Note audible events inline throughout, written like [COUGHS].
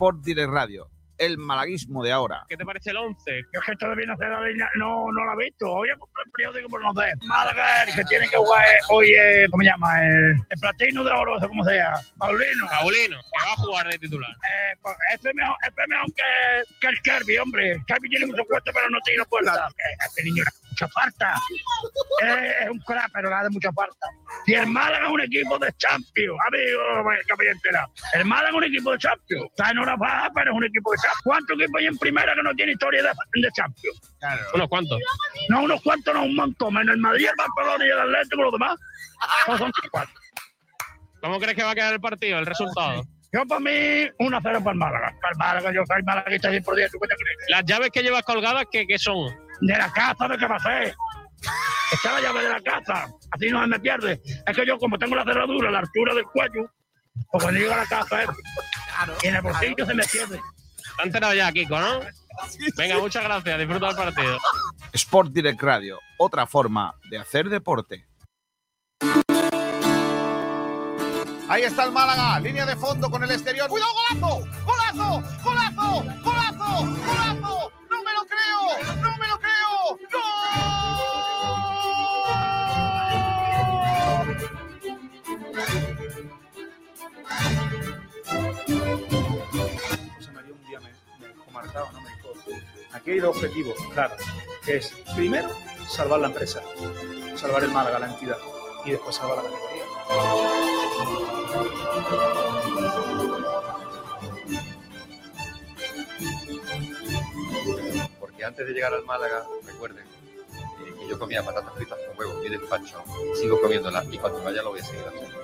Sport Direct Radio, el malaguismo de ahora. ¿Qué te parece el 11? Yo es que todavía no sé la línea, no, no la he visto. Hoy he comprado el periódico por no sé. Málaga, el que tiene que jugar hoy, eh, ¿cómo se llama? El, el platino de oro, como sea. Paulino. Paulino, que va a jugar de titular. Eh, pues, este es mejor, este es mejor que, que el Kirby, hombre. Kirby tiene mucho puesto, pero no tiene puerta. Eh, Este niño hace mucha falta. Es un crack, pero le hace mucha falta. Si el Málaga es un equipo de Champions, amigo, que me. El Málaga es un equipo de Champions. Está en hora baja, pero es un equipo de Champions. ¿Cuántos equipos hay en primera que no tiene historia de, de Champions? ¿Unos cuantos? No, unos cuantos, no, un montón. Menos el Madrid, el Barcelona y el Atlético, los demás. No son cuatro. ¿Cómo crees que va a quedar el partido, el resultado? Yo, para mí, 1-0 para el Málaga. Para el Málaga, yo soy malaguista 100 por 10. ¿Tú qué te crees? Las llaves que llevas colgadas, ¿qué, qué son? De la casa, ¿de a ser? Está la llave de la casa. Así no se me pierde. Es que yo, como tengo la cerradura a la altura del cuello, pues cuando llego a la casa, eh, y en el bolsillo se me pierde. Te enterado ya, Kiko, ¿no? Venga, muchas gracias. Disfruta del partido. Sport Direct Radio, otra forma de hacer deporte. Ahí está el Málaga, línea de fondo con el exterior. ¡Cuidado, golazo! ¡Golazo! ¡Golazo! ¡Golazo! ¡Golazo! ¡No me lo creo! ¡No me lo creo! José María un día me, me dejó marcado, ¿no? Me dijo, aquí hay dos objetivos, claro, que es, primero, salvar la empresa, salvar el Málaga, la entidad, y después salvar la categoría. Porque antes de llegar al Málaga, recuerden eh, que yo comía patatas fritas con huevo mi despacho, sigo comiéndolas y cuando vaya lo voy a seguir haciendo.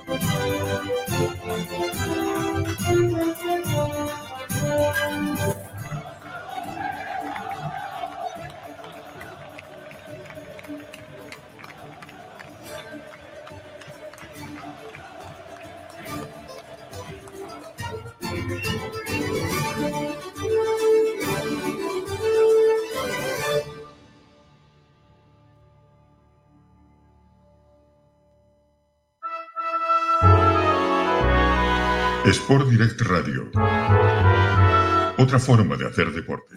Sport Direct Radio. Otra forma de hacer deporte.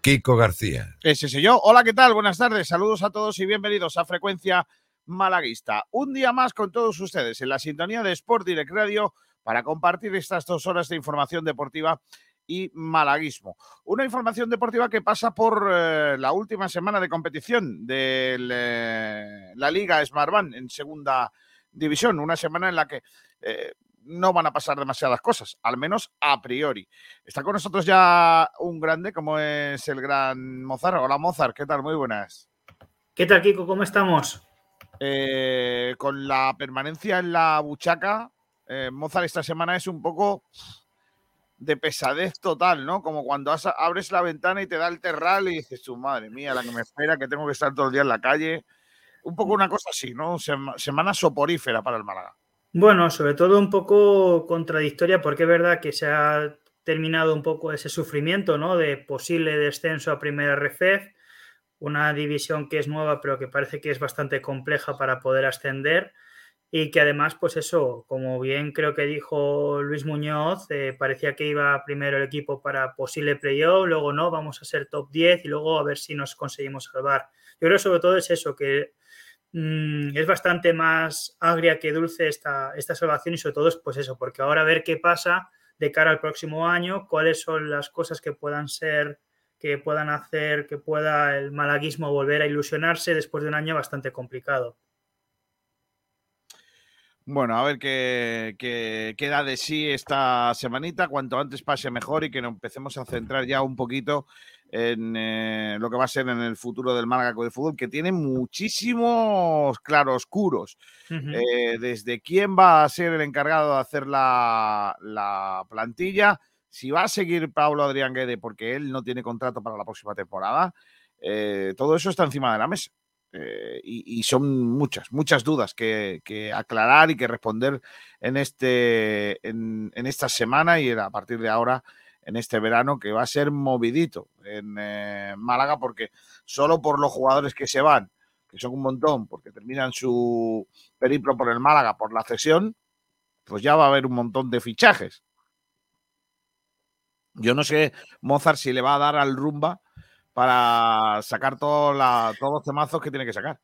Kiko García. Ese soy yo. Hola, ¿qué tal? Buenas tardes. Saludos a todos y bienvenidos a Frecuencia Malaguista. Un día más con todos ustedes en la sintonía de Sport Direct Radio para compartir estas dos horas de información deportiva y malaguismo. Una información deportiva que pasa por eh, la última semana de competición de eh, la Liga Smartbank en segunda división. Una semana en la que eh, no van a pasar demasiadas cosas, al menos a priori. Está con nosotros ya un grande como es el gran Mozart. Hola Mozart, ¿qué tal? Muy buenas. ¿Qué tal, Kiko? ¿Cómo estamos? Eh, con la permanencia en la buchaca, eh, Mozart esta semana es un poco de pesadez total, ¿no? Como cuando has- abres la ventana y te da el terral y dices, su madre mía, la que me espera, que tengo que estar todo el día en la calle. Un poco una cosa así, ¿no? Sema- semana soporífera para el Málaga. Bueno, sobre todo un poco contradictoria porque es verdad que se ha terminado un poco ese sufrimiento, ¿no? De posible descenso a primera RFEF, una división que es nueva pero que parece que es bastante compleja para poder ascender y que además, pues eso, como bien creo que dijo Luis Muñoz, eh, parecía que iba primero el equipo para posible playoff, luego no, vamos a ser top 10 y luego a ver si nos conseguimos salvar. Yo creo sobre todo es eso, que mm, es bastante más agria que dulce esta, esta salvación y sobre todo es pues eso, porque ahora a ver qué pasa de cara al próximo año, cuáles son las cosas que puedan ser, que puedan hacer que pueda el malaguismo volver a ilusionarse después de un año bastante complicado. Bueno, a ver qué, qué queda de sí esta semanita. Cuanto antes pase mejor y que nos empecemos a centrar ya un poquito en eh, lo que va a ser en el futuro del Málaga de Fútbol, que tiene muchísimos claroscuros. Eh, desde quién va a ser el encargado de hacer la, la plantilla, si va a seguir Pablo Adrián Guede porque él no tiene contrato para la próxima temporada, eh, todo eso está encima de la mesa. Y, y son muchas, muchas dudas que, que aclarar y que responder en, este, en, en esta semana y a partir de ahora en este verano que va a ser movidito en eh, Málaga porque solo por los jugadores que se van, que son un montón, porque terminan su periplo por el Málaga por la cesión, pues ya va a haber un montón de fichajes. Yo no sé, Mozart, si le va a dar al rumba para sacar todo todos los temazos que tiene que sacar.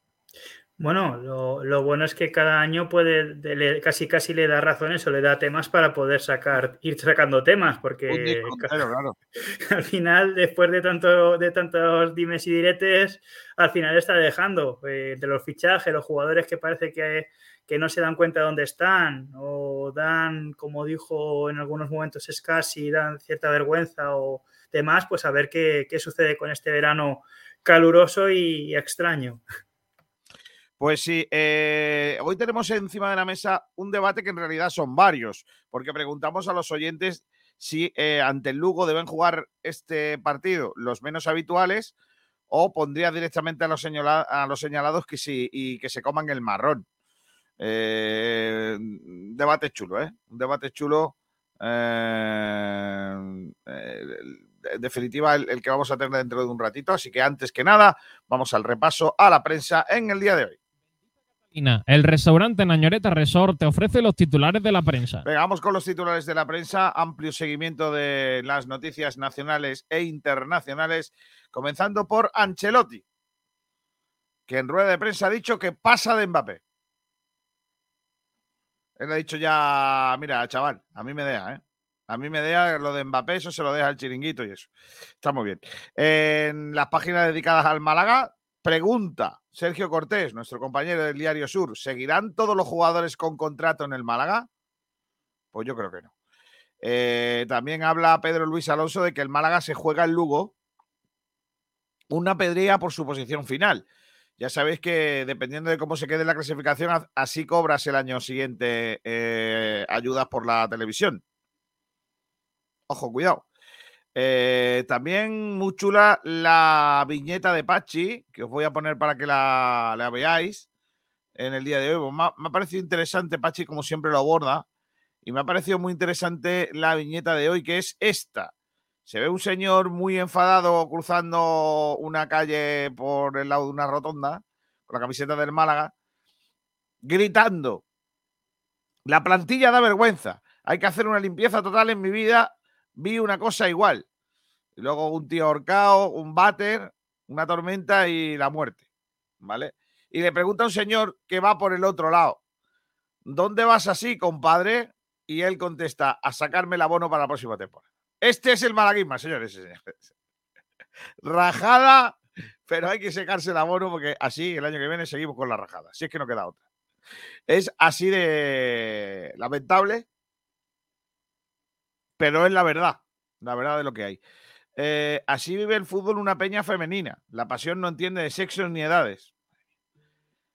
Bueno, lo, lo bueno es que cada año puede, de- le- casi casi le da razones o le da temas para poder sacar, ir sacando temas, porque disco entero, claro. [LAUGHS] al final, después de tanto, de tantos dimes y diretes, al final está dejando eh, de los fichajes, los jugadores que parece que, que no se dan cuenta de dónde están, o dan, como dijo en algunos momentos Scassi, dan cierta vergüenza o demás, pues a ver qué, qué sucede con este verano caluroso y extraño. Pues sí, eh, hoy tenemos encima de la mesa un debate que en realidad son varios, porque preguntamos a los oyentes si eh, ante el Lugo deben jugar este partido los menos habituales o pondría directamente a los, a los señalados que sí, y que se coman el marrón. Eh, debate chulo, ¿eh? Un debate chulo. eh, en definitiva, el que vamos a tener dentro de un ratito. Así que antes que nada, vamos al repaso a la prensa en el día de hoy. El restaurante Nañoreta Resort te ofrece los titulares de la prensa. Venga, vamos con los titulares de la prensa. Amplio seguimiento de las noticias nacionales e internacionales, comenzando por Ancelotti, que en rueda de prensa ha dicho que pasa de Mbappé. Él ha dicho ya, mira, chaval, a mí me deja, ¿eh? A mí me deja lo de Mbappé, eso se lo deja el chiringuito y eso. Está muy bien. En las páginas dedicadas al Málaga, pregunta Sergio Cortés, nuestro compañero del Diario Sur, ¿seguirán todos los jugadores con contrato en el Málaga? Pues yo creo que no. Eh, también habla Pedro Luis Alonso de que el Málaga se juega en Lugo una pedría por su posición final. Ya sabéis que dependiendo de cómo se quede la clasificación, así cobras el año siguiente eh, ayudas por la televisión. Ojo, cuidado. Eh, también muy chula la viñeta de Pachi, que os voy a poner para que la, veáis en el día de hoy. Pues me, ha, me ha parecido interesante, Pachi, como siempre lo aborda. Y me ha parecido muy interesante la viñeta de hoy, que es esta. Se ve un señor muy enfadado cruzando una calle por el lado de una rotonda, con la camiseta del Málaga, gritando. La plantilla da vergüenza. Hay que hacer una limpieza total en mi vida. Vi una cosa igual. Luego un tío ahorcado, un váter, una tormenta y la muerte. ¿Vale? Y le pregunta a un señor que va por el otro lado. ¿Dónde vas así, compadre? Y él contesta, a sacarme el abono para la próxima temporada. Este es el malaguismo, señores y señores. [LAUGHS] Rajada, pero hay que secarse el abono porque así el año que viene seguimos con la rajada. Si es que no queda otra. Es así de lamentable, pero es la verdad. La verdad de lo que hay. Eh, así vive el fútbol una peña femenina. La pasión no entiende de sexos ni edades.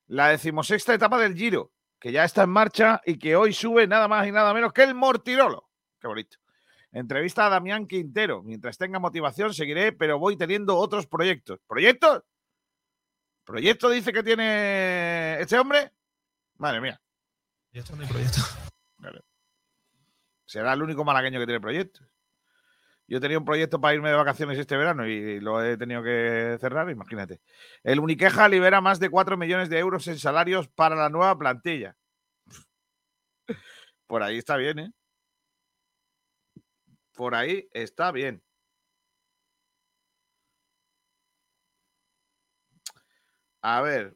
La decimosexta etapa del Giro, que ya está en marcha y que hoy sube nada más y nada menos que el Mortirolo. Qué bonito. Entrevista a Damián Quintero. Mientras tenga motivación seguiré, pero voy teniendo otros proyectos. ¿Proyectos? ¿Proyecto dice que tiene este hombre? Madre mía. Proyecto no hay proyecto. Vale. Será el único malagueño que tiene proyectos. Yo tenía un proyecto para irme de vacaciones este verano y lo he tenido que cerrar, imagínate. El Uniqueja libera más de 4 millones de euros en salarios para la nueva plantilla. [LAUGHS] Por ahí está bien, ¿eh? Por ahí está bien. A ver,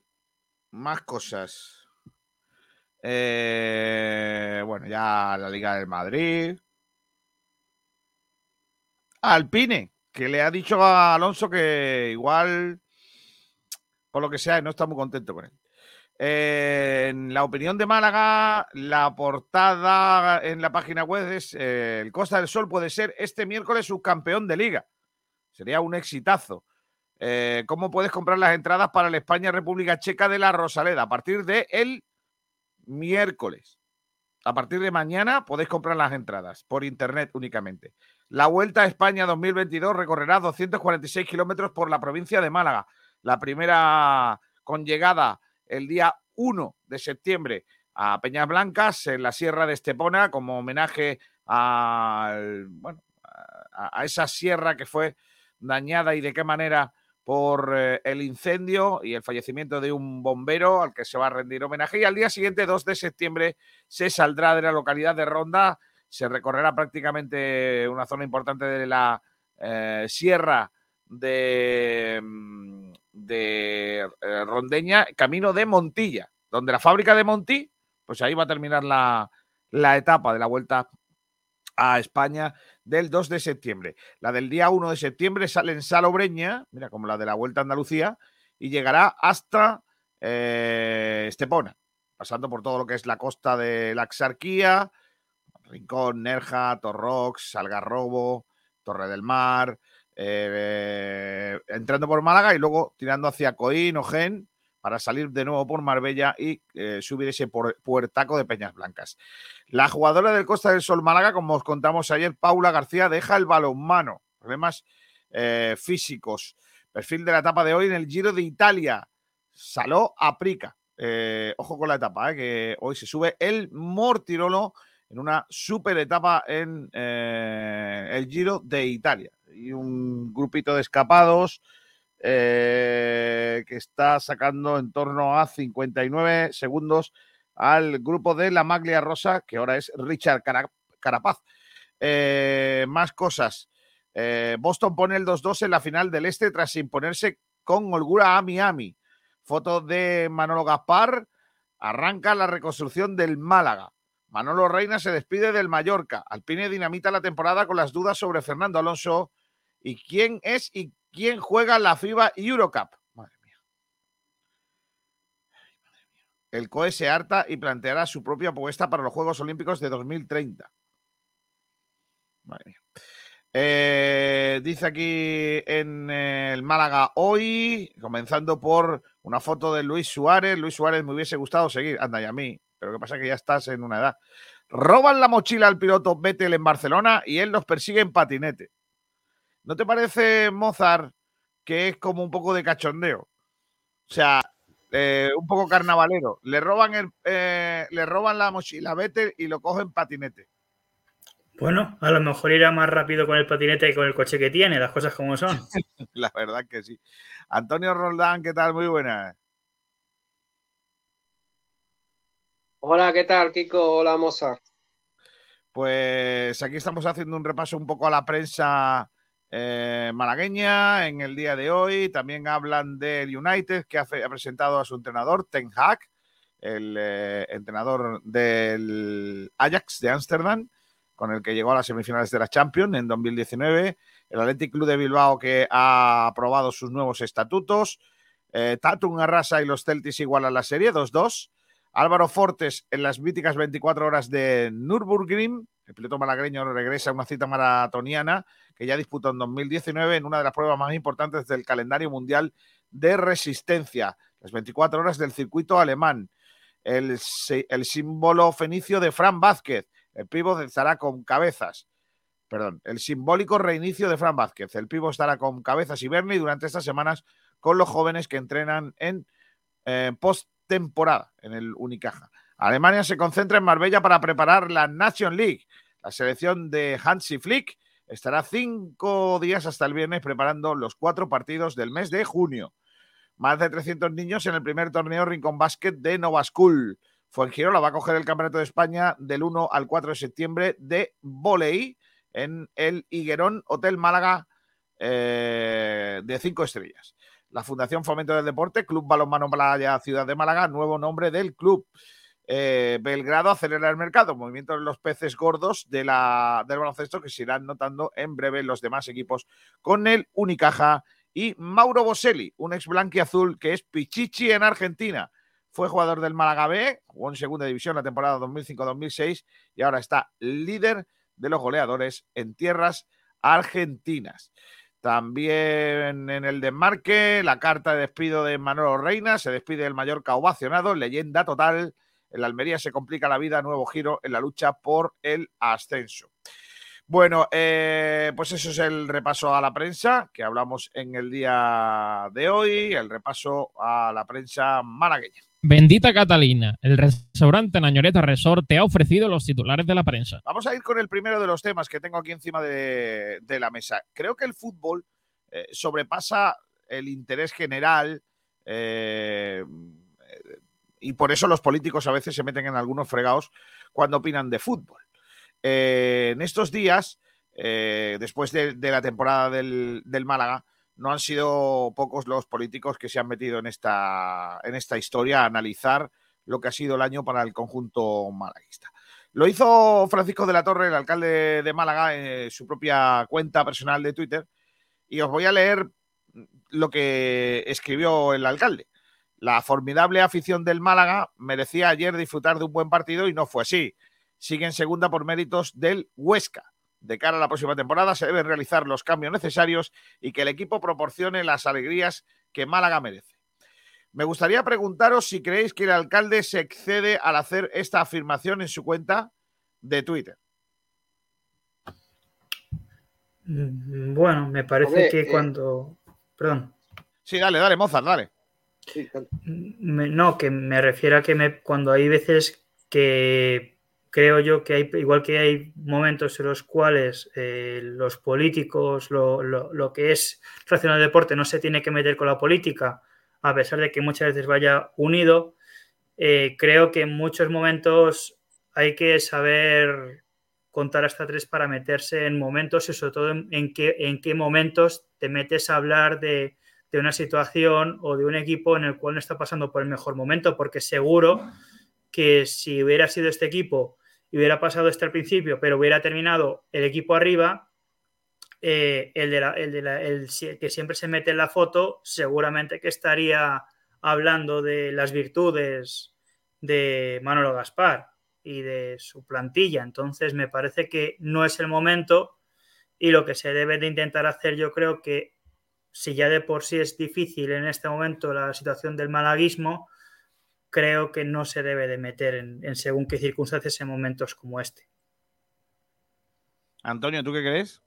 más cosas. Eh, bueno, ya la Liga del Madrid. Alpine, que le ha dicho a Alonso que igual, por lo que sea, no está muy contento con él. En la opinión de Málaga, la portada en la página web es eh, el Costa del Sol puede ser este miércoles subcampeón de liga. Sería un exitazo. Eh, ¿Cómo puedes comprar las entradas para el España República Checa de la Rosaleda? A partir de el miércoles. A partir de mañana podéis comprar las entradas por internet únicamente. La Vuelta a España 2022 recorrerá 246 kilómetros por la provincia de Málaga. La primera con llegada el día 1 de septiembre a Peñas Blancas, en la Sierra de Estepona, como homenaje al, bueno, a, a esa sierra que fue dañada y de qué manera por eh, el incendio y el fallecimiento de un bombero al que se va a rendir homenaje. Y al día siguiente, 2 de septiembre, se saldrá de la localidad de Ronda se recorrerá prácticamente una zona importante de la eh, sierra de, mm, eh, Rondeña, camino de Montilla, donde la fábrica de Montí, pues ahí va a terminar la etapa de la vuelta a España del 2 de septiembre. La del día 1 de septiembre sale en Salobreña, mira, como la de la Vuelta a Andalucía, y llegará hasta eh, Estepona, pasando por todo lo que es la costa de la Axarquía, Rincón, Nerja, Torrox, Algarrobo, Torre del Mar, eh, entrando por Málaga y luego tirando hacia Coín o Gen para salir de nuevo por Marbella y eh, subir ese puertaco de Peñas Blancas. La jugadora del Costa del Sol Málaga, como os contamos ayer, Paula García, deja el balonmano. Problemas eh, físicos. Perfil de la etapa de hoy en el Giro de Italia. Saló a Prica. ojo con la etapa, que hoy se sube el Mortirolo en una super etapa en eh, el Giro de Italia. Y un grupito de escapados eh, que está sacando en torno a 59 segundos al grupo de la Maglia Rosa, que ahora es Richard Carapaz. Eh, más cosas. Boston pone el 2-2 en la final del Este tras imponerse con holgura a Miami. Foto de Manolo Gaspar. Arranca la reconstrucción del Málaga. Manolo Reina se despide del Mallorca. Alpine dinamita la temporada con las dudas sobre Fernando Alonso y quién es y quién juega la FIBA Eurocup. Madre mía. El COE se harta y planteará su propia apuesta para los Juegos Olímpicos de 2030. Madre mía. Eh, dice aquí en el Málaga hoy, comenzando por una foto de Luis Suárez. Luis Suárez me hubiese gustado seguir. Anda, y a mí. Pero que pasa que ya estás en una edad. Roban la mochila al piloto Vettel en Barcelona y él los persigue en patinete. ¿No te parece, Mozart, que es como un poco de cachondeo? O sea, eh, un poco carnavalero. Le roban, el, eh, le roban la mochila Vettel y lo cogen patinete. Bueno, a lo mejor irá más rápido con el patinete que con el coche que tiene, las cosas como son. [LAUGHS] la verdad que sí. Antonio Roldán, ¿qué tal? Muy buenas. Hola, ¿qué tal, Kiko? Hola, Mozart. Pues aquí estamos haciendo un repaso un poco a la prensa eh, malagueña en el día de hoy. También hablan del United, que ha, presentado a su entrenador, Ten Hag, el eh, entrenador del Ajax de Ámsterdam, con el que llegó a las semifinales de la Champions en 2019. El Athletic Club de Bilbao, que ha aprobado sus nuevos estatutos. Eh, Tatum arrasa y los Celtics igualan la serie 2-2. Álvaro Fortes en las míticas 24 horas de Nürburgring. El piloto malagreño regresa a una cita maratoniana que ya disputó en 2019 en una de las pruebas más importantes del calendario mundial de resistencia. Las 24 horas del circuito alemán. El, el símbolo fenicio de Fran Vázquez. El pivo estará con cabezas. Perdón, el simbólico reinicio de Fran Vázquez. El pivo estará con cabezas y Bernie durante estas semanas con los jóvenes que entrenan en eh, post temporada en el Unicaja. Alemania se concentra en Marbella para preparar la Nation League. La selección de Hansi Flick estará cinco días hasta el viernes preparando los cuatro partidos del mes de junio. Más de 300 niños en el primer torneo Rincón Basket de Nova School. Fuengirola va a coger el Campeonato de España del 1 al 4 de septiembre de volei en el Higuerón Hotel Málaga eh, de cinco estrellas la Fundación Fomento del Deporte, Club Balonmano Playa Ciudad de Málaga, nuevo nombre del club. Eh, Belgrado acelera el mercado, movimiento de los peces gordos del baloncesto que se irán notando en breve los demás equipos con el Unicaja y Mauro Boselli, un ex azul que es Pichichi en Argentina. Fue jugador del Málaga jugó en segunda división la temporada 2005-2006 y ahora está líder de los goleadores en tierras argentinas. También en el desmarque, la carta de despido de Manolo Reina, se despide el Mallorca ovacionado, leyenda total. En la Almería se complica la vida, nuevo giro en la lucha por el ascenso. Bueno, eh, pues eso es el repaso a la prensa que hablamos en el día de hoy, el repaso a la prensa malagueña. Bendita Catalina, el restaurante Nañoreta Resort te ha ofrecido los titulares de la prensa. Vamos a ir con el primero de los temas que tengo aquí encima de, la mesa. Creo que el fútbol eh, sobrepasa el interés general eh, y por eso los políticos a veces se meten en algunos fregados cuando opinan de fútbol. Eh, en estos días, eh, después de, la temporada del, Málaga, no han sido pocos los políticos que se han metido en esta, en esta historia a analizar lo que ha sido el año para el conjunto malaguista. Lo hizo Francisco de la Torre, el alcalde de Málaga, en su propia cuenta personal de Twitter, y os voy a leer lo que escribió el alcalde. La formidable afición del Málaga merecía ayer disfrutar de un buen partido y no fue así. Sigue en segunda por méritos del Huesca. De cara a la próxima temporada se deben realizar los cambios necesarios y que el equipo proporcione las alegrías que Málaga merece. Me gustaría preguntaros si creéis que el alcalde se excede al hacer esta afirmación en su cuenta de Twitter. Mm, Bueno, me parece Hombre, que eh, cuando. Perdón. Sí, dale, dale, Mozart, dale. Me- no, que me refiero a que me, cuando hay veces que creo yo que hay, igual que hay momentos en los cuales eh, los políticos, lo, lo- lo que es relacionado al deporte, no se tiene que meter con la política, a pesar de que muchas veces vaya unido, eh, creo que en muchos momentos hay que saber contar hasta tres para meterse en momentos y sobre todo en, en qué, en qué momentos te metes a hablar de, de una situación o de un equipo en el cual no está pasando por el mejor momento, porque seguro que si hubiera sido este equipo y hubiera pasado este al principio, pero hubiera terminado el equipo arriba, eh, el, de la- el de la- el que siempre se mete en la foto, seguramente que estaría hablando de las virtudes de Manolo Gaspar y de su plantilla. Entonces, me parece que no es el momento y lo que se debe de intentar hacer, yo creo que si ya de por sí es difícil en este momento la situación del malaguismo, creo que no se debe de meter en, en según qué circunstancias en momentos como este. Antonio, ¿tú qué crees?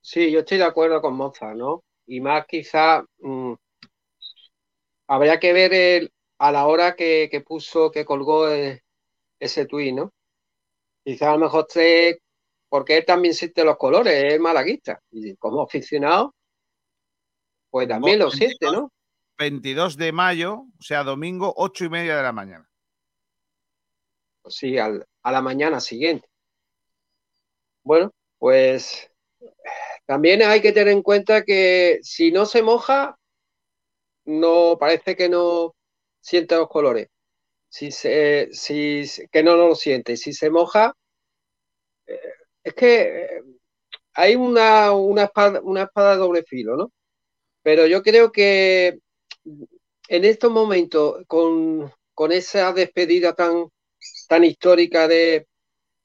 Sí, yo estoy de acuerdo con Mozart, ¿no? Y más quizá mm, habría que ver el- a la hora que, que puso, que colgó eh, ese tuit, ¿no? Quizá a lo mejor esté, porque él también siente los colores, es malaguista. Y como aficionado, pues también lo siente, ¿no? 22 de mayo, o sea, domingo, 8 y media de la mañana. Pues sí, al- a la mañana siguiente. Bueno, pues también hay que tener en cuenta que si no se moja, no parece que no siente los colores. Si se, si, que no lo siente. Si se moja, eh, es que eh, hay una, una espada, una espada de doble filo, ¿no? Pero yo creo que en estos momentos, con, con esa despedida tan, tan histórica de,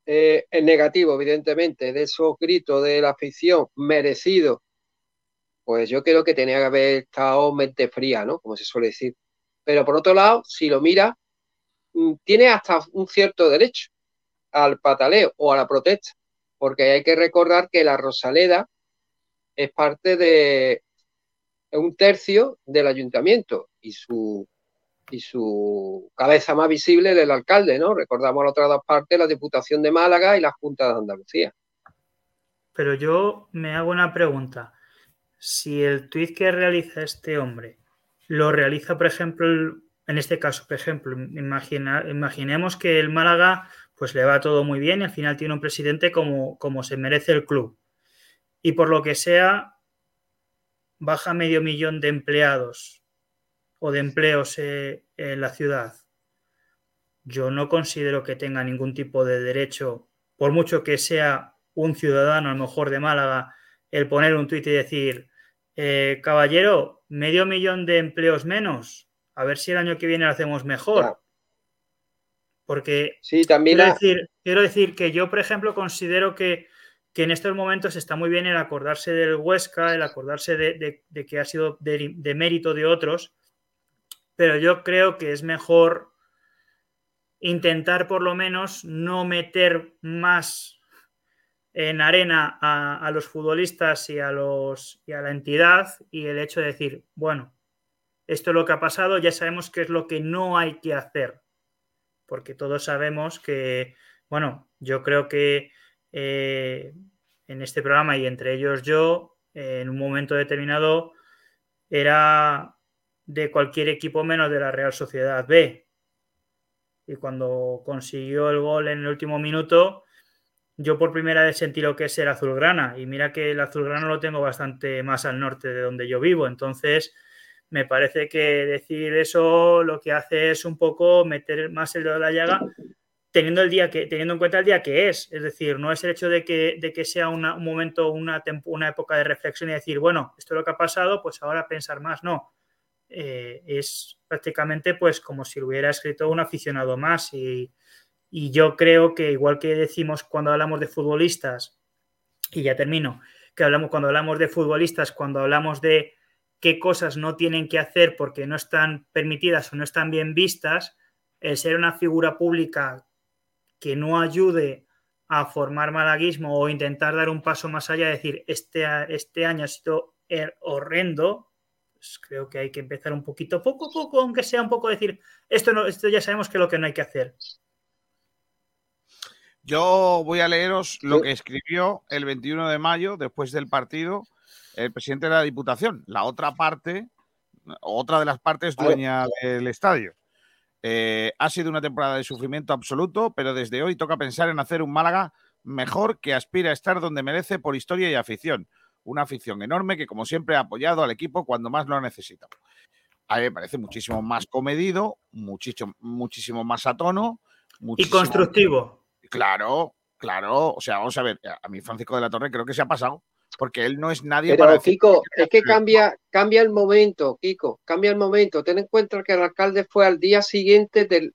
eh, en negativo, evidentemente, de esos gritos de la afición merecido, pues yo creo que tenía que haber estado mente fría, ¿no? Como se suele decir. Pero por otro lado, si lo mira, mm, tiene hasta un cierto derecho al pataleo o a la protesta, porque hay que recordar que la Rosaleda es parte de un tercio del ayuntamiento y su y su cabeza más visible del alcalde, ¿no? Recordamos las otras dos partes, la Diputación de Málaga y la Junta de Andalucía. Pero yo me hago una pregunta. Si el tuit que realiza este hombre lo realiza, por ejemplo, en este caso, por ejemplo, imagina- imaginemos que el Málaga pues le va todo muy bien y al final tiene un presidente como, como se merece el club. Y por lo que sea, baja medio millón de empleados o de empleos eh, en la ciudad. Yo no considero que tenga ningún tipo de derecho, por mucho que sea un ciudadano, a lo mejor de Málaga, el poner un tuit y decir, eh, caballero, medio millón de empleos menos, a ver si el año que viene lo hacemos mejor. Porque Sí, también quiero, la- decir, quiero decir que yo, por ejemplo, considero que, que en estos momentos está muy bien el acordarse del Huesca, el acordarse de, que ha sido de, de mérito de otros, pero yo creo que es mejor intentar por lo menos no meter más en arena a, a los futbolistas y a, los, y a la entidad y el hecho de decir, bueno, esto es lo que ha pasado, ya sabemos qué es lo que no hay que hacer, porque todos sabemos que, bueno, yo creo que eh, en este programa y entre ellos yo, eh, en un momento determinado, era de cualquier equipo menos de la Real Sociedad B. Y cuando consiguió el gol en el último minuto, yo por primera vez sentí lo que es el azulgrana y mira que el azulgrana lo tengo bastante más al norte de donde yo vivo, entonces me parece que decir eso lo que hace es un poco meter más el dedo en la llaga teniendo el día que teniendo en cuenta el día que es, es decir, no es el hecho de que, de que sea una- un momento, una, una época de reflexión y decir, bueno, esto es lo que ha pasado, pues ahora pensar más, no. Eh, es prácticamente pues como si lo hubiera escrito un aficionado más. Y, y yo creo que igual que decimos cuando hablamos de futbolistas, y ya termino, que hablamos cuando hablamos de futbolistas, cuando hablamos de qué cosas no tienen que hacer porque no están permitidas o no están bien vistas, el ser una figura pública que no ayude a formar malaguismo o intentar dar un paso más allá, decir, este, este año ha sido er- horrendo, pues creo que hay que empezar un poquito, poco a poco, aunque sea un poco decir, esto, no, esto ya sabemos que es lo que no hay que hacer. Yo voy a leeros lo que escribió el 21 de mayo, después del partido, el presidente de la Diputación. La otra parte, otra de las partes dueña del estadio. Eh, ha sido una temporada de sufrimiento absoluto, pero desde hoy toca pensar en hacer un Málaga mejor que aspira a estar donde merece por historia y afición. Una afición enorme que, como siempre, ha apoyado al equipo cuando más lo ha necesitado. A mí me parece muchísimo más comedido, muchísimo, muchísimo más a tono. Y constructivo. Claro, claro. O sea, vamos a ver, a mí Francisco de la Torre creo que se ha pasado, porque él no es nadie Pero para Kiko, es que cambia, cambia el momento, Kiko, cambia el momento. Ten en cuenta que el alcalde fue al día siguiente del,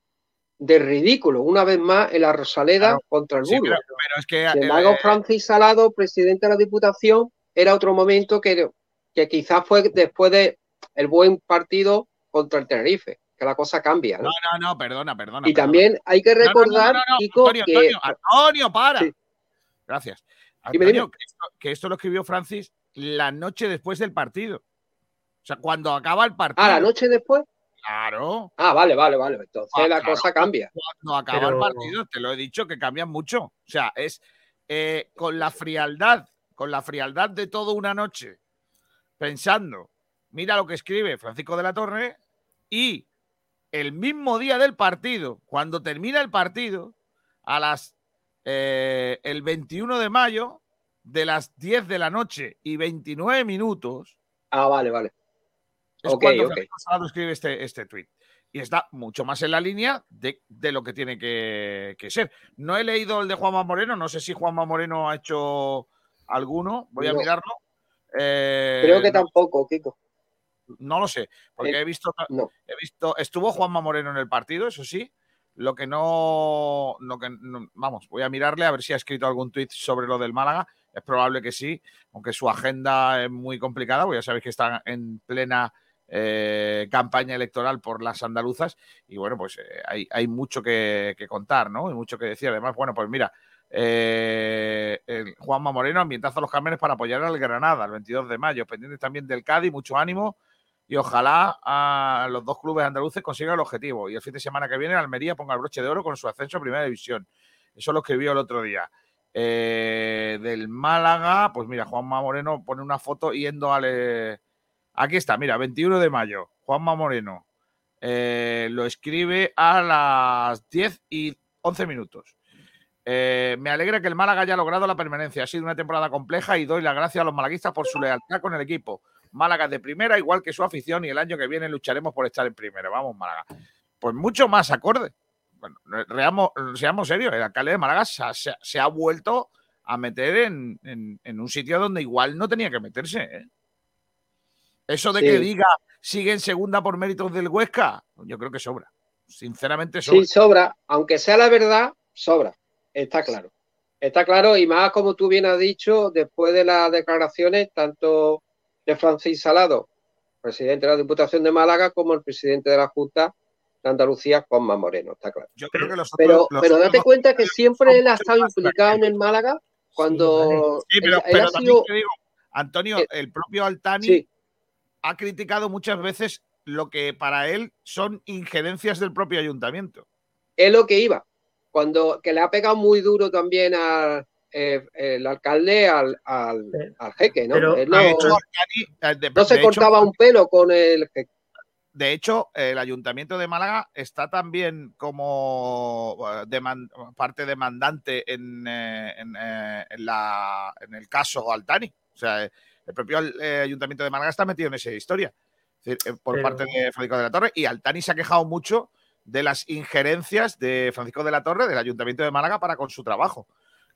del ridículo, una vez más en la Rosaleda Claro. contra el Sí, Burgos. pero, pero es que el eh, mago Francis Salado, presidente de la Diputación, era otro momento que, que quizás fue después de el buen partido contra el Tenerife, que la cosa cambia, ¿no? no, no, no, perdona, perdona. y perdona. también hay que recordar, no, no, Kiko, Antonio, que Antonio, Antonio, para. Sí. Gracias. Dime, Antonio, dime. Que, esto, que esto lo escribió Francis la noche después del partido. O sea, cuando acaba el partido. ah, la noche después. Claro. Ah, vale, vale, vale. Entonces Ah, la claro. cosa cambia. Cuando acaba el partido, te lo he dicho que cambian mucho. O sea, es eh, con la frialdad, con la frialdad de toda una noche, pensando, mira lo que escribe Francisco de la Torre, y el mismo día del partido, cuando termina el partido, a las eh, el 21 de mayo, de las 10 de la noche y 29 minutos, Ah, vale, vale. es Ok, cuando Salado escribe este, este tweet. Y está mucho más en la línea de, de lo que tiene que, que ser. No he leído el de Juanma Moreno, no sé si Juanma Moreno ha hecho alguno, voy a mirarlo. Eh, Creo que no, tampoco, Kiko. no lo sé, porque Eh, he visto, No. he visto, estuvo Juanma Moreno en el partido, eso sí. Lo que no, lo que vamos, voy a mirarle a ver si ha escrito algún tuit sobre lo del Málaga. Es probable que sí, aunque su agenda es muy complicada, porque ya sabéis que está en plena eh, campaña electoral por las andaluzas y bueno, pues eh, hay, mucho que, que contar, ¿no? Hay mucho que decir. Además, bueno, pues mira, eh, el Juanma Moreno ambientazo a los Cármenes para apoyar al Granada el 22 de mayo, pendientes también del Cádiz, mucho ánimo y ojalá los dos clubes andaluces consigan el objetivo. Y el fin de semana que viene Almería ponga el broche de oro con su ascenso a Primera División. Eso lo escribió el otro día. Eh, del Málaga, pues mira, Juanma Moreno pone una foto yendo al... Aquí está, mira, 21 de mayo, Juanma Moreno. eh, lo escribe a las 10 y 11 minutos. Eh, me alegra que el Málaga haya logrado la permanencia. Ha sido una temporada compleja y doy las gracias a los malaguistas por su lealtad con el equipo. Málaga de primera, igual que su afición, y el año que viene lucharemos por estar en primera. Vamos, Málaga. Pues mucho más acorde. Bueno, reamos- seamos serios, el alcalde de Málaga se ha, se ha- se ha vuelto a meter en, en- en un sitio donde igual no tenía que meterse. ¿eh? Eso de Sí. que diga sigue en segunda por méritos del Huesca, yo creo que sobra. Sinceramente sobra. Sí, sobra. Aunque sea la verdad, sobra. Está claro. Está claro, y más como tú bien has dicho, después de las declaraciones, tanto de Francis Salado, presidente de la Diputación de Málaga, como el presidente de la Junta de Andalucía, Juanma Moreno, está claro. Yo creo que los otros- Pero, los pero date cuenta que siempre él ha estado implicado en el Málaga cuando Sí, pero, él, él pero ha también sido... te digo, Antonio, Eh, el propio Altani Sí, ha criticado muchas veces lo que para él son injerencias del propio ayuntamiento. es lo que iba. Cuando que le ha pegado muy duro también al eh, el alcalde al, al, al jeque, ¿no? pero- Él no, De hecho, Altani, eh, no se hecho, cortaba un pelo con el jeque. de hecho, el Ayuntamiento de Málaga está también como eh, deman- parte demandante en, eh, en, eh, en la, en el caso Altani. O sea, el propio eh, Ayuntamiento de Málaga está metido en esa historia. Es decir, por Pero- parte de Francisco de la Torre. Y Altani se ha quejado mucho de las injerencias de Francisco de la Torre, del Ayuntamiento de Málaga, para con su trabajo.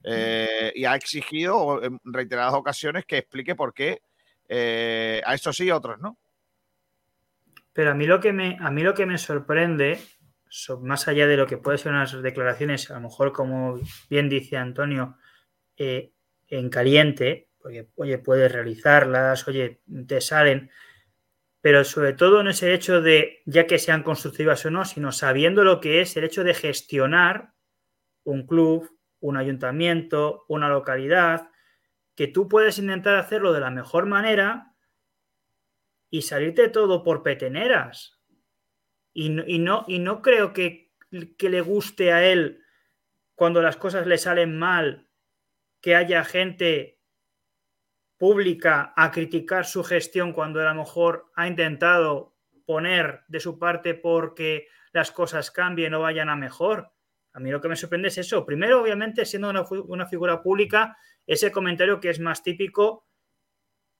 Eh, y ha exigido en reiteradas ocasiones que explique por qué eh, a estos sí y a otros no. Pero a mí lo que me, a mí lo que me sorprende, so- más allá de lo que pueden ser unas declaraciones, a lo mejor como bien dice Antonio, eh, en caliente, porque oye, puedes realizarlas, oye, te salen, pero sobre todo no es el hecho de ya que sean constructivas o no, sino sabiendo lo que es el hecho de gestionar un club, un ayuntamiento, una localidad, que tú puedes intentar hacerlo de la mejor manera y salirte todo por peteneras. Y no, y no, y no creo que, que le guste a él cuando las cosas le salen mal que haya gente pública a criticar su gestión cuando a lo mejor ha intentado poner de su parte porque las cosas cambien o vayan a mejor. A mí lo que me sorprende es eso. Primero, obviamente, siendo una, figura pública, ese comentario que es más típico,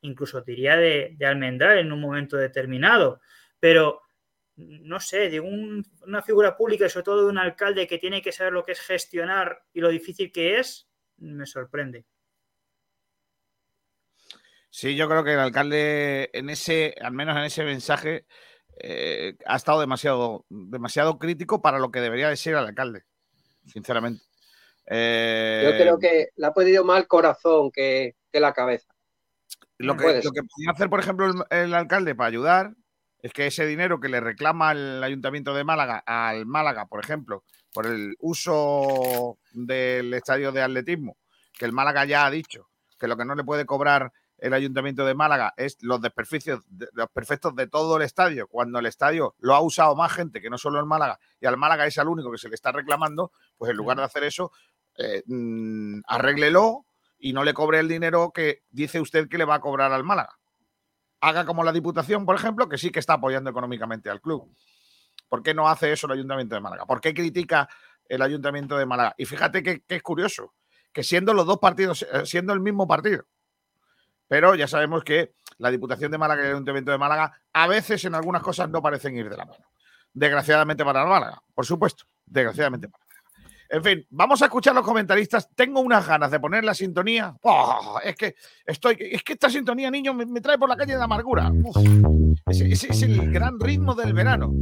incluso diría de, de Almendral en un momento determinado. Pero, no sé, de un- una figura pública y sobre todo de un alcalde que tiene que saber lo que es gestionar y lo difícil que es, me sorprende. Sí, yo creo que el alcalde, en ese, al menos en ese mensaje, eh, ha estado demasiado, demasiado crítico para lo que debería de ser el alcalde, sinceramente. Eh, Yo creo que le ha pedido más el corazón que, que la cabeza. lo que, lo que podía hacer, por ejemplo, el, el alcalde para ayudar es que ese dinero que le reclama el Ayuntamiento de Málaga al Málaga, por ejemplo, por el uso del estadio de atletismo, que el Málaga ya ha dicho que lo que no le puede cobrar el Ayuntamiento de Málaga es los desperfectos, de- los perfectos de todo el estadio, cuando el estadio lo ha usado más gente que no solo el Málaga, y al Málaga es al único que se le está reclamando, pues en lugar de hacer eso, eh, mm, arréglelo y no le cobre el dinero que dice usted que le va a cobrar al Málaga. Haga como la Diputación, por ejemplo, que sí que está apoyando económicamente al club. ¿Por qué no hace eso el Ayuntamiento de Málaga? ¿Por qué critica el Ayuntamiento de Málaga? Y fíjate que, que es curioso, que siendo los dos partidos, eh, siendo el mismo partido, pero ya sabemos que la Diputación de Málaga y el Ayuntamiento de Málaga a veces en algunas cosas no parecen ir de la mano. Desgraciadamente para el Málaga, por supuesto, desgraciadamente para. En fin, vamos a escuchar los comentaristas. Tengo unas ganas de poner la sintonía. ¡Oh! es que estoy, es que esta sintonía, niño, me, me trae por la calle de amargura. Ese, ese es el gran ritmo del verano.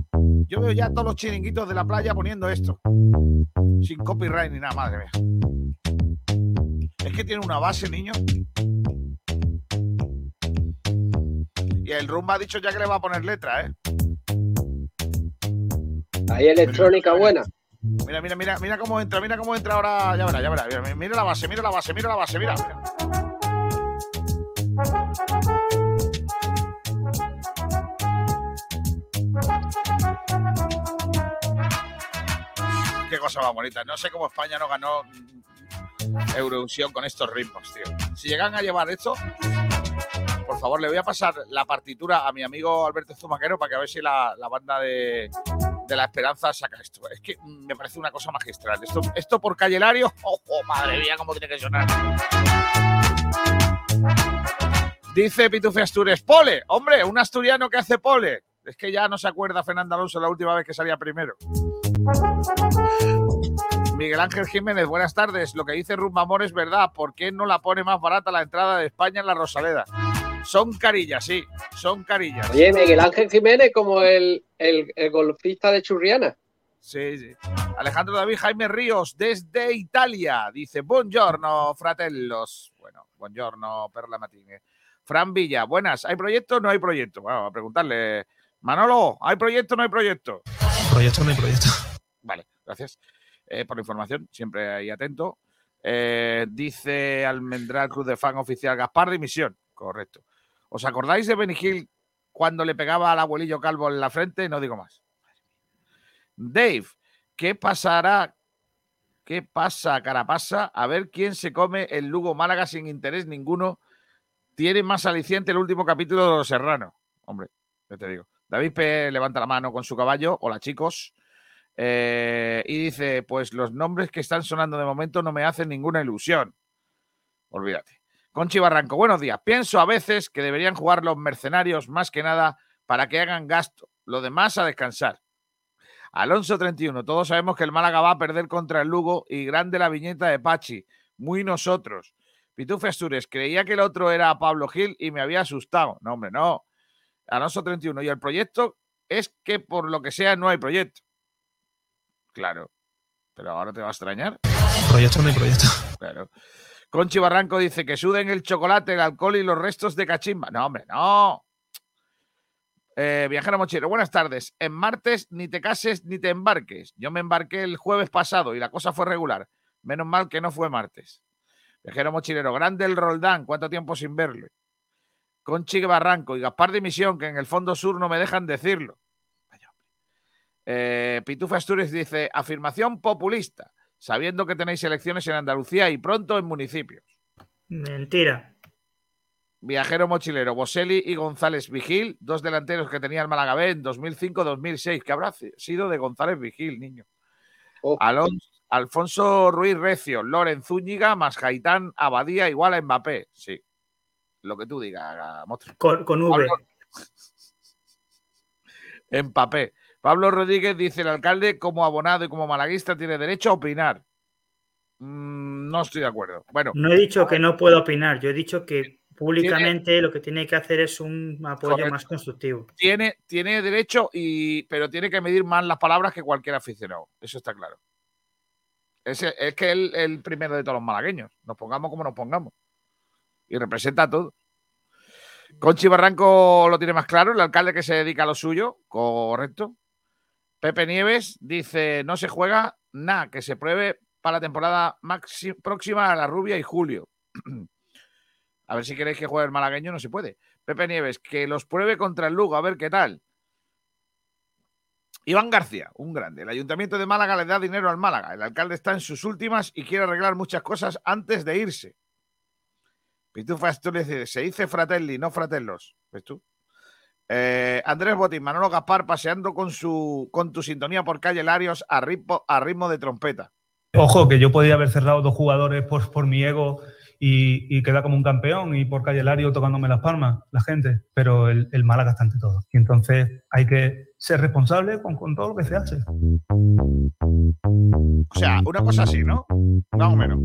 Yo veo ya todos los chiringuitos de la playa poniendo esto. Sin copyright ni nada, madre mía. Es que tiene una base, niño. Y el rumba ha dicho ya que le va a poner letra, ¿eh? Hay electrónica buena. Mira, mira, mira, mira cómo entra, mira cómo entra ahora. Ya verá, ya verá. Mira, la base, mira la base, mira la base, mira. Qué cosa más bonita. No sé cómo España no ganó Eurovisión con estos ritmos, tío. Si llegan a llevar esto, por favor, le voy a pasar la partitura a mi amigo Alberto Zumaquero para que a ver si la banda de, de La Esperanza saca esto. Es que me parece una cosa magistral. Esto, esto por Calle Lario, ¡oh, oh, madre mía, cómo tiene que sonar! Dice Pitufe Astures, pole, hombre, un asturiano que hace pole. Es que ya no se acuerda Fernando Alonso la última vez que salía primero. Miguel Ángel Jiménez, buenas tardes. Lo que dice Rumbamor es verdad. ¿Por qué no la pone más barata la entrada de España en la Rosaleda? Son carillas, sí, son carillas. Oye, Miguel Ángel Jiménez como el, el, el golfista de Churriana. Sí, sí. Alejandro David Jaime Ríos, desde Italia, dice: Buongiorno, fratellos. Bueno, buongiorno, Perla Matine. Fran Villa, buenas. ¿Hay proyecto o no hay proyecto? Bueno, a preguntarle. Manolo, ¿hay proyecto o no hay proyecto? Proyecto no hay proyecto. Vale, gracias eh, por la información, siempre ahí atento. Eh, dice Almendral Cruz de Fan Oficial Gaspar dimisión. Correcto. ¿Os acordáis de Benny cuando le pegaba al abuelillo calvo en la frente? No digo más. Dave, ¿qué pasará? ¿Qué pasa, carapasa? A ver quién se come el Lugo Málaga sin interés ninguno. Tiene más aliciente el último capítulo de Los Serranos. Hombre, ya te digo. David P. levanta la mano con su caballo. Hola, chicos. Eh, y dice: Pues los nombres que están sonando de momento no me hacen ninguna ilusión. Olvídate. Conchi Barranco, buenos días. Pienso a veces que deberían jugar los mercenarios más que nada para que hagan gasto. Lo demás a descansar. Alonso 31, todos sabemos que el Málaga va a perder contra el Lugo y grande la viñeta de Pachi. Muy nosotros. Pitufe Astures, creía que el otro era Pablo Gil y me había asustado. No, hombre, no. Alonso 31. Y el proyecto es que por lo que sea no hay proyecto. Claro. Pero ahora te va a extrañar. Proyecto no hay proyecto. Claro. Conchi Barranco dice que suden el chocolate, el alcohol y los restos de cachimba. No, hombre, no. Eh, viajero mochilero, buenas tardes. En martes ni te cases ni te embarques. Yo me embarqué el jueves pasado y la cosa fue regular. Menos mal que no fue martes. Viajero mochilero, grande el Roldán, cuánto tiempo sin verlo. Conchi Barranco y Gaspar de Misión, que en el fondo sur no me dejan decirlo. Eh, Pitufa Asturias dice, afirmación populista, sabiendo que tenéis elecciones en Andalucía y pronto en municipios. Mentira. Viajero mochilero, Boselli y González Vigil, dos delanteros que tenía el Málaga B en 2005-2006. ¿Qué habrá sido de González Vigil, niño? Oh. Alonso, Alfonso Ruiz Recio, Loren Zúñiga, más Gaitán Abadía igual a Mbappé. Sí. Lo que tú digas, monstruo. Con, con V. Mbappé. Pablo Rodríguez dice: el alcalde, como abonado y como malaguista, tiene derecho a opinar. Mm, no estoy de acuerdo. Bueno, No he dicho que no puedo opinar, yo he dicho que públicamente lo que tiene que hacer es un apoyo Correcto. más constructivo. tiene, tiene derecho, y, pero tiene que medir más las palabras que cualquier aficionado. Eso está claro. Es, es que él es el primero de todos los malagueños. Nos pongamos como nos pongamos. Y representa a todos. Conchi Barranco lo tiene más claro, el alcalde que se dedica a lo suyo, correcto. Pepe Nieves dice: no se juega nada, que se pruebe para la temporada maxi- próxima a la Rubia y Julio. [CLEARS THROAT] a ver si queréis que juegue el malagueño, no se puede. Pepe Nieves, que los pruebe contra el Lugo, a ver qué tal. Iván García, un grande. El Ayuntamiento de Málaga le da dinero al Málaga. El alcalde está en sus últimas y quiere arreglar muchas cosas antes de irse. Pitufa Asturias dice, se dice fratelli, no fratellos. ¿Ves tú? Eh, Andrés Botín, Manolo Gaspar paseando con su con tu sintonía por calle Larios a ritmo, a ritmo de trompeta. Ojo, que yo podía haber cerrado dos jugadores por, por mi ego y, y quedar como un campeón y por Calle Lario tocándome las palmas, la gente, pero el, el Málaga está ante todo. Y entonces hay que ser responsable con, con todo lo que se hace. O sea, una cosa así, ¿no? Más o menos.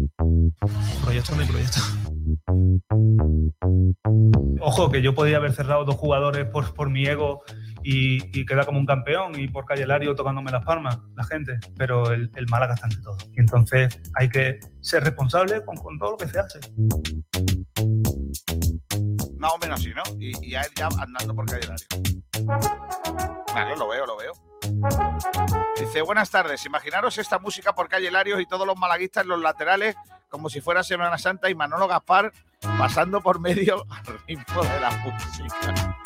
Proyecto hay proyecto. Ojo, que yo podía haber cerrado dos jugadores por, por mi ego y, y quedar como un campeón y por Calle Lario tocándome las palmas, la gente, pero el, el Málaga está ante todo. Y entonces hay que ser responsable con, con todo lo que se hace. Más o menos así, ¿no? Y, a él ya andando por calle. Vale, lo veo, lo veo. Dice, buenas tardes. Imaginaros esta música por calle Larios y todos los malaguistas en los laterales, como si fuera Semana Santa y Manolo Gaspar pasando por medio [LAUGHS] al ritmo de la música.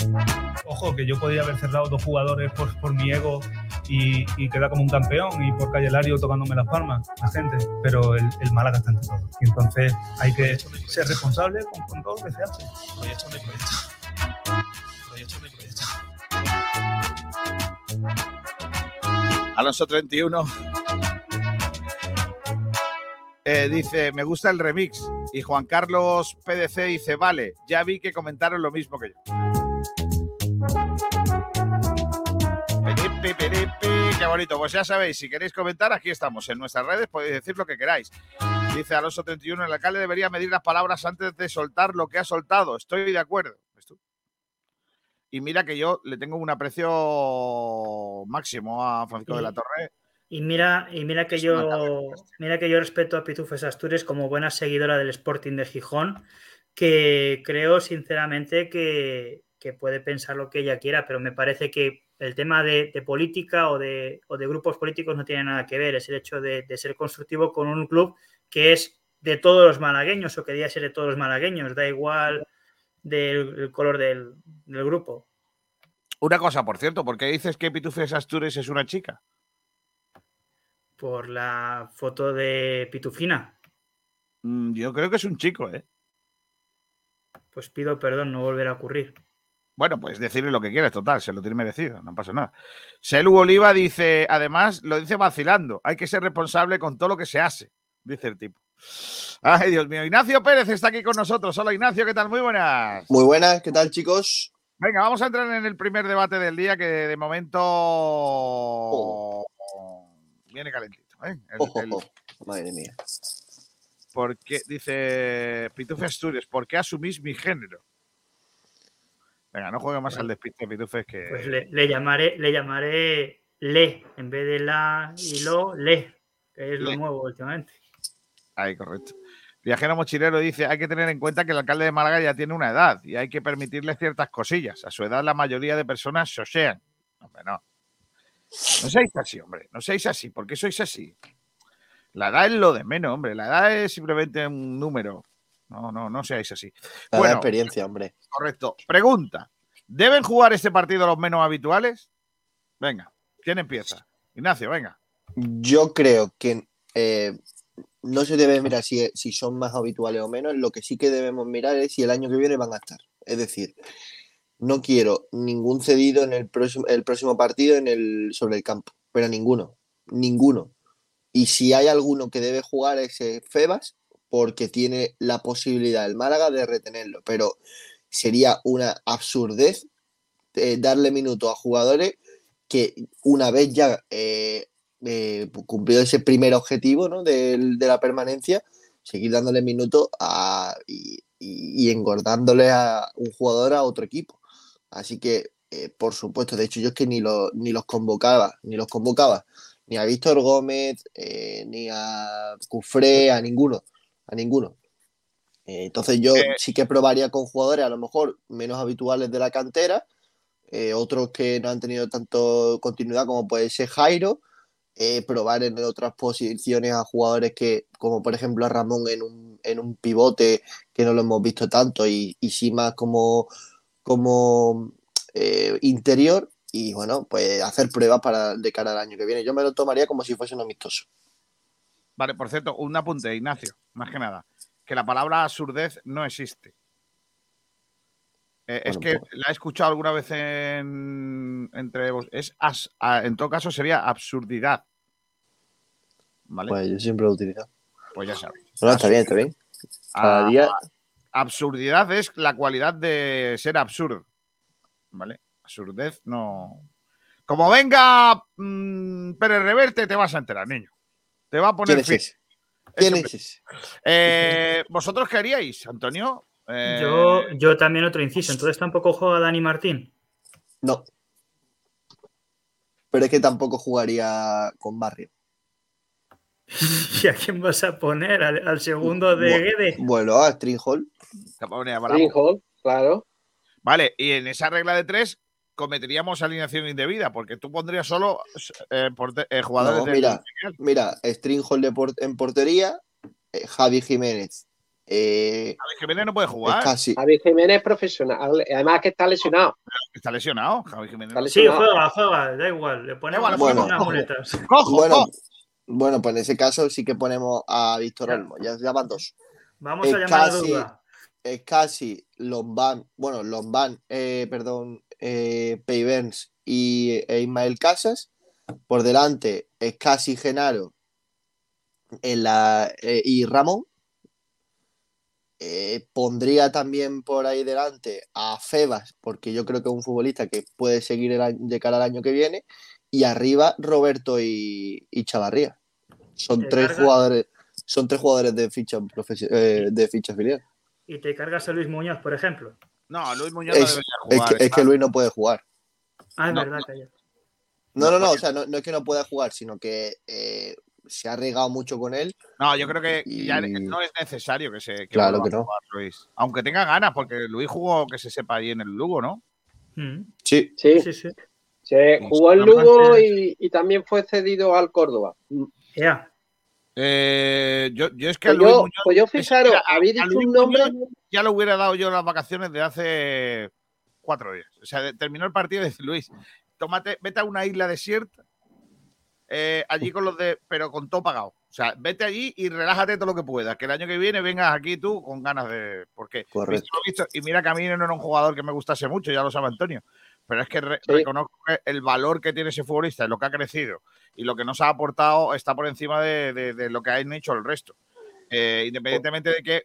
Ojo, que yo podía haber cerrado dos jugadores por, por mi ego y, y quedar como un campeón y por Calle Lario tocándome las palmas, la gente, pero el, el Málaga está ante todo. Y entonces hay que ser responsable con, con todo lo que se hace. Proyecto hay proyecto. Proyecto hay proyecto. Alonso 31 eh, dice, me gusta el remix. Y Juan Carlos PDC dice, vale, ya vi que comentaron lo mismo que yo. Piripi, piripi, Qué bonito. Pues ya sabéis, si queréis comentar, aquí estamos. En nuestras redes podéis decir lo que queráis. Dice Alonso 31, el alcalde debería medir las palabras antes de soltar lo que ha soltado. Estoy de acuerdo. Y mira que yo le tengo un aprecio máximo a Francisco de la Torre. Y mira, y mira que yo mira que yo respeto a Pitufes Asturias como buena seguidora del Sporting de Gijón, que creo sinceramente que, que puede pensar lo que ella quiera, pero me parece que el tema de, de política o de, o de grupos políticos no tiene nada que ver, es el hecho de, de ser constructivo con un club que es de todos los malagueños o que debía ser de todos los malagueños, da igual del el color del, del grupo. Una cosa, por cierto, ¿por qué dices que Pitufes Astures es una chica? Por la foto de Pitufina. Mm, Yo creo que es un chico, ¿eh? Pues pido perdón, no volverá a ocurrir. Bueno, pues decirle lo que quieras, total, se lo tiene merecido, no pasa nada. Selu Oliva dice, además, lo dice vacilando, hay que ser responsable con todo lo que se hace, dice el tipo. Ay, Dios mío. Ignacio Pérez está aquí con nosotros. Hola, Ignacio, ¿qué tal? Muy buenas. Muy buenas, ¿qué tal, chicos? Venga, vamos a entrar en el primer debate del día que de momento viene calentito. ¿eh? El- el-. Madre mía. ¿Por qué? Dice Pitufe Asturias, ¿por qué asumís mi género? Venga, no juegue más al despiste, Pitufes, que... Pues le, le llamaré, le llamaré le, en vez de la y lo, le, que es lo nuevo últimamente. Ahí, correcto. Viajero Mochilero dice, hay que tener en cuenta que el alcalde de Málaga ya tiene una edad y hay que permitirle ciertas cosillas. A su edad la mayoría de personas sosean. Hombre, no. No seáis así, hombre. No seáis así. ¿Por qué sois así? La edad es lo de menos, hombre. La edad es simplemente un número. No, no, no seáis así. La Bueno, experiencia, hombre. correcto. Pregunta. ¿Deben jugar este partido los menos habituales? Venga, ¿quién empieza? Ignacio, venga. Yo creo que eh, no se debe mirar si, si son más habituales o menos. Lo que sí que debemos mirar es si el año que viene van a estar. Es decir, no quiero ningún cedido en el próximo, el próximo partido en el, sobre el campo. Pero ninguno. Ninguno. Y si hay alguno que debe jugar es eh, Febas, porque tiene la posibilidad el Málaga de retenerlo. Pero sería una absurdez eh, darle minutos a jugadores que una vez ya eh, eh, cumplido ese primer objetivo ¿no? del- de, la permanencia, seguir dándole minutos y, y- y engordándole a un jugador a otro equipo. Así que, eh, por supuesto, de hecho yo es que ni, lo- ni los convocaba, ni los convocaba, ni a Víctor Gómez, eh, ni a Cufré, a ninguno, a ninguno. Eh, entonces yo sí que probaría con jugadores a lo mejor menos habituales de la cantera, otros que no han tenido tanto continuidad como puede ser Jairo, probar en otras posiciones a jugadores que, como por ejemplo a Ramón en un, en un pivote que no lo hemos visto tanto y, y sí más como, como eh, interior y bueno, pues hacer pruebas para de cara al año que viene. Yo me lo tomaría como si fuese un amistoso. Vale, por cierto, un apunte, Ignacio, más que nada. Que la palabra absurdez no existe. Eh, es que la he escuchado alguna vez en, entre vos. Es as- a- en todo caso sería absurdidad. ¿Vale? Pues, Pues yo siempre lo he utilizado. ya sabéis. No, está bien, está bien. Cada Ah, día absurdidad es la cualidad de ser absurdo. ¿Vale? Absurdez no. Como venga mm, Pérez Reverte, te vas a enterar, niño. Te va a poner ¿Quién es? ¿Quién es ese? Eh, ¿Vosotros qué haríais, Antonio? Eh, Yo, yo también otro inciso. Entonces tampoco juega Dani Martín. No. Pero es que tampoco jugaría con Barrio. [LAUGHS] ¿Y a quién vas a poner? ¿Al, al segundo de Guede? Bueno, a Stringhall. Greenhall, claro. Vale, y en esa regla de tres cometeríamos alineación indebida, porque tú pondrías solo eh, eh, jugadores No, mira, filial. mira, Stringhall de por- en portería, eh, Javi Jiménez. Eh, Javi Jiménez no puede jugar, casi. Javi Jiménez es profesional. Además que está lesionado. está lesionado. Javi Jiménez. Está Sí, juega, juega, da igual. Le ponemos bueno. unas muletas. ¡Cojo! Bueno, cojo! Bueno, pues en ese caso sí que ponemos a Víctor Olmo. Ya, ya van dos. Vamos Es a llamar a duda. Es casi Lombán, bueno, Lombán, eh, perdón, eh, Peivens y e Ismael Casas. Por delante es casi Genaro en la, eh, y Ramón. Eh, pondría también por ahí delante a Febas, porque yo creo que es un futbolista que puede seguir el año- de cara al año que viene. Y arriba Roberto y, y Chavarría. Son tres cargas- jugadores, son tres jugadores de ficha eh, de ficha filial. Y te cargas a Luis Muñoz, por ejemplo. No, Luis Muñoz no Es, debería es jugar. que, es que Luis no puede jugar. Ah, es No, verdad, no. No, no, no, o sea, no, no es que no pueda jugar, sino que eh, se ha regado mucho con él. No, yo creo que ya no es necesario que se que Claro que a no. jugar Luis. Aunque tenga ganas, porque Luis jugó que se sepa ahí en el Lugo, ¿no? Mm, Sí. Sí, Sí, sí. Se Sí, jugó en Lugo y, y también fue cedido al Córdoba. Ya. Eh, yo, yo es que a Pues Luis yo, Muñoz pues yo es- fijaros, mira, a- habéis a dicho un nombre. Muñoz ya lo hubiera dado yo las vacaciones de hace cuatro días. O sea, de- terminó el partido y dice Luis, tómate, vete a una isla desierta, eh, allí con los de, pero con todo pagado. O sea, vete allí y relájate todo lo que puedas. Que el año que viene vengas aquí tú con ganas de. Porque Correcto. visto lo visto, y mira que a mí no era un jugador que me gustase mucho, ya lo sabe Antonio. Pero es que re- Sí. reconozco el valor que tiene ese futbolista, lo que ha crecido y lo que nos ha aportado está por encima de, de- de lo que han hecho el resto. Eh, independientemente de que,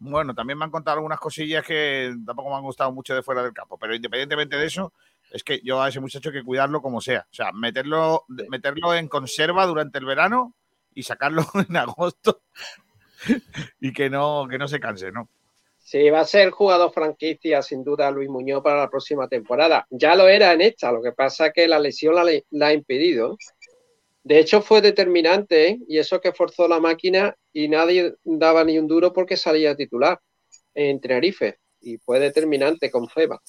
bueno, también me han contado algunas cosillas que tampoco me han gustado mucho de fuera del campo, pero independientemente de eso, es que yo a ese muchacho hay que cuidarlo como sea. O sea, meterlo, meterlo en conserva durante el verano y sacarlo [LAUGHS] en agosto y que no, que no se canse, ¿no? Sí, va a ser jugador franquicia, sin duda, Luis Muñoz para la próxima temporada. Ya lo era en esta, lo que pasa es que la lesión la, la ha impedido. De hecho, fue determinante, ¿eh? y eso que forzó la máquina y nadie daba ni un duro porque salía titular en Tenerife, y fue determinante con Feba.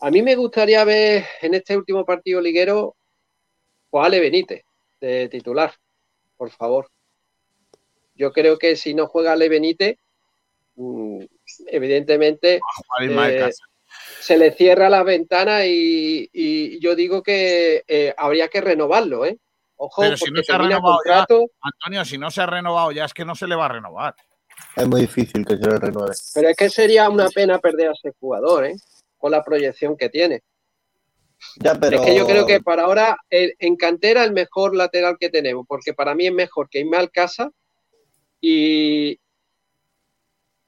A mí me gustaría ver en este último partido liguero pues, Ale Benítez de titular, por favor. Yo creo que si no juega Ale Benítez, mm, evidentemente eh, se le cierra la ventana y, y yo digo que eh, habría que renovarlo, ¿eh? Ojo, Pero si no se ha renovado ya, Antonio, si no se ha renovado ya, es que no se le va a renovar. Es muy difícil que se le renueve. pero es que sería una pena perder a ese jugador, ¿eh? Con la proyección que tiene. Ya, pero. Es que yo creo que para ahora el- en cantera el mejor lateral que tenemos, porque para mí es mejor que Ismael Casa y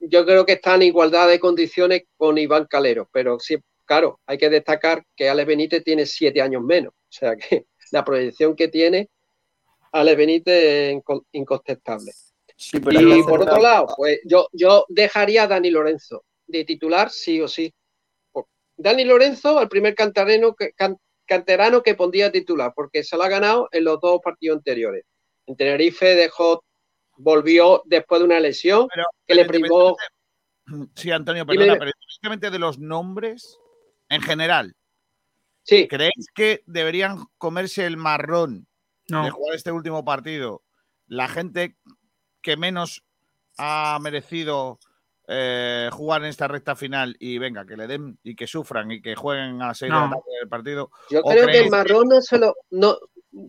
yo creo que está en igualdad de condiciones con Iván Calero, pero sí, claro, hay que destacar que Ale Benítez tiene siete años menos, o sea que [LAUGHS] la proyección que tiene Ale Benítez es inco- incontestable. Sí, pero Y por otro lado, pues yo, yo dejaría a Dani Lorenzo de titular sí o sí. Dani Lorenzo, el primer cantareno que, can- canterano que pondría titular, porque se lo ha ganado en los dos partidos anteriores. En Tenerife dejó, volvió después de una lesión Pero, que le privó. Sí, Antonio, perdona, pero independientemente de los nombres, en general, Sí, ¿creéis que deberían comerse el marrón No, de jugar este último partido la gente que menos ha merecido eh, jugar en esta recta final y venga, que le den y que sufran y que jueguen a seis de la No. tarde del partido? yo ¿O creo que el marrón no se lo. No,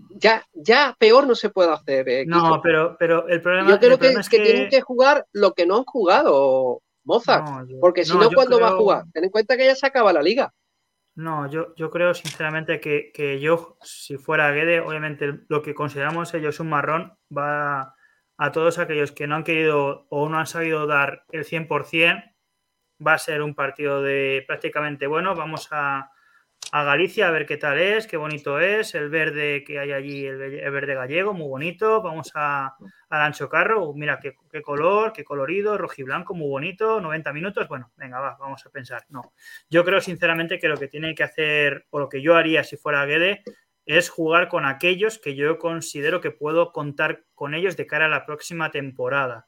ya, ya peor no se puede hacer. eh, no, pero, pero el problema, yo creo el que, es que tienen que jugar lo que no han jugado, Mozart. No, yo- Porque si no, ¿cuándo va a jugar? Ten en cuenta que ya se acaba la liga. No, yo, yo creo sinceramente que, que yo, si fuera Guede, obviamente lo que consideramos ellos un marrón va a todos aquellos que no han querido o no han sabido dar el 100%. Va a ser un partido de prácticamente, bueno, vamos a, a Galicia a ver qué tal es, qué bonito es, el verde que hay allí, el, ve- el verde gallego, muy bonito. Vamos a, al Ancho Carro, uh, mira qué, qué color, qué colorido, rojiblanco, muy bonito, 90 minutos. Bueno, venga, va, vamos a pensar. No, yo creo sinceramente que lo que tiene que hacer, o lo que yo haría si fuera Guede, es jugar con aquellos que yo considero que puedo contar con ellos de cara a la próxima temporada.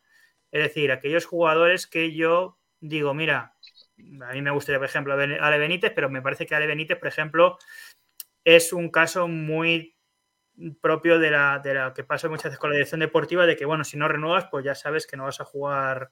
Es decir, aquellos jugadores que yo digo, mira, a mí me gustaría, por ejemplo, Ale Benítez, pero me parece que Ale Benítez, por ejemplo, es un caso muy propio de la, de que pasa muchas veces con la dirección deportiva, de que, bueno, si no renuevas, pues ya sabes que no vas a jugar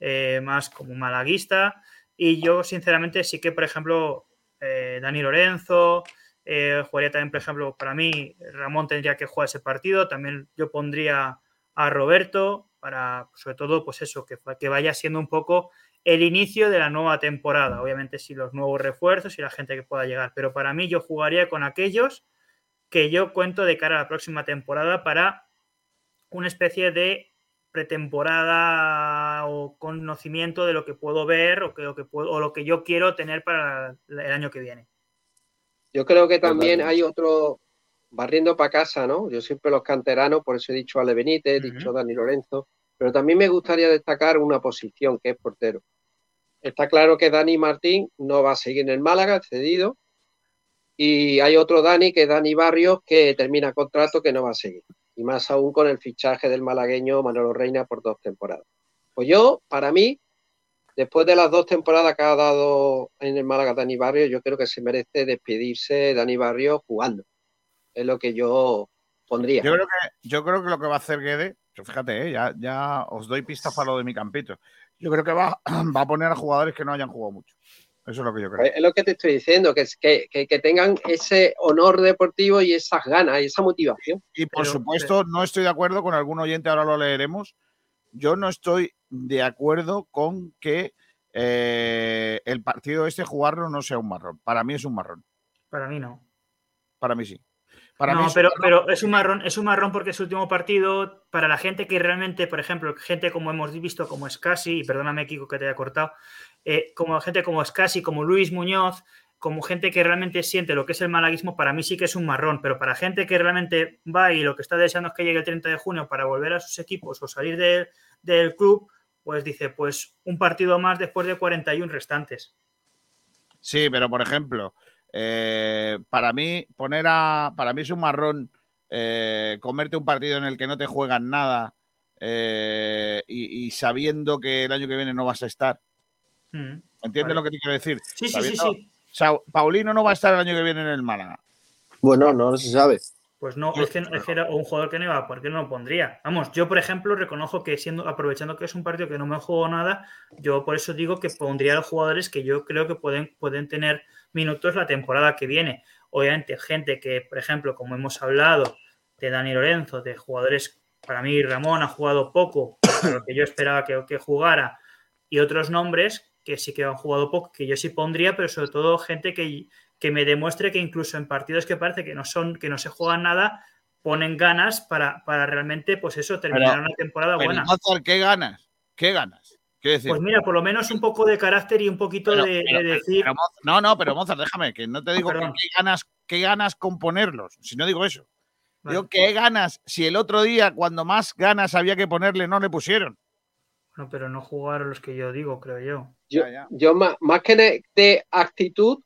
eh, más como malaguista. Y yo, sinceramente, sí que, por ejemplo, eh, Dani Lorenzo, eh, jugaría también, por ejemplo, para mí, Ramón tendría que jugar ese partido. También yo pondría a Roberto para, sobre todo, pues eso, que, que vaya siendo un poco el inicio de la nueva temporada. Obviamente, si los nuevos refuerzos y la gente que pueda llegar. Pero para mí, yo jugaría con aquellos que yo cuento de cara a la próxima temporada para una especie de pretemporada o conocimiento de lo que puedo ver o, que, lo que puedo, o lo que yo quiero tener para el año que viene. Yo creo que también hay otro barriendo para casa, ¿no? Yo siempre los canteranos, por eso he dicho Ale Benítez, he dicho Dani Lorenzo, pero también me gustaría destacar una posición que es portero. Está claro que Dani Martín no va a seguir en el Málaga, cedido, y hay otro Dani, que es Dani Barrios, que termina contrato que no va a seguir. Y más aún con el fichaje del malagueño Manolo Reina por dos temporadas. Pues yo, para mí, después de las dos temporadas que ha dado en el Málaga Dani Barrios, yo creo que se merece despedirse Dani Barrios jugando. Es lo que yo pondría. Yo creo que, yo creo que lo que va a hacer Guede, fíjate, eh, ya, ya os doy pistas para lo de mi campito. Yo creo que va, [CLEARS THROAT] va a poner a jugadores que no hayan jugado mucho. Eso es lo que yo creo. Es lo que te estoy diciendo, que, es- que, que, que tengan ese honor deportivo y esas ganas y esa motivación. Y por Pero- supuesto, no estoy de acuerdo con algún oyente, ahora lo leeremos. Yo no estoy de acuerdo con que eh, el partido este jugarlo no sea un marrón. Para mí es un marrón. Para mí no. Para mí sí. Para no, pero, marrón. pero es un marrón, es un marrón porque es su último partido. Para la gente que realmente, por ejemplo, gente como hemos visto, como Scassi, y perdóname, Kiko, que te haya cortado, eh, como gente como Scassi, como Luis Muñoz, como gente que realmente siente lo que es el malaguismo, para mí sí que es un marrón, pero para gente que realmente va y lo que está deseando es que llegue el 30 de junio para volver a sus equipos o salir de- del club, pues dice, pues un partido más después de 41 restantes. Sí, pero por ejemplo, eh, para mí poner a, para mí es un marrón eh, comerte un partido en el que no te juegan nada eh, y, y sabiendo que el año que viene no vas a estar. Mm. ¿Entiendes Vale. lo que te quiero decir? Sí, sí, sí, sí. O sea, Paulino no va a estar el año que viene en el Málaga. Bueno, no se sabe. Pues no, es que, es que era un jugador que no iba, ¿por qué no lo pondría? Vamos, yo por ejemplo reconozco que siendo, aprovechando que es un partido que no me juego nada, yo por eso digo que pondría a los jugadores que yo creo que pueden, pueden tener minutos la temporada que viene. Obviamente, gente que, por ejemplo, como hemos hablado de Dani Lorenzo, de jugadores, para mí Ramón ha jugado poco, [COUGHS] lo que yo esperaba que, que jugara, y otros nombres que sí que han jugado poco, que yo sí pondría, pero sobre todo gente que, que me demuestre que incluso en partidos que parece que no son, que no se juegan nada, ponen ganas para, para realmente, pues eso, terminar Pero- una temporada buena. ¿qué ganas? ¿Qué ganas? Decir, Pues mira, por lo menos un poco de carácter y un poquito Pero- de, pero- de decir. pero, no, no, pero Mozart, déjame, que no te digo que perdón. qué ganas, qué ganas con ponerlos, si no digo eso. Vale. Digo, qué ganas, si el otro día, cuando más ganas había que ponerle, no le pusieron. No, pero no jugaron los que yo digo, creo yo. Yo, yo más, más que de, de actitud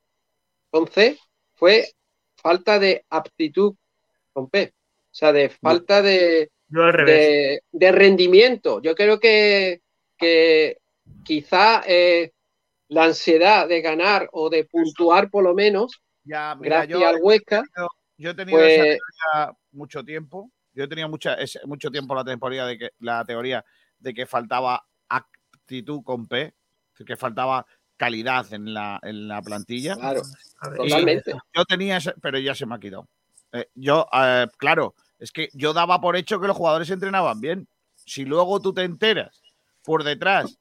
con C, fue falta de aptitud con P. O sea, de falta de, Yo al revés. de, de rendimiento. Yo creo que, que quizá eh, la ansiedad de ganar o de puntuar por lo menos, Ya, mira, gracias yo, al Huesca, yo he tenido pues- esa teoría mucho tiempo. Yo he tenido mucha, ese- mucho tiempo la teoría de que la teoría de que faltaba actitud con P, que faltaba calidad en la, en la plantilla. claro, totalmente. Yo tenía ese, pero ya se me ha quitado. Eh, yo, eh, claro, es que yo daba por hecho que los jugadores entrenaban bien. Si luego tú te enteras por detrás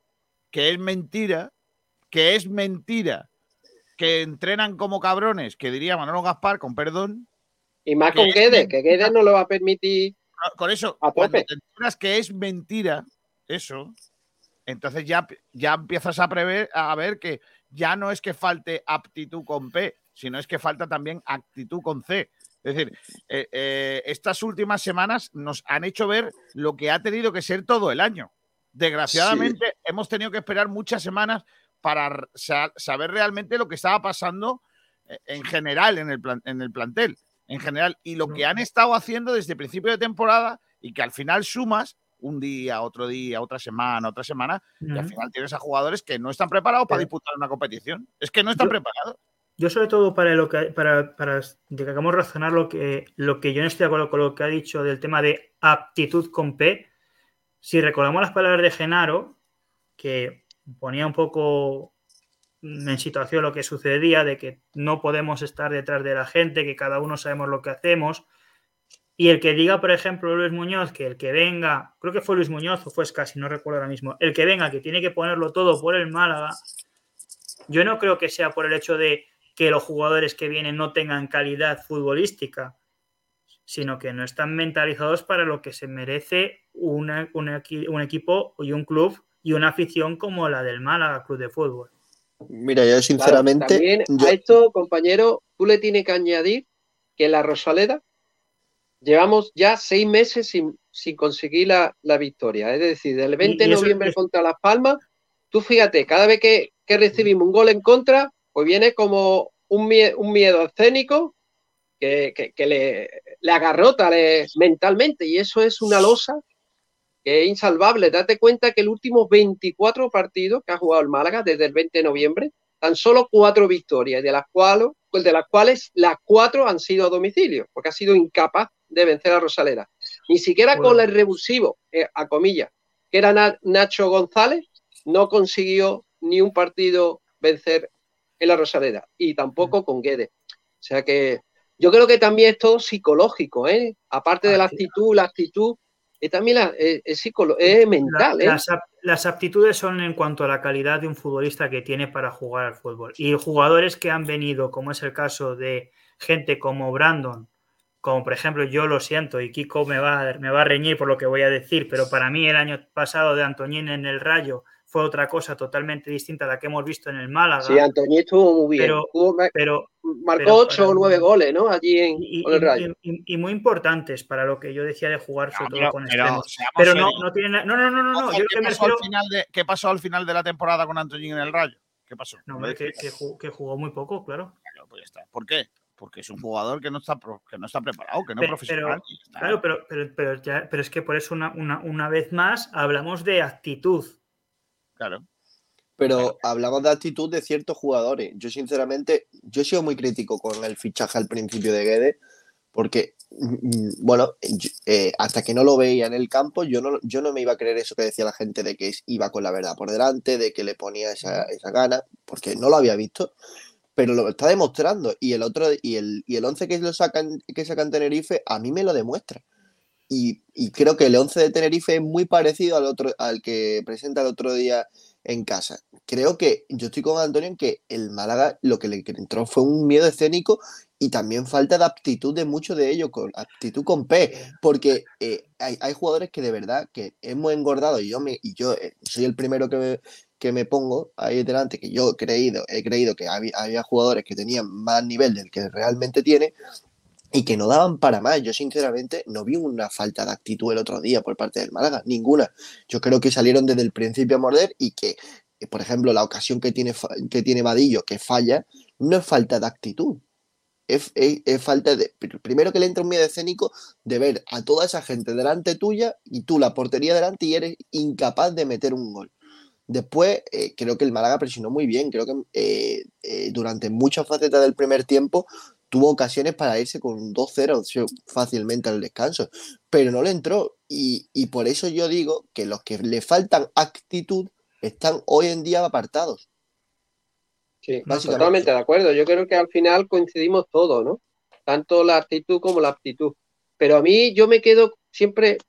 que es mentira, que es mentira, que entrenan como cabrones, que diría Manolo Gaspar, con perdón, Y más que con es Guedes, que. Guedes no lo va a permitir. Ah, con eso, A cuando te enteras que es mentira, eso, entonces ya, ya empiezas a prever, a ver que ya no es que falte aptitud con P, sino es que falta también actitud con C. Es decir, eh, eh, estas últimas semanas nos han hecho ver lo que ha tenido que ser todo el año. Desgraciadamente, hemos tenido que esperar muchas semanas para saber realmente lo que estaba pasando eh, en general en el, plan- en el plantel. En general, y lo que han estado haciendo desde el principio de temporada y que al final sumas un día, otro día, otra semana, otra semana, y al final tienes a jugadores que no están preparados para Pero- disputar una competición. Es que no están Yo- preparados. Yo sobre todo para lo que para, para de que hagamos razonar lo que lo que yo no estoy de acuerdo con lo que ha dicho del tema de aptitud con P, si recordamos las palabras de Genaro, que ponía un poco en situación lo que sucedía, de que no podemos estar detrás de la gente, que cada uno sabemos lo que hacemos, y el que diga, por ejemplo, Luis Muñoz, que el que venga, creo que fue Luis Muñoz o fue casi, no recuerdo ahora mismo, el que venga, que tiene que ponerlo todo por el Málaga, yo no creo que sea por el hecho de que los jugadores que vienen no tengan calidad futbolística, sino que no están mentalizados para lo que se merece una- un equi- un equipo y un club y una afición como la del Málaga Club de Fútbol. Mira, yo Claro, sinceramente. también yo- a esto, compañero, tú le tienes que añadir que la Rosaleda llevamos ya seis meses sin, sin conseguir la, la victoria. Es decir, del 20 y de noviembre es- contra Las Palmas, tú fíjate, cada vez que, que recibimos un gol en contra, pues viene como un, mie- un miedo escénico que, que- que le, le agarrota le- mentalmente y eso es una losa que es insalvable. Date cuenta que el último 24 partidos que ha jugado el Málaga desde el 20 de noviembre, tan solo cuatro victorias, de las cuales, de las, cuales las cuatro han sido a domicilio, porque ha sido incapaz de vencer a Rosalera. Ni siquiera con el revulsivo, eh, a comillas, que era Na- Nacho González, no consiguió ni un partido vencer en la Rosaleda y tampoco con Guedes. O sea que yo creo que también es todo psicológico, ¿eh? Aparte de la actitud, la actitud es también la, es, es es mental, ¿eh? Las, las aptitudes son en cuanto a la calidad de un futbolista que tiene para jugar al fútbol. Y jugadores que han venido, como es el caso de gente como Brandon, como por ejemplo, yo lo siento, y Kiko me va, a- me va a reñir por lo que voy a decir, pero para mí el año pasado de Antoñín en el Rayo fue otra cosa totalmente distinta a la que hemos visto en el Málaga. Sí, Antoñí estuvo muy bien. Pero- Estuvo- ma- pero, marcó pero ocho para o mí- nueve goles, ¿no? Allí en y, con el Rayo. y- y- y muy importantes para lo que yo decía de jugar sobre todo con pero Pero no, no tiene na- no, no, no, no, no, Ojo, yo ¿qué, pasó al final de, ¿Qué pasó al final de la temporada con Antoñín en el Rayo? ¿Qué pasó? No, ¿Me hombre, lo que, jugó, que jugó muy poco, claro. Claro, pues ya está. ¿Por qué? Porque es un jugador que no está, que no está preparado, que no es Pero, profesional. pero- claro, pero, pero, pero, ya- pero es que por eso una, una, una vez más hablamos de actitud. Claro. Pero hablamos de actitud de ciertos jugadores. Yo, sinceramente, yo he sido muy crítico con el fichaje al principio de Guedes, porque, mm, bueno, yo- eh, hasta que no lo veía en el campo, yo no, yo no me iba a creer eso que decía la gente de que iba con la verdad por delante, de que le ponía esa, esa gana, porque no lo había visto, pero lo está demostrando. Y el otro, y el, y el 11 que lo sacan, que sacan Tenerife, a mí me lo demuestra. Y, y creo que el 11 de Tenerife es muy parecido al otro, al que presenta el otro día en casa. Creo que yo estoy con Antonio en que el Málaga lo que le entró fue un miedo escénico y también falta de aptitud de muchos de ellos, con aptitud con P, porque eh, hay, hay jugadores que de verdad que hemos engordado y yo me y yo eh, soy el primero que me, que me pongo ahí delante, que yo he creído, he creído que había, había jugadores que tenían más nivel del que realmente tiene y que no daban para más. Yo sinceramente no vi una falta de actitud el otro día por parte del Málaga, ninguna. Yo creo que salieron desde el principio a morder y que, eh, por ejemplo, la ocasión que tiene, que tiene Vadillo, que falla, no es falta de actitud. Es, falta de. pr- Primero que le entra un miedo escénico de ver a toda esa gente delante tuya y tú la portería delante y eres incapaz de meter un gol. Después, eh, creo que el Málaga presionó muy bien. Creo que eh, durante muchas facetas del primer tiempo tuvo ocasiones para irse con un 2-0 sí, fácilmente al descanso, pero no le entró. Y, y por eso yo digo que los que le faltan actitud están hoy en día apartados. Sí, totalmente de acuerdo. Yo creo que al final coincidimos todos, ¿no? Tanto la actitud como la aptitud. Pero a mí yo me quedo siempre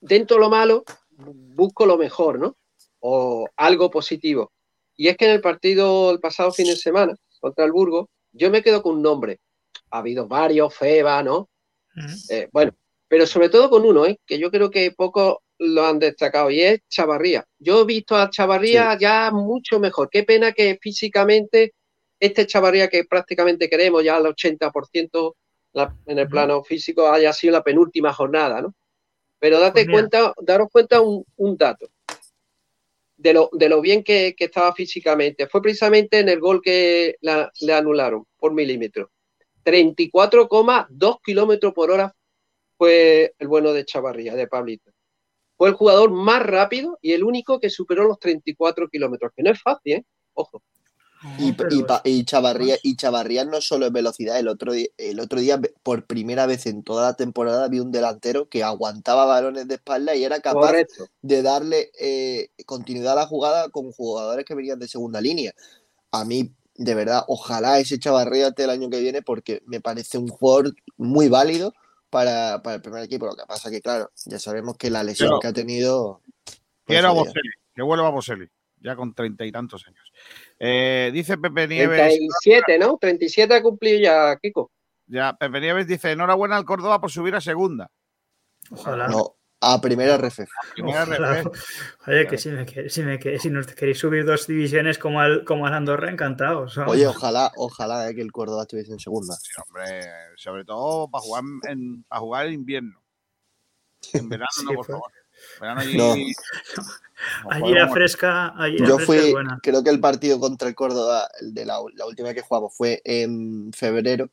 dentro de lo malo, busco lo mejor, ¿no? O algo positivo. Y es que en el partido el pasado fin de semana contra el Burgos, yo me quedo con un nombre. Ha habido varios, Feba, ¿no? Eh, bueno, pero sobre todo con uno, ¿eh? que yo creo que pocos lo han destacado, y es Chavarría. Yo he visto a Chavarría ya mucho mejor. Qué pena que físicamente este Chavarría que prácticamente queremos ya al 80% la- en el plano físico haya sido la penúltima jornada, ¿no? Pero date Pues cuenta, daros cuenta un, un dato de lo, de lo bien que, estaba físicamente. Fue precisamente en el gol que le anularon por milímetro. 34,2 kilómetros por hora fue el bueno de Chavarría, de Pablito. Fue el jugador más rápido y el único que superó los 34 kilómetros, que no es fácil, ¿eh? Ojo. Y, pero y, y Chavarría, y Chavarría no solo es velocidad, el otro, día, el otro día, por primera vez en toda la temporada, vi un delantero que aguantaba balones de espalda y era capaz Correcto. de darle eh, continuidad a la jugada con jugadores que venían de segunda línea. A mí, de verdad, ojalá ese Chavarría esté el año que viene porque me parece un jugador muy válido para, para el primer equipo. Lo que pasa que, claro, ya sabemos que la lesión Pero- que ha tenido... pues, Quiero a jodida. Boselli, que vuelva Boselli, ya con treinta y tantos años. Eh, dice Pepe Nieves, 37, ¿no? 37 ha cumplido ya, Kiko. ya, Pepe Nieves dice, enhorabuena al Córdoba por subir a segunda. Ojalá. No, a primera RF. RF. Oye, que si, me, quer- si, me, quer- si nos queréis subir dos divisiones como al, como al Andorra, encantados. Oye, ojalá, ojalá eh, que el Córdoba estuviese en segunda. Sí, hombre, sobre todo para jugar en, para jugar en invierno. En verano Sí, no, por pues. favor. Verano allí. No. allí la fresca, allí Yo fresca fui, buena. creo que el partido contra el Córdoba, el de la, la última vez que jugamos, fue en febrero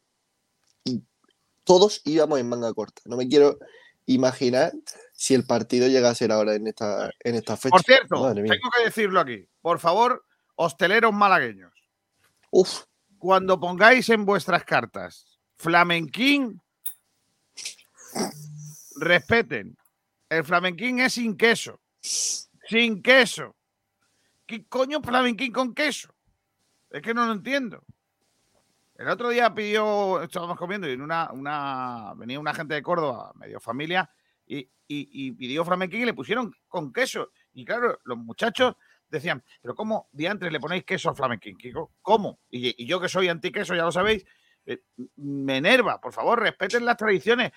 y todos íbamos en manga corta. No me quiero imaginar si el partido llega a ser ahora en esta, en esta fecha. Por cierto, tengo que decirlo aquí. Por favor, hosteleros malagueños, Uf, cuando pongáis en vuestras cartas flamenquín, respeten. El flamenquín es sin queso. Sin queso. ¿Qué coño flamenquín con queso? Es que no lo entiendo. El otro día pidió, estábamos comiendo y en una, una venía una gente de Córdoba, medio familia, y, y, y pidió flamenquín y le pusieron con queso. Y claro, los muchachos decían, pero ¿cómo diantres le ponéis queso al flamenquín? ¿Cómo? Y, y yo que soy antiqueso, ya lo sabéis, eh, me enerva. Por favor, respeten las tradiciones.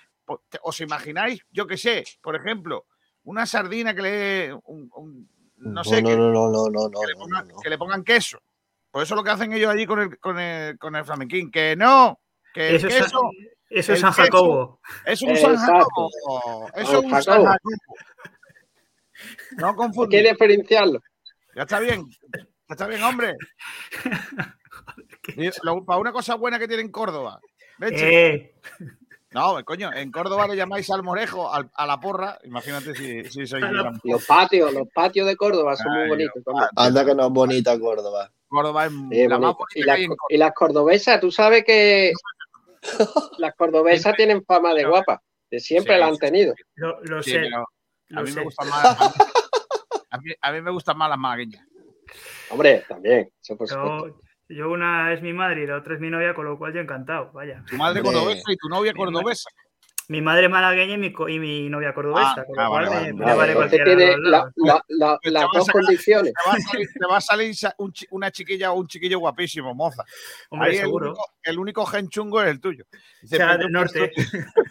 ¿Os imagináis, yo que sé, por ejemplo, una sardina que le... un- un- no sé, no, que, no, no, le pongan, no. que le pongan queso? Por eso lo que hacen ellos allí con el, con el, con el flamenquín, que no, que el Eso es, queso eso es San queso Jacobo. es un San. Jacobo. Eso es un San Jacobo. No Hay que confundir. diferenciarlo. Ya está bien. Ya está bien, hombre. [LAUGHS] Para una cosa buena que tiene en Córdoba. Eh, No, coño, en Córdoba le llamáis al morejo, al- a la porra. Imagínate si, si gran- Los patios, los patios de Córdoba son muy bonitos. también. Anda que no es bonita Córdoba. Córdoba es Sí, la más. Y, bonita que las, hay en co- Córdoba. y las cordobesas, tú sabes que [LAUGHS] las cordobesas tienen fama de guapas. De siempre Sí, la han tenido. lo, lo Sí, sé. a mí sé. me gustan más. [LAUGHS] A mí, a mí me gustan más las malagueñas. Hombre, también, eso por supuesto. Yo, una es mi madre y la otra es mi novia, con lo cual yo encantado. Vaya. Tu madre cordobesa y tu novia cordobesa. Mi madre malagueña y mi, y mi novia cordobesa, Ah, con lo ah, cual vale, me, vale, me vale. cualquiera de tiene los la- lados. la- la- Te las dos sacar- condiciones. Te va a salir, [LAUGHS] te va a salir un una chiquilla o un chiquillo guapísimo, moza. Hombre, Ahí el seguro. único, el único gen chungo es el tuyo. Dice, O sea, del norte. [LAUGHS]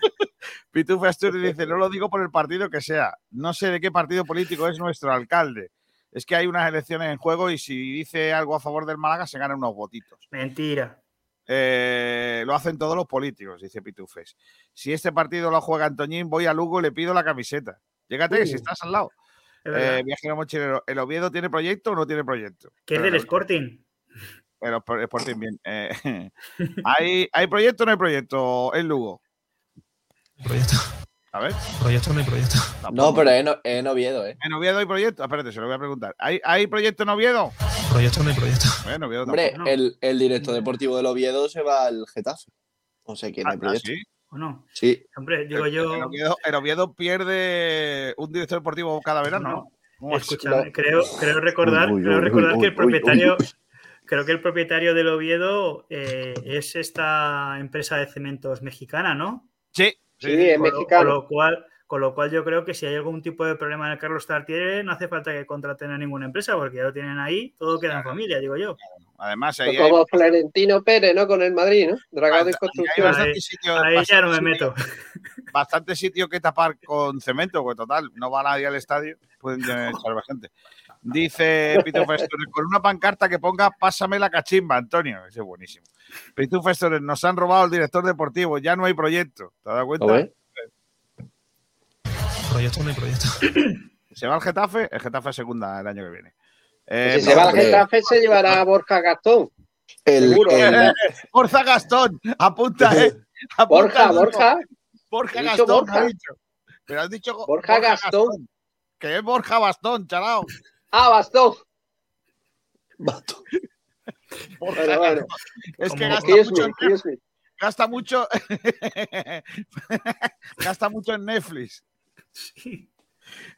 Pitufo Asturias dice, no lo digo por el partido que sea. No sé de qué partido político es nuestro alcalde. Es que hay unas elecciones en juego y si dice algo a favor del Málaga se ganan unos votitos. Mentira. Eh, lo hacen todos los políticos, dice Pitufes. Si este partido lo juega Antoñín, voy a Lugo y le pido la camiseta. Llégate, si Uh, estás al lado. Eh, viajero mochilero, ¿el Oviedo tiene proyecto o no tiene proyecto? que es del no, Sporting. pero por- Sporting bien. Eh, [LAUGHS] ¿hay, ¿Hay proyecto o no hay proyecto en Lugo? Proyecto. A ver. Proyecto no hay proyecto. No, pero es, no, es en Oviedo, ¿eh? ¿En Oviedo hay proyecto? Espérate, se lo voy a preguntar. ¿Hay, hay proyecto en Oviedo? Proyecto no hay proyecto. Bueno, Oviedo Hombre, tampoco. no. el, el director deportivo del Oviedo se va al Getafe. O sea que no Ah, hay ah, proyecto. ¿sí? ¿O no? Sí. Hombre, digo El, yo. el Oviedo, el Oviedo pierde un director deportivo cada verano, No. ¿no? ¿Cómo es? Escúchame, creo, creo recordar, Uy, uy, creo recordar uy, que el uy, propietario, uy, uy. creo que el propietario del Oviedo eh, es esta empresa de cementos mexicana, ¿no? Sí, Sí, es Con lo, con lo cual, con lo cual yo creo que si hay algún tipo de problema en el Carlos Tartiere, no hace falta que contraten a ninguna empresa, porque ya lo tienen ahí, todo queda en familia, digo yo. Además, ahí hay, como Florentino Pérez, ¿no? Con el Madrid, ¿no? Dragado y hay construcción. bastante Ahí- sitio, Ahí ya no me meto. sitio- [LAUGHS] bastante sitio que tapar con cemento, pues total, no va nadie al estadio, pueden [LAUGHS] echar bastante. Dice Pito Festores, con una pancarta que ponga Pásame la cachimba, Antonio. Ese es buenísimo. Pito Festores, nos han robado el director deportivo, ya no hay proyecto. ¿Te has dado cuenta? Proyecto no hay proyecto. Se va al Getafe, el Getafe es segunda el año que viene. Eh, Si no, se va al. Getafe, se llevará a Borja Gastón. El, Seguro. el- [LAUGHS] Borja Gastón, apunta, eh. [LAUGHS] Apunta, Borja. Borja. Borja Gastón, Borja. ha dicho. Pero has dicho Borja Gastón. Que es Borja Bastón, chalao. Ah, Bastón. Vato. Borja Bueno. Es que gasta mucho, me, en me. gasta mucho, gasta mucho en Netflix.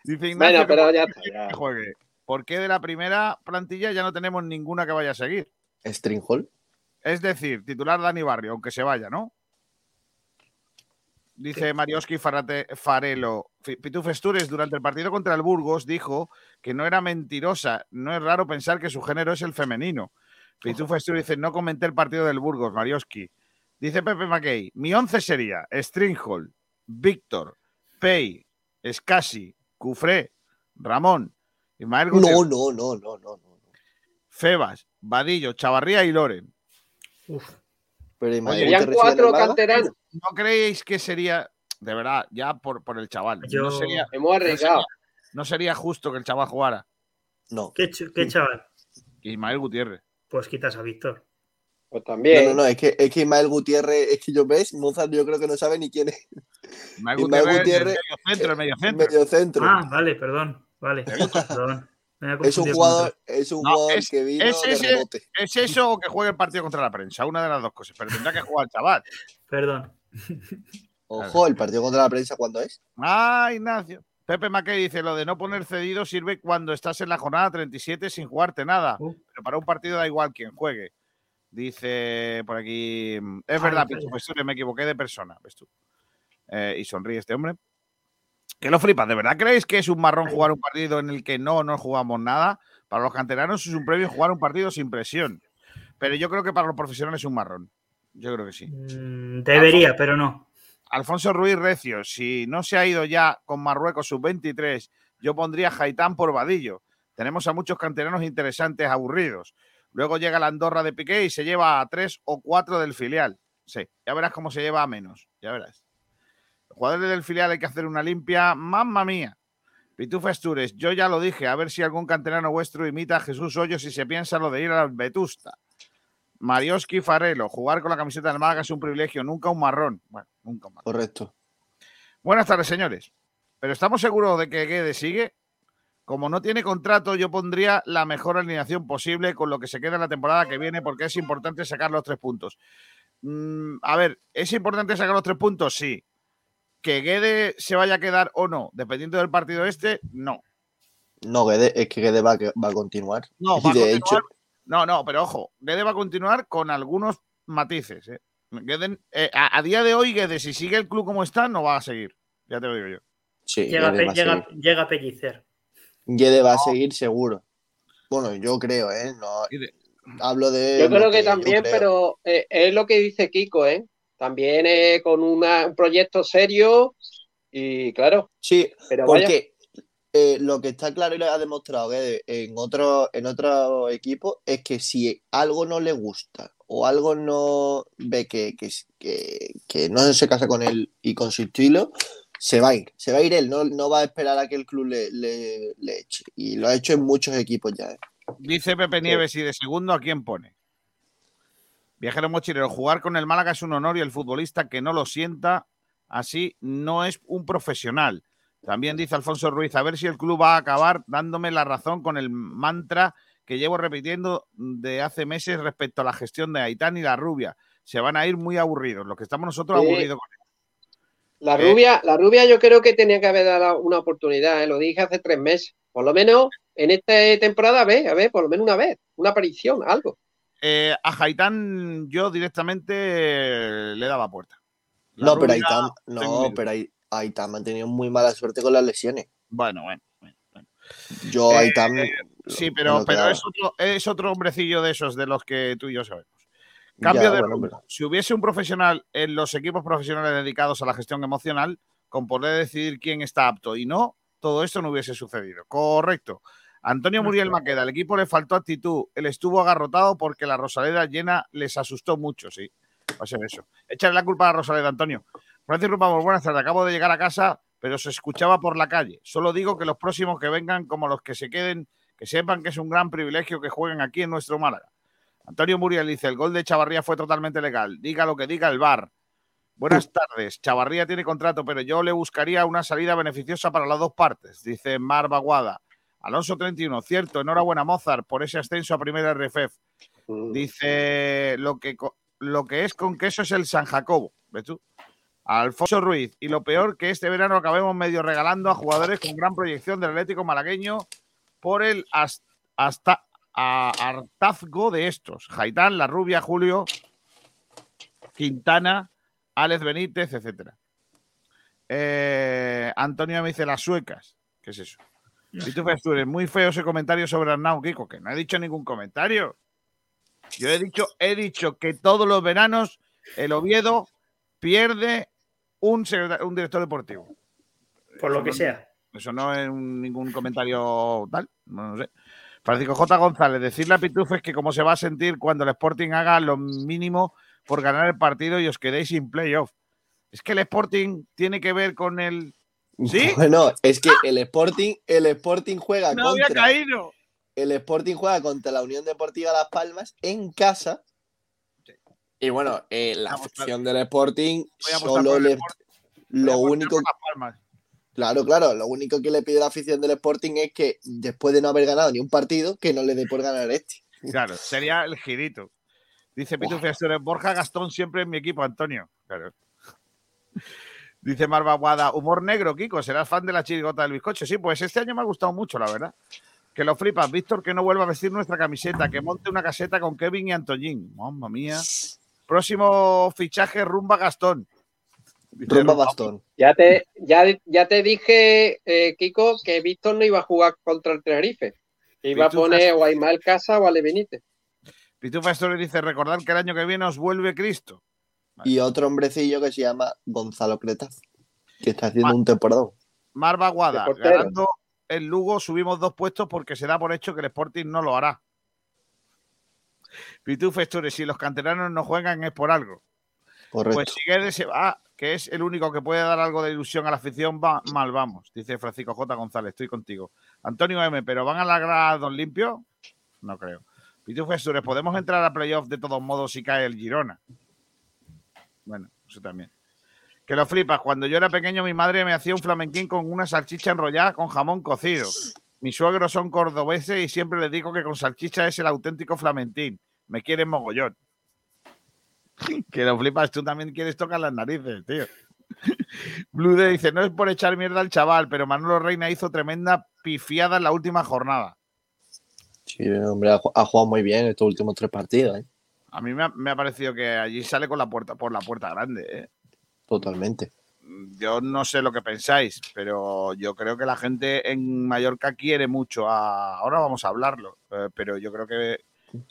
Dice Ignacio Bueno, que pero por ya juegue. ¿Por qué de la primera plantilla ya no tenemos ninguna que vaya a seguir? Stringhall. Es decir, titular Dani Barrio, aunque se vaya, ¿no? Dice Marioski Farelo. Fi- Pituf Estures durante el partido contra el Burgos dijo que no era mentirosa. No es raro pensar que su género es el femenino. Pituf Estures dice, no comenté el partido del Burgos, Marioski. Dice Pepe Mackey, mi once sería Stringhall, Víctor, Pei, Escasi, Cufré, Ramón, Ismael Gutiérrez, No, no, no, no, no, no. Febas, Vadillo, Chavarría y Loren. Uf, Pero cuatro canteranos. ¿No creéis que sería, de verdad, ya por, por el chaval, Yo- no, sería, Hemos arriesgado. no sería justo que el chaval jugara? No. ¿Qué, ch- qué chaval? Ismael Gutiérrez. Pues quitas a Víctor. Pues No, también. no, no, es que, es que Ismael Gutiérrez, es que yo ves, Mozart yo creo que no sabe ni quién es. Ismael Ismael Gutiérrez, Gutiérrez- el medio centro, el medio centro. Medio centro. Ah, vale, perdón. Vale, perdón. Es un jugador, es un No, jugador es- que vino es de ese- rebote. ¿Es eso o que juegue el partido contra la prensa? Una de las dos cosas, pero tendrá que jugar el chaval. Perdón. Ojo, el partido contra la prensa, ¿cuándo es? Ah, Ignacio. Pepe Mackey dice, lo de no poner cedido sirve cuando estás en la jornada 37 sin jugarte nada. Uh. Pero para un partido da igual quien juegue. Dice por aquí. Es Ah, verdad, Pitu calla. Festure, me equivoqué de persona. ¿Ves tú? Eh, y sonríe este hombre. Que lo flipas. ¿De verdad creéis que es un marrón jugar un partido en el que no, no jugamos nada? Para los canteranos es un premio jugar un partido sin presión. Pero yo creo que para los profesionales es un marrón. Yo creo que sí. Mm, Debería, pero no. Alfonso Ruiz Recio, si no se ha ido ya con Marruecos sub-23, yo pondría a Haitán por Vadillo. Tenemos a muchos canteranos interesantes aburridos. Luego llega la Andorra de Piqué y se lleva a tres o cuatro del filial. Sí, ya verás cómo se lleva a menos. Ya verás. Los jugadores del filial hay que hacer una limpia. ¡Mamma mía! Pitufo Astures, yo ya lo dije, a ver si algún canterano vuestro imita a Jesús Hoyos y se piensa lo de ir al Vetusta. Marioski Farelo, jugar con la camiseta del Málaga es un privilegio, nunca un marrón. Bueno, nunca un marrón. Correcto. Buenas tardes, señores. Pero estamos seguros de que Guede sigue. Como no tiene contrato, yo pondría la mejor alineación posible con lo que se queda en la temporada que viene, porque es importante sacar los tres puntos. Mm, a ver, ¿es importante sacar los tres puntos? Sí. Que Guede se vaya a quedar o no, dependiendo del partido este, no. No, Guede- es que Guede va, va a continuar. No, va a continuar- hecho, No, no, pero ojo, Guede va a continuar con algunos matices. ¿eh? Eh, a, a día de hoy, Guede, si sigue el club como está, no va a seguir. Ya te lo digo yo. sí, Llega, pe- va a llega, seguir. llega a pellicer. Guede va a seguir seguro. Bueno, yo creo, ¿eh? No, hablo de. Yo creo que también, creo. pero eh, es lo que dice Kiko, ¿eh? También eh, con una- un proyecto serio y claro. Sí, pero vaya, eh, lo que está claro y lo ha demostrado en otro, en otro equipo es que si algo no le gusta o algo no ve que, que, que- que no se casa con él y con su estilo, se va a ir. Se va a ir él, no, no va a esperar a que el club le, le- le eche. Y lo ha hecho en muchos equipos ya. ¿eh? Dice Pepe Nieves y de segundo a quién pone. Viajero mochilero, jugar con el Málaga es un honor y el futbolista que no lo sienta así no es un profesional. También dice Alfonso Ruiz, a ver si el club va a acabar dándome la razón con el mantra que llevo repitiendo de hace meses respecto a la gestión de Aitán y la rubia. Se van a ir muy aburridos, los que estamos nosotros Sí. aburridos con la eh. rubia, la rubia yo creo que tenía que haber dado una oportunidad, ¿eh? lo dije hace tres meses. Por lo menos en esta temporada, a ver, a ver, por lo menos una vez, una aparición, algo. Eh, a Haitán yo directamente le daba puerta. La No, pero rubia, Aitán, tengo no, pero Ai- Aitán ha tenido muy mala suerte con las lesiones. Bueno, bueno. Yo, Eh, Aitán. Sí, me pero, es, otro, es otro hombrecillo de esos de los que tú y yo sabemos. Cambio Ya, de bueno, rumbo. pero- Si hubiese un profesional en los equipos profesionales dedicados a la gestión emocional, con poder decidir quién está apto y no, todo esto no hubiese sucedido. Correcto. Antonio Muriel Maqueda, el equipo le faltó actitud. Él estuvo agarrotado porque la Rosaleda llena les asustó mucho, sí. Va a ser eso. Échale la culpa a la Rosaleda, Antonio. Francis Rupamos, buenas tardes. Acabo de llegar a casa, pero se escuchaba por la calle. Solo digo que los próximos que vengan, como los que se queden, que sepan que es un gran privilegio que jueguen aquí en nuestro Málaga. Antonio Muriel dice, el gol de Chavarría fue totalmente legal. Diga lo que diga el VAR. Buenas tardes. Chavarría tiene contrato, pero yo le buscaría una salida beneficiosa para las dos partes, dice Mar Baguada. Alonso 31, cierto, enhorabuena Mozart por ese ascenso a primera RFF. Dice lo que, lo que es con queso es el San Jacobo. ¿Ves tú? Alfonso Ruiz. Y lo peor que este verano acabemos medio regalando a jugadores con gran proyección del Atlético malagueño por el has- hasta hartazgo de estos. Jaitán, La Rubia, Julio, Quintana, Alex Benítez, etcétera. Eh, Antonio me dice las suecas. ¿Qué es eso? Y tú, Festures, muy feo ese comentario sobre Arnau Kiko, que no he dicho ningún comentario. Yo he dicho, he dicho que todos los veranos el Oviedo pierde un, director deportivo. Por lo Eso que no- sea. Eso no es un- ningún comentario tal, no, no sé. Francisco J. González, decirle a Pitufes que cómo se va a sentir cuando el Sporting haga lo mínimo por ganar el partido y os quedéis sin playoff. Es que el Sporting tiene que ver con el... ¿Sí? [LAUGHS] Bueno, es que el Sporting, el Sporting juega No había contra. caído. El Sporting juega contra la Unión Deportiva Las Palmas en casa. Y bueno, eh, la afición del Sporting solo le. A Lo único. Claro, claro. Lo único que le pide la afición del Sporting es que después de no haber ganado ni un partido, que no le dé por ganar este. Claro, sería el girito. Dice Pitufes, tú eres Borja Gastón siempre en mi equipo, Antonio. Claro. Dice Marva Guada, humor negro, Kiko, serás fan de la chirigota del bizcocho. Sí, pues este año me ha gustado mucho, la verdad. Que lo flipas, Víctor, que no vuelva a vestir nuestra camiseta, que monte una caseta con Kevin y Antoñín. Mamma mía. Próximo fichaje, Rumba Gastón. Rumba bastón. Ya te, ya, ya te dije, eh, Kiko, que Víctor no iba a jugar contra el Tenerife. Que iba a poner o a Casa o a Ale Benítez. Pitufa Story dice, recordad que el año que viene os vuelve Cristo. Y otro hombrecillo que se llama Gonzalo Cretaz, que está haciendo un temporadón. Marva Guada, ganando el Lugo subimos dos puestos porque se da por hecho que el Sporting no lo hará. Pitufo Story, si los canteranos no juegan es por algo. Correcto. Pues si Guedes se va, que es el único que puede dar algo de ilusión a la afición, va, mal vamos, dice Francisco J. González, estoy contigo. Antonio M, ¿pero van a la Don Limpio? No creo. Pitufo Story, ¿podemos entrar a playoff de todos modos si cae el Girona? Bueno, eso también. Que lo flipas. Cuando yo era pequeño, mi madre me hacía un flamenquín con una salchicha enrollada con jamón cocido. Mis suegros son cordobeses y siempre les digo que con salchicha es el auténtico flamentín. Me quieren mogollón. [LAUGHS] Que lo flipas, tú también quieres tocar las narices, tío. [LAUGHS] Blue Day dice, no es por echar mierda al chaval, pero Manolo Reina hizo tremenda pifiada en la última jornada. Sí, hombre, ha, ju- ha jugado muy bien estos últimos tres partidos, ¿eh? A mí me ha, me ha parecido que allí sale con la puerta por la puerta grande. ¿eh? Totalmente. Yo no sé lo que pensáis, pero yo creo que la gente en Mallorca quiere mucho a. Ahora vamos a hablarlo, eh, pero yo creo que,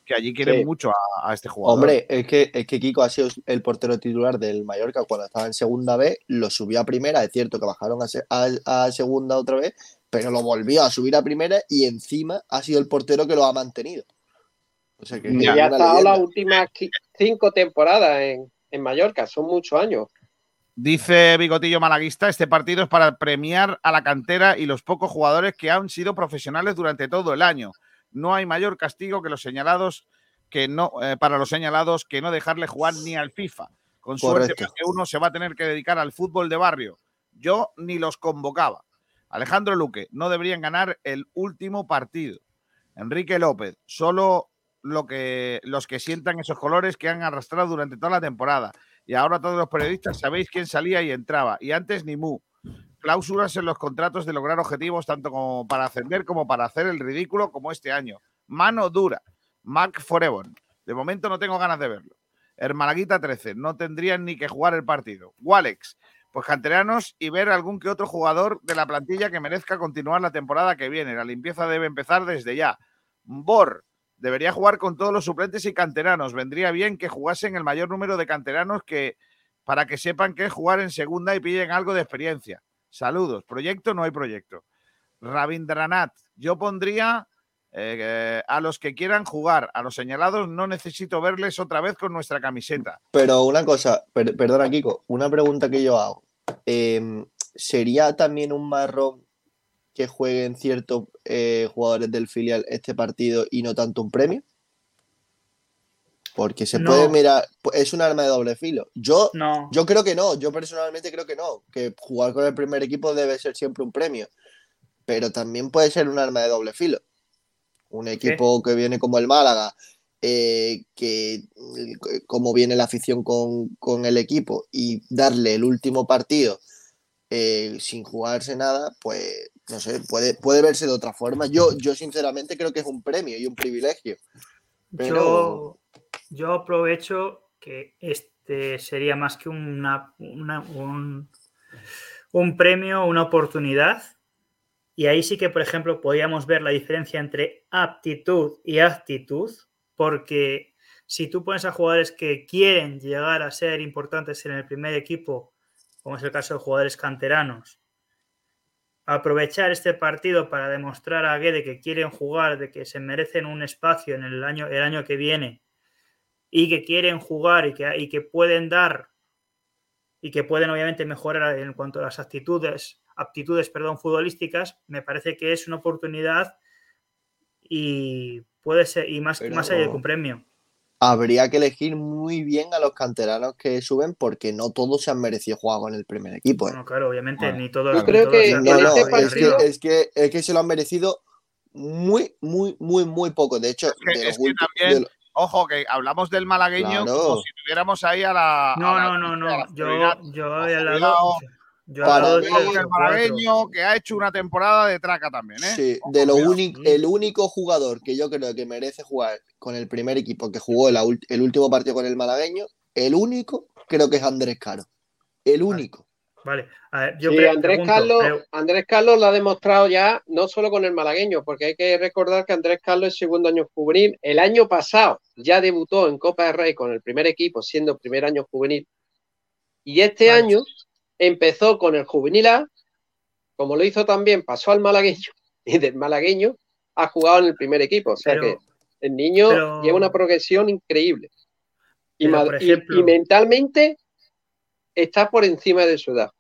que allí quieren Sí. mucho a, a este jugador. Hombre, es que, es que Kiko ha sido el portero titular del Mallorca cuando estaba en segunda B, lo subió a primera, es cierto que bajaron a, se- a- a segunda otra vez, pero lo volvió a subir a primera y encima ha sido el portero que lo ha mantenido. O sea que Y ya ha estado las últimas cinco temporadas en, en Mallorca, son muchos años. Dice Bigotillo Malaguista, este partido es para premiar a la cantera y los pocos jugadores que han sido profesionales durante todo el año. No hay mayor castigo que los señalados que no eh, para los señalados que no dejarle jugar ni al FIFA. Con suerte Correcto. que uno se va a tener que dedicar al fútbol de barrio. Yo ni los convocaba. Alejandro Luque, no deberían ganar el último partido. Enrique López, solo lo que, los que sientan esos colores que han arrastrado durante toda la temporada. Y ahora todos los periodistas sabéis quién salía y entraba. Y antes ni mu. Cláusulas en los contratos de lograr objetivos tanto como para ascender como para hacer el ridículo como este año. Mano dura. Mark Forever. De momento no tengo ganas de verlo. Hermalaguita 13. No tendrían ni que jugar el partido. Walex. Pues canteranos y ver algún que otro jugador de la plantilla que merezca continuar la temporada que viene. La limpieza debe empezar desde ya. Bor. Debería jugar con todos los suplentes y canteranos. Vendría bien que jugasen el mayor número de canteranos que para que sepan qué es jugar en segunda y pillen algo de experiencia. Saludos. Proyecto no hay proyecto. Rabindranath. Yo pondría eh, a los que quieran jugar. A los señalados no necesito verles otra vez con nuestra camiseta. Pero una cosa, per- perdona Kiko, una pregunta que yo hago. Em, ¿Sería también un marrón que jueguen ciertos eh, jugadores del filial este partido y no tanto un premio? Porque se No. puede mirar, es un arma de doble filo. Yo, No. yo creo que no, yo personalmente creo que no, que jugar con el primer equipo debe ser siempre un premio, pero también puede ser un arma de doble filo. Un equipo que viene como el Málaga, eh, que como viene la afición con, con el equipo y darle el último partido eh, sin jugarse nada, pues no sé, puede, puede verse de otra forma. Yo, yo sinceramente creo que es un premio y un privilegio. Pero Yo, yo aprovecho que este sería más que un, un premio, una oportunidad. Y ahí sí que, por ejemplo, podríamos ver la diferencia entre aptitud y actitud, porque si tú pones a jugadores que quieren llegar a ser importantes en el primer equipo, como es el caso de jugadores canteranos, aprovechar este partido para demostrar a Guede que quieren jugar, de que se merecen un espacio en el año, el año que viene y que quieren jugar y que, y que pueden dar y que pueden obviamente mejorar en cuanto a las actitudes, aptitudes perdón, futbolísticas, me parece que es una oportunidad y puede ser, y más, Pero- más allá de un premio. habría que elegir muy bien a los canteranos que suben porque no todos se han merecido jugar con el primer equipo. ¿eh? Bueno, claro, obviamente, Bueno, ni todos. yo creo todos que No, no, este es que, es, que, es que se lo han merecido muy, muy, muy, muy poco. De hecho, que- de los es que también de lo- Ojo, que hablamos del malagueño Claro. como si tuviéramos ahí a la. No, a la- no, no, no. Yo, yo he hablado. Yo he Para hablado mí- el malagueño que ha hecho una temporada de traca también, ¿eh? Sí, Ojo, de lo único, el único jugador que yo creo que merece jugar con el primer equipo que jugó ult- el último partido con el malagueño, el único, creo que es Andrés Caro. El único. Vale, a ver, yo Sí, pre- Andrés pregunto, Carlos, pre- Andrés Carlos lo ha demostrado ya, no solo con el malagueño, porque hay que recordar que Andrés Carlos es segundo año juvenil. El año pasado ya debutó en Copa del Rey con el primer equipo, siendo primer año juvenil. Y este Vale. año empezó con el juvenil A, como lo hizo también, pasó al malagueño [LAUGHS] y del malagueño ha jugado en el primer equipo. O sea Pero- que el niño pero- lleva una progresión increíble. Y mentalmente está por encima de su edad.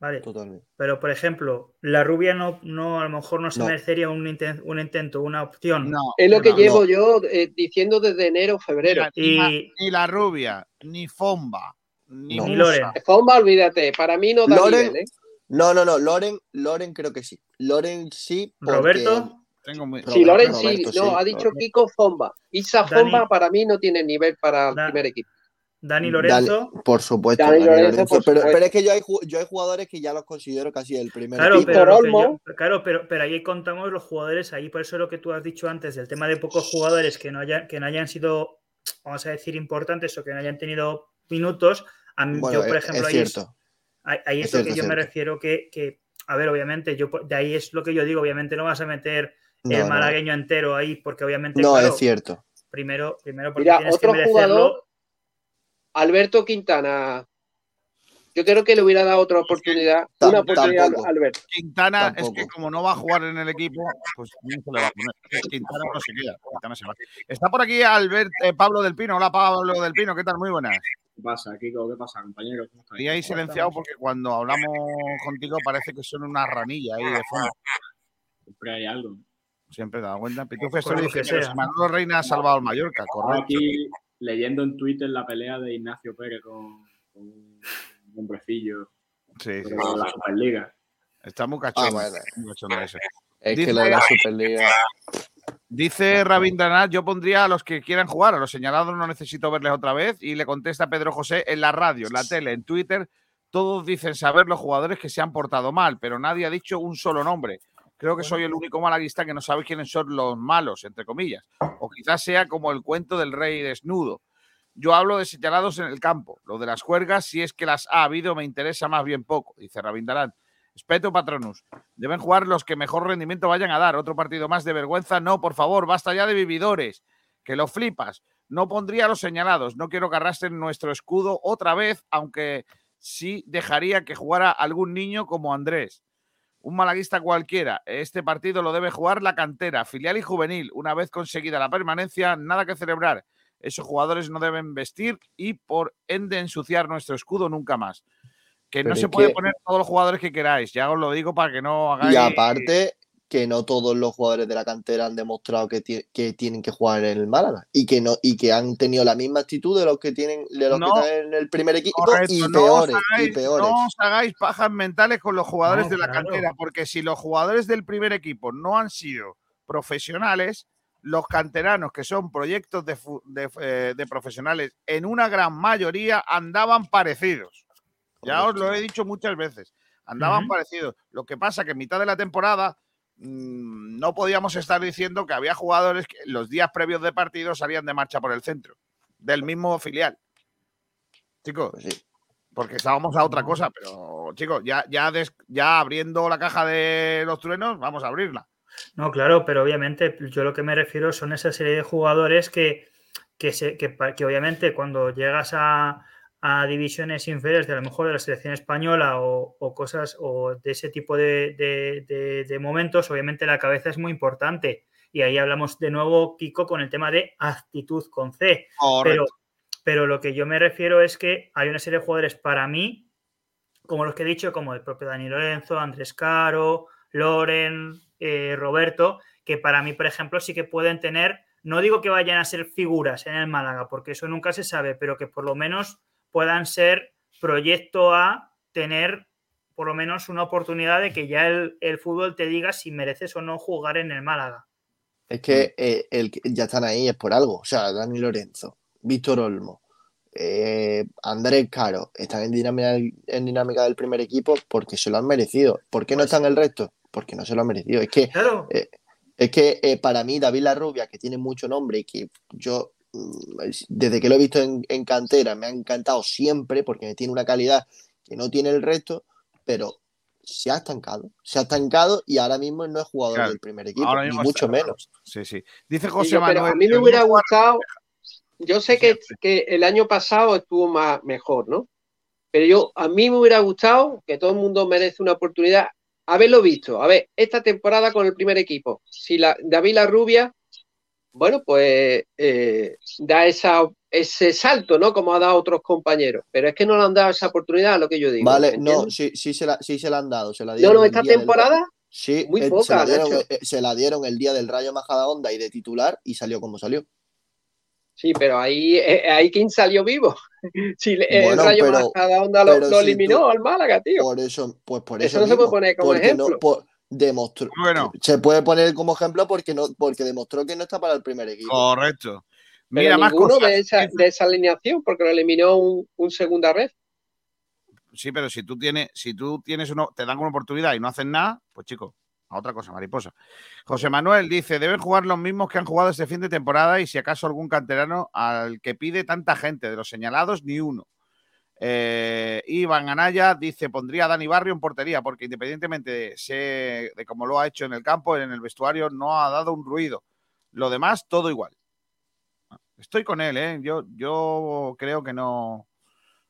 Vale, Totalmente. pero por ejemplo, la rubia no, no a lo mejor no se No. merecería un, inten- un intento, una opción. No, Es lo que no. llevo yo eh, diciendo desde enero, febrero. Mira, ni, la, Y- ni la rubia, ni Fomba, ni, No. Ni. Loren. Fomba, olvídate, para mí no da Loren- nivel, ¿eh? No, no, no, Loren, Loren creo que sí. Loren sí. porque- Roberto, Tengo muy- Sí, Loren sí, Roberto, no, sí, ha dicho. Kiko Fomba. Isa Dani- Fomba para mí no tiene nivel para el Da- primer equipo. Dani Lorenzo. Dale, por supuesto, Dani Dani Lorenzo, Lorenzo, por pero, supuesto. pero es que yo hay, yo hay jugadores que ya los considero casi el primer Claro, pero, Olmo. yo- claro pero, pero ahí contamos los jugadores, ahí por eso lo que tú has dicho antes, del tema de pocos jugadores que no, hayan, que no hayan sido, vamos a decir, importantes o que no hayan tenido minutos. A mí, Bueno, yo, por ejemplo, es ahí es, cierto. ahí, ahí es, Es lo cierto, que yo es me cierto. refiero que, que, a ver, obviamente, yo de ahí es lo que yo digo, obviamente no vas a meter No, el no. malagueño entero ahí, porque obviamente, No, claro, es cierto. primero, primero porque Mira, tienes otro que merecerlo. jugador, Alberto Quintana. Yo creo que le hubiera dado otra oportunidad, una oportunidad tampoco. a Alberto. Quintana es que como no va a jugar en el equipo, pues no se le va a poner. Quintana no se queda. Quintana se va. Está por aquí Albert, eh, Pablo del Pino. Hola Pablo del Pino, ¿qué tal? Muy buenas. ¿Qué pasa, Kiko? ¿Qué pasa, compañero? Y ahí silenciado porque cuando hablamos contigo parece que son una ranilla ahí de fondo. Siempre hay algo. Siempre te das cuenta. Pitufo Por estoy lo que diciendo, sea. si Manolo Reina ha salvado al Mallorca, correcto. aquí leyendo en Twitter la pelea de Ignacio Pérez con, con un hombrecillo Sí, sí, de la Superliga. Está muy cachondo. Ah, muy. Es Dice- que lo de la Superliga. Dice Rabindranath, yo pondría a los que quieran jugar, a los señalados no necesito verles otra vez. Y le contesta Pedro José en la radio, en la tele, en Twitter. Todos dicen saber los jugadores que se han portado mal, pero nadie ha dicho un solo nombre. Creo que soy el único malaguista que no sabe quiénes son los malos, entre comillas. O quizás sea como el cuento del rey desnudo. Yo hablo de señalados en el campo. Lo de las juergas, si es que las ha habido, me interesa más bien poco, dice Rabindranath. Espeto Patronus. Deben jugar los que mejor rendimiento vayan a dar. Otro partido más de vergüenza. No, por favor, basta ya de vividores. Que lo flipas. No pondría a los señalados. No quiero que arrastren nuestro escudo otra vez, aunque sí dejaría que jugara algún niño como Andrés. Un malaguista cualquiera. Este partido lo debe jugar la cantera, filial y juvenil. Una vez conseguida la permanencia, nada que celebrar. Esos jugadores no deben vestir y por ende ensuciar nuestro escudo nunca más. Que no se puede que- poner todos los jugadores que queráis. Ya os lo digo para que no hagáis. Y aparte, que no todos los jugadores de la cantera han demostrado que, ti- que tienen que jugar en el Málaga y que no y que han tenido la misma actitud de los que tienen de los No. que están en el primer equipo Correcto, y no os peores hagáis- y peores. No os hagáis pajas mentales con los jugadores No, de la claro. cantera, porque si los jugadores del primer equipo no han sido profesionales, los canteranos, que son proyectos de, eh, de profesionales, en una gran mayoría andaban parecidos. Ya os lo he dicho muchas veces. Andaban parecidos. Lo que pasa que en mitad de la temporada no podíamos estar diciendo que había jugadores que los días previos de partido salían de marcha por el centro, del mismo filial. Chicos, Pues sí. porque estábamos a otra cosa, pero chicos, ya, ya, des- ya abriendo la caja de los truenos, vamos a abrirla. No, claro, pero obviamente yo lo que me refiero son esa serie de jugadores que, que, se, que obviamente cuando llegas a, a divisiones inferiores de a lo mejor de la selección española o, o cosas o de ese tipo de, de- de- de momentos, obviamente la cabeza es muy importante. Y ahí hablamos de nuevo, Kiko, con el tema de actitud con C. Pero, pero lo que yo me refiero es que hay una serie de jugadores para mí, como los que he dicho, como el propio Dani Lorenzo, Andrés Caro, Loren, eh, Roberto, que para mí, por ejemplo, sí que pueden tener, no digo que vayan a ser figuras en el Málaga, porque eso nunca se sabe, pero que por lo menos puedan ser proyecto a tener por lo menos una oportunidad de que ya el, el fútbol te diga si mereces o no jugar en el Málaga. Es que eh, el, ya están ahí es por algo. O sea, Dani Lorenzo, Víctor Olmo, eh, Andrés Caro están en dinámica, en dinámica del primer equipo porque se lo han merecido. ¿Por qué no están el resto? Porque no se lo han merecido. Es que, Claro. eh, es que eh, para mí David Larrubia, que tiene mucho nombre y que yo desde que lo he visto en, en cantera me ha encantado siempre porque tiene una calidad que no tiene el resto, pero se ha estancado. Se ha estancado y ahora mismo no es jugador Claro. del primer equipo, Ahora ni mucho está- menos. Sí, sí. Dice Sí, José yo- pero Manuel. a mí me hubiera gustado, yo sé que, que el año pasado estuvo más, mejor, ¿no? Pero yo, a mí me hubiera gustado, que todo el mundo merece una oportunidad, haberlo visto. A ver, esta temporada con el primer equipo, si la, David La Rubia, bueno, pues eh, da esa, ese salto, ¿no? Como ha dado otros compañeros. Pero es que no le han dado esa oportunidad, lo que yo digo. Vale, ¿me no, sí, sí, se la, sí se la han dado. Se la No, dieron no, esta del- temporada, Sí, muy eh, se, poca, la dieron, Nacho. eh, se la dieron el día del Rayo Majadahonda y de titular y salió como salió. Sí, pero ahí, eh, ahí quién salió vivo. [LAUGHS] Si le- el Bueno, Rayo pero- Majadahonda lo, pero lo si eliminó tú- al Málaga, tío. Por eso, pues por Eso eso, no se puede poner como ejemplo. No, por- demostró, Bueno. se puede poner como ejemplo porque no, porque demostró que no está para el primer equipo. Correcto. Pero Mira, más ninguno cosas. de esa, de esa alineación, porque lo eliminó un, un segunda red. Sí, pero si tú tienes, si tú tienes uno, te dan una oportunidad y no hacen nada, pues chico, a otra cosa, mariposa. José Manuel dice, deben jugar los mismos que han jugado este fin de temporada y si acaso algún canterano al que pide tanta gente, de los señalados, ni uno. Eh, Iván Anaya dice, pondría a Dani Barrio en portería, porque independientemente de, cómo lo ha hecho en el campo, en el vestuario, no ha dado un ruido. Lo demás, todo igual. Estoy con él, ¿eh? Yo, yo creo que no.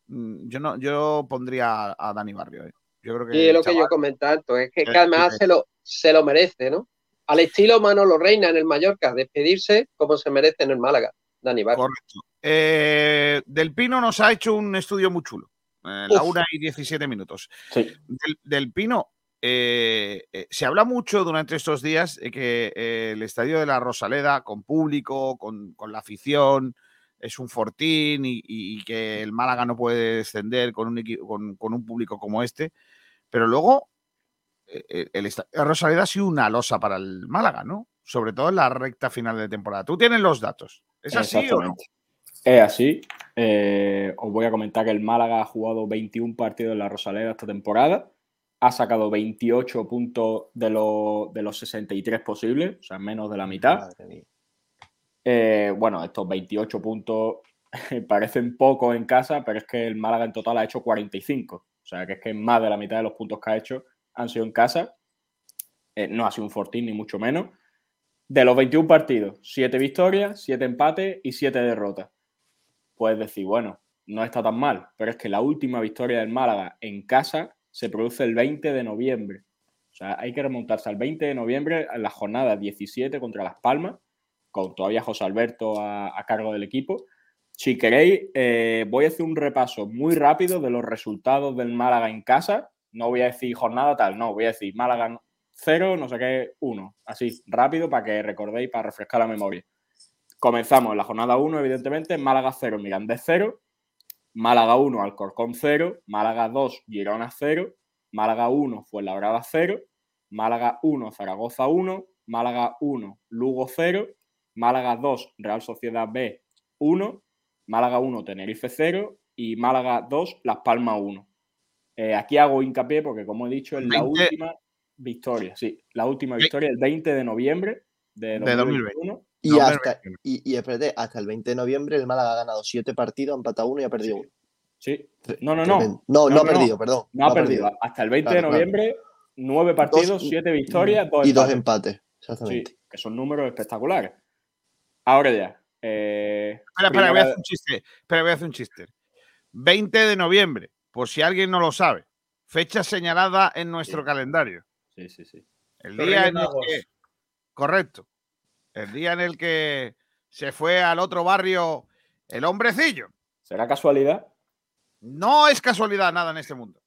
mm, Yo no, yo pondría a, a Dani Barrio, ¿eh? Yo creo que. Y es lo que yo comentaba, es que, Eh, que además se lo, se lo merece, ¿no? Al estilo Manolo Reina en el Mallorca, despedirse como se merece en el Málaga, Dani Barrio. Correcto. Eh, Del Pino nos ha hecho un estudio muy chulo. eh, la Uf. 1 y 17 minutos. Sí. Del, del Pino, eh, se habla mucho durante estos días de que el estadio de la Rosaleda, con público, con, con la afición, es un fortín y, que el Málaga no puede descender con un, equi- con, con un público como este. Pero luego, el Rosaleda ha sido una losa para el Málaga, ¿no? Sobre todo en la recta final de temporada. Tú tienes los datos. ¿Es así o no? Es así. Eh, os voy a comentar que el Málaga ha jugado 21 partidos en la Rosaleda esta temporada. Ha sacado 28 puntos de, los- de los 63 posibles, o sea, menos de la mitad. Eh, bueno, estos 28 puntos [LAUGHS] parecen pocos en casa, pero es que el Málaga en total ha hecho 45. O sea, que es que más de la mitad de los puntos que ha hecho han sido en casa. Eh, no ha sido un fortín, ni mucho menos. De los 21 partidos, 7 victorias, 7 empates y 7 derrotas. Puedes decir, bueno, no está tan mal, pero es que la última victoria del Málaga en casa se produce el 20 de noviembre. O sea, hay que remontarse al 20 de noviembre a la jornada 17 contra Las Palmas, con todavía José Alberto a, cargo del equipo. Si queréis, eh, voy a hacer un repaso muy rápido de los resultados del Málaga en casa. No voy a decir jornada tal, no, voy a decir Málaga 0, no sé qué, 1. Así, rápido para que recordéis, para refrescar la memoria. Comenzamos en la jornada 1, evidentemente, Málaga 0, Mirandés 0, Málaga 1, Alcorcón 0, Málaga 2, Girona 0, Málaga 1, Fuenlabrada 0, Málaga 1, Zaragoza 1, Málaga 1, Lugo 0, Málaga 2, Real Sociedad B 1, Málaga 1, Tenerife 0 y Málaga 2, Las Palmas 1. Eh, aquí hago hincapié porque, como he dicho, es la 20. última victoria, sí, la última victoria el 20 de noviembre de De 2021. Y, No, hasta, y, y espérate, hasta el 20 de noviembre el Málaga ha ganado 7 partidos, ha empatado uno y ha perdido Sí. uno. Sí. No, no, no. No, no, No, ha perdido, perdón. No ha perdido. Hasta el 20 Claro, de claro. noviembre, nueve partidos, Dos- siete victorias, dos y dos empates. empates. Exactamente. Sí, que son números espectaculares. Ahora ya. eh, Espera, espera, voy a hacer un chiste. Espera, voy a hacer un chiste. 20 de noviembre, por si alguien no lo sabe. Fecha señalada en nuestro Sí. calendario. Sí, sí, sí. El día en el que. Correcto. El día en el que se fue al otro barrio el hombrecillo. ¿Será casualidad? No es casualidad nada en este mundo.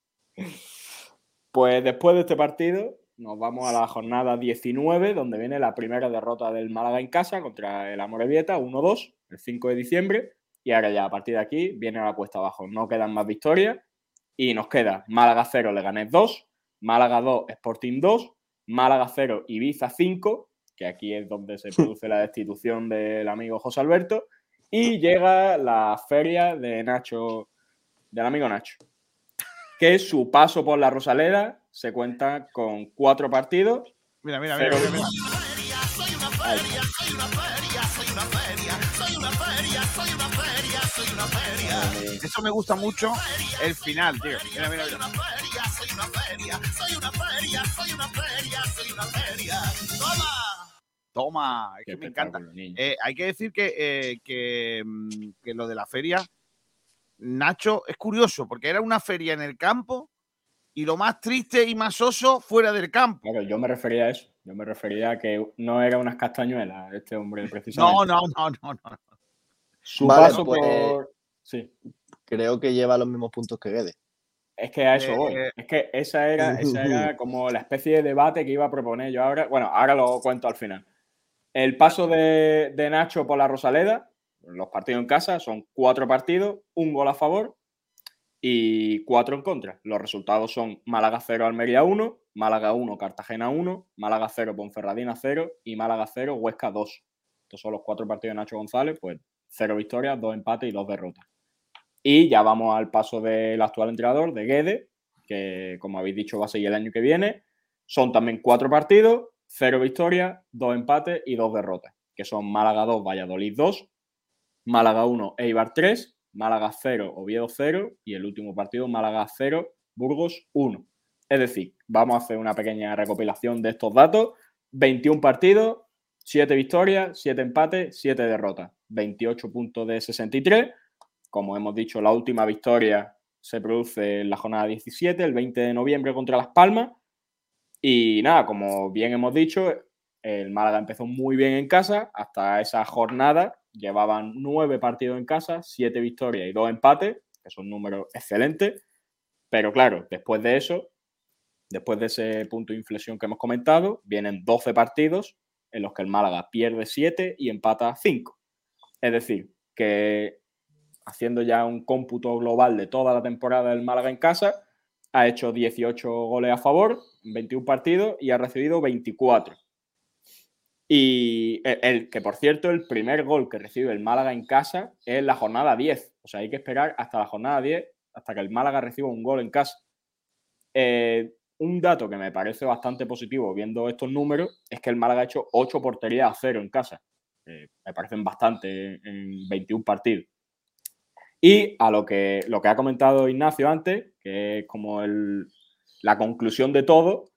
Pues después de este partido, nos vamos a la jornada 19, donde viene la primera derrota del Málaga en casa contra el Amorebieta, 1-2, el 5 de diciembre. Y ahora ya, a partir de aquí, viene la cuesta abajo. No quedan más victorias. Y nos queda Málaga 0, Leganés 2, Málaga 2, Sporting 2, Málaga 0, Ibiza 5, que aquí es donde se [LAUGHS] produce la destitución del amigo José Alberto. Y llega la feria de Nacho, del amigo Nacho, que su paso por la Rosaleda se cuenta con cuatro partidos. Mira, mira, mira. Mira, mira. Eso me gusta mucho el final, tío. Mira, mira, mira. Toma, es Qué que me encanta. Eh, hay que decir que, eh, que, mm, que lo de la feria, Nacho, es curioso, porque era una feria en el campo y lo más triste y más oso fuera del campo. Claro, yo me refería a eso. Yo me refería a que no era unas castañuelas este hombre precisamente. No, no, no, no, no. Su Vale, paso pues- por. Sí. Creo que lleva los mismos puntos que Guede. Es que a eso Eh, voy. Es que esa era, esa era [LAUGHS] como la especie de debate que iba a proponer yo ahora. Bueno, ahora lo cuento al final. El paso de, de Nacho por la Rosaleda, los partidos en casa, son cuatro partidos, un gol a favor y cuatro en contra. Los resultados son Málaga 0, Almería 1, Málaga 1, Cartagena 1, Málaga 0, Ponferradina 0 y Málaga 0, Huesca 2. Estos son los cuatro partidos de Nacho González, pues cero victorias, dos empates y dos derrotas. Y ya vamos al paso del actual entrenador, de Guede, que como habéis dicho va a seguir el año que viene. Son también cuatro partidos, cero victorias, dos empates y dos derrotas, que son Málaga 2, Valladolid 2, Málaga 1, Eibar 3, Málaga 0, Oviedo 0 y el último partido Málaga 0, Burgos 1. Es decir, vamos a hacer una pequeña recopilación de estos datos. 21 partidos, 7 victorias, 7 empates, 7 derrotas. 28 puntos de 63. Como hemos dicho, la última victoria se produce en la jornada 17, el 20 de noviembre contra Las Palmas. Y nada, como bien hemos dicho, el Málaga empezó muy bien en casa. Hasta esa jornada llevaban 9 partidos en casa, 7 victorias y 2 empates, que son números excelentes. Pero claro, después de eso, después de ese punto de inflexión que hemos comentado, vienen 12 partidos en los que el Málaga pierde 7 y empata 5. Es decir, que haciendo ya un cómputo global de toda la temporada del Málaga en casa, ha hecho 18 goles a favor 21 partidos y ha recibido 24. Y el, que, por cierto, el primer gol que recibe el Málaga en casa es la jornada 10. O sea, hay que esperar hasta la jornada 10, hasta que el Málaga reciba un gol en casa. Eh, un dato que me parece bastante positivo viendo estos números es que el Málaga ha hecho 8 porterías a 0 en casa. Me parecen bastante en, en 21 partidos. Y a lo que, lo que ha comentado Ignacio antes, que es como el- la conclusión de todo,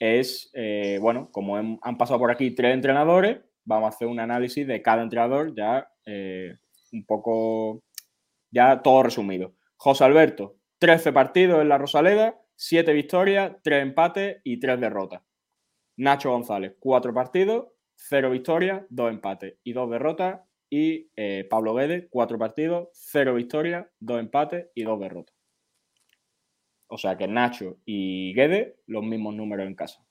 es, eh, bueno, como hem- han pasado por aquí tres entrenadores, vamos a hacer un análisis de cada entrenador ya eh, un poco, ya todo resumido. José Alberto, 13 partidos en la Rosaleda, 7 victorias, 3 empates y 3 derrotas. Nacho González, 4 partidos, 0 victorias, 2 empates y 2 derrotas. Y eh, Pablo Guedes, 4 partidos, 0 victorias, 2 empates y 2 derrotas. O sea que Nacho y Guedes, los mismos números en casa.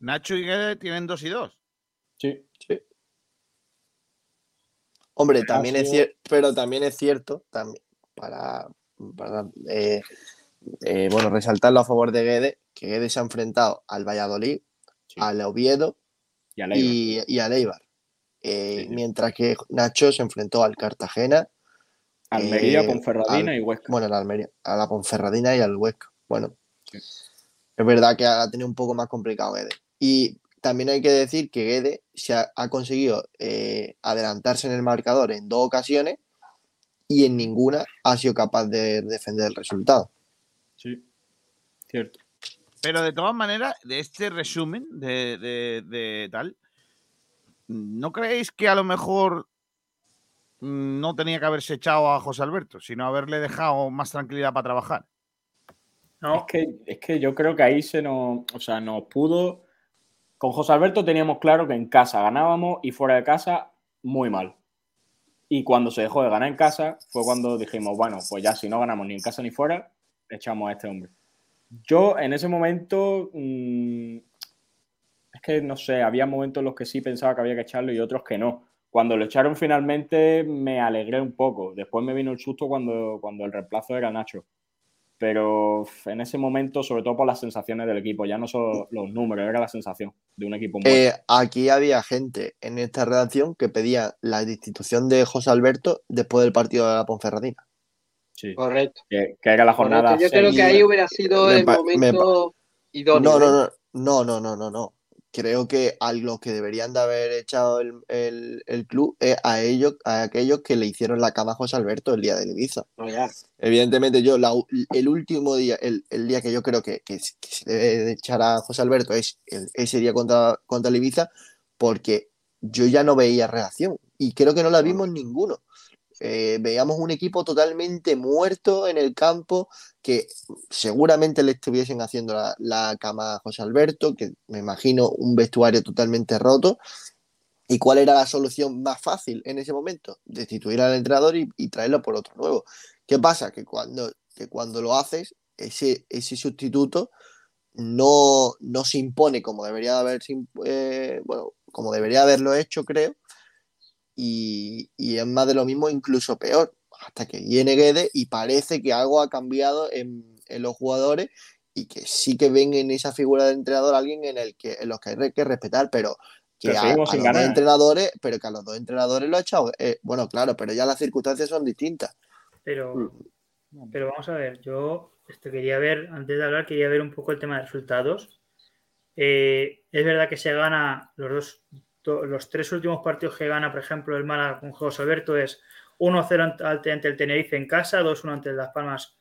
Nacho y Guede tienen dos y dos. Sí. Hombre, Ha también es cierto, pero también es cierto, también, para, para, eh, eh, bueno, resaltarlo a favor de Guede, que Guede se ha enfrentado al Valladolid, al Oviedo Y al Eibar. y, y al Eibar. Eh, Mientras que Nacho se enfrentó al Cartagena. Almería, eh, Ponferradina al- y Huesca. Bueno, la Almería, a la Ponferradina y al Huesca. Bueno, es verdad que ha tenido un poco más complicado Guede. Y también hay que decir que Guede se ha, ha conseguido eh, adelantarse en el marcador en dos ocasiones y en ninguna ha sido capaz de defender el resultado. Sí, cierto. Pero de todas maneras, de este resumen de, de- de tal, ¿no creéis que a lo mejor no tenía que haberse echado a José Alberto, sino haberle dejado más tranquilidad para trabajar? Es, que, es que yo creo que ahí se nos, o sea, nos pudo. Con José Alberto teníamos claro que en casa ganábamos y fuera de casa muy mal. Y cuando se dejó de ganar en casa fue cuando dijimos, bueno, pues ya si no ganamos ni en casa ni fuera, echamos a este hombre. Yo en ese momento, mm, es que no sé, había momentos en los que sí pensaba que había que echarlo y otros que no. Cuando lo echaron finalmente me alegré un poco. Después me vino el susto cuando, cuando el reemplazo era Nacho. pero en ese momento, sobre todo por las sensaciones del equipo, ya no solo los números, era la sensación de un equipo Eh, aquí había gente en esta redacción que pedía la destitución de José Alberto después del partido de la Ponferradina. Sí. Correcto. Que, que era la jornada Correcto. Yo creo que ahí hubiera sido Me el momento idóneo. No, no, ¿eh? no, no, no, no, no, no. Creo que a los que deberían de haber echado el, el- el club es a ellos, a aquellos que le hicieron la cama a José Alberto el día del Ibiza. Ya. Evidentemente, yo la el último día, el, el día que yo creo que, que, s- que se debe de echar a José Alberto es el- ese día contra, contra el Ibiza, porque yo ya no veía reacción y creo que no la vimos ninguno. Eh, veíamos un equipo totalmente muerto en el campo que seguramente le estuviesen haciendo la, la cama a José Alberto, que me imagino un vestuario totalmente roto. ¿Y cuál era la solución más fácil en ese momento? Destituir al entrenador y, traerlo por otro nuevo. ¿Qué pasa? Que cuando, que cuando lo haces, ese, ese sustituto no, no se impone como debería haber, eh, bueno, como debería haberlo hecho, creo. Y, y es más de lo mismo, incluso peor, hasta que viene Guede y parece que algo ha cambiado en, en los jugadores y que sí que ven en esa figura de entrenador alguien en el que en los que hay que respetar, pero que Pero a, los dos entrenadores, pero que a los dos entrenadores lo ha echado. eh, bueno, claro, pero ya las circunstancias son distintas. Pero, pero vamos a ver, yo esto quería ver, antes de hablar, quería ver un poco el tema de resultados. Eh, es verdad que se gana los dos, los tres últimos partidos que gana, por ejemplo, el Málaga con José Alberto es 1-0 ante, ante el Tenerife en casa, 2-1 ante Las Palmas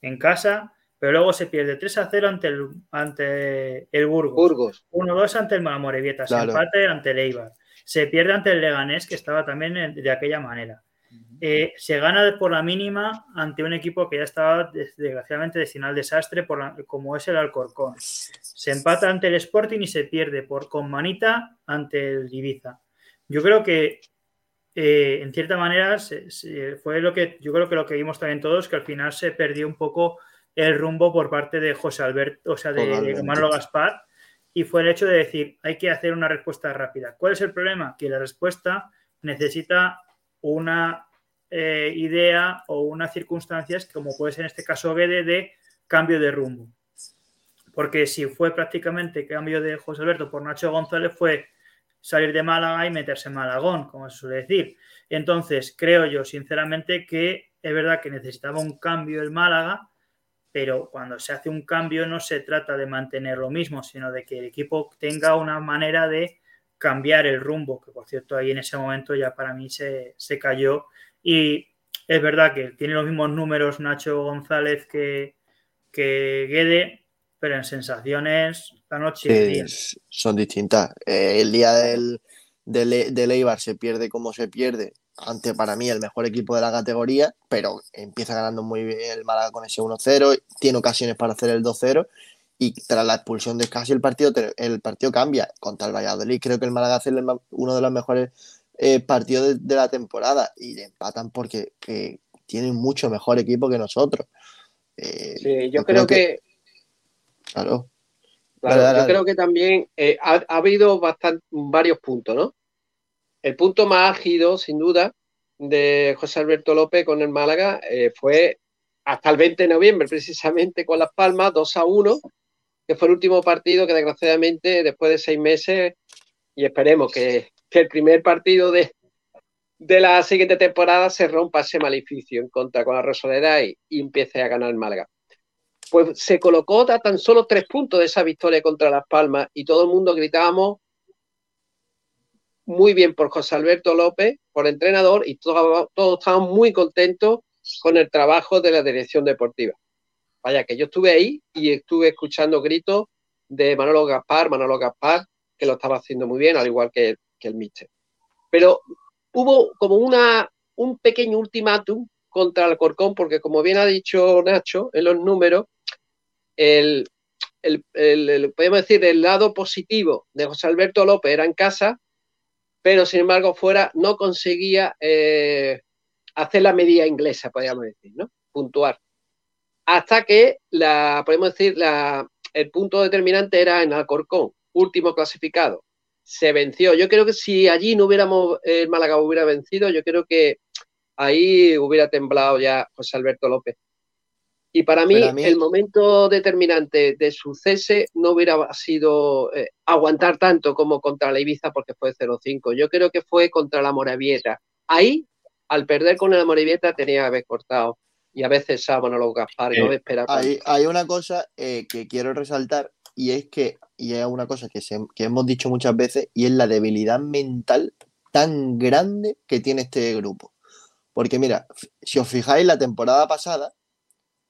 en casa, pero luego se pierde 3-0 ante el, ante el Burgos, Burgos. 1-2 ante el Malamorevieta, se Claro. empate ante el Eibar, se pierde ante el Leganés, que estaba también de aquella manera. Eh, se gana por la mínima ante un equipo que ya estaba des- desgraciadamente destinado al desastre por la- como es el Alcorcón. Se empata ante el Sporting y se pierde por con manita ante el Ibiza. Yo creo que eh, en cierta manera se- se- fue lo que yo creo que lo que vimos también todos que al final se perdió un poco el rumbo por parte de José Alberto, o sea, de, de Gaspar y fue el hecho de decir hay que hacer una respuesta rápida. ¿Cuál es el problema? Que la respuesta necesita una eh, idea o unas circunstancias, como puede ser en este caso Guede, de cambio de rumbo. Porque si fue prácticamente cambio de José Alberto por Nacho González, fue salir de Málaga y meterse en Malagón, como se suele decir. Entonces, creo yo, sinceramente, que es verdad que necesitaba un cambio el Málaga, pero cuando se hace un cambio no se trata de mantener lo mismo, sino de que el equipo tenga una manera de cambiar el rumbo, que por cierto ahí en ese momento ya para mí se, se cayó y es verdad que tiene los mismos números Nacho González que, que Guede, pero en sensaciones la noche son distintas. Eh, el día del, del, E- del Eibar se pierde como se pierde, ante para mí el mejor equipo de la categoría, pero empieza ganando muy bien el Málaga con ese 1-0, tiene ocasiones para hacer el 2-0 y tras la expulsión de casi el partido, el partido cambia contra el Valladolid. Creo que el Málaga hace uno de los mejores eh, partidos de, de la temporada y le empatan porque tienen mucho mejor equipo que nosotros. Eh, Sí, yo creo que, claro. claro, Dale, dale, yo creo que también eh, ha, ha habido bastan- varios puntos, ¿no? El punto más ágido, sin duda, de José Alberto López con el Málaga eh, fue hasta el 20 de noviembre, precisamente con Las Palmas, 2 a 1, que fue el último partido que desgraciadamente después de seis meses, y esperemos que, que el primer partido de, de la siguiente temporada se rompa ese maleficio en contra con la Rosaleda y, y empiece a ganar Málaga. Pues se colocó a tan solo tres puntos de esa victoria contra Las Palmas y todo el mundo gritábamos muy bien por José Alberto López, por entrenador, y todos, todos estábamos muy contentos con el trabajo de la dirección deportiva. Vaya, que yo estuve ahí y estuve escuchando gritos de Manolo Gaspar, Manolo Gaspar, que lo estaba haciendo muy bien, al igual que, el Mister. Pero hubo como una, un pequeño ultimátum contra el Corcón, porque como bien ha dicho Nacho en los números, el, el, el, el, podemos decir, el lado positivo de José Alberto López era en casa, pero sin embargo fuera no conseguía eh, hacer la medida inglesa, podríamos decir, ¿no? Puntuar. Hasta que la, podemos decir, la, el punto determinante era en Alcorcón, último clasificado. Se venció. Yo creo que si allí no hubiéramos, el Málaga hubiera vencido, yo creo que ahí hubiera temblado ya José Alberto López. Y para mí, el momento determinante de su cese no hubiera sido eh, aguantar tanto como contra la Ibiza porque fue 0-5. Yo creo que fue contra la Moravieta. Ahí, al perder con la Moravieta, tenía que haber cortado. Y a veces sábado los Gaspar, no Eh, de esperar. hay, hay una cosa eh, que quiero resaltar y es que, y es una cosa que, se- que hemos dicho muchas veces, y es la debilidad mental tan grande que tiene este grupo. Porque mira, si os fijáis, la temporada pasada,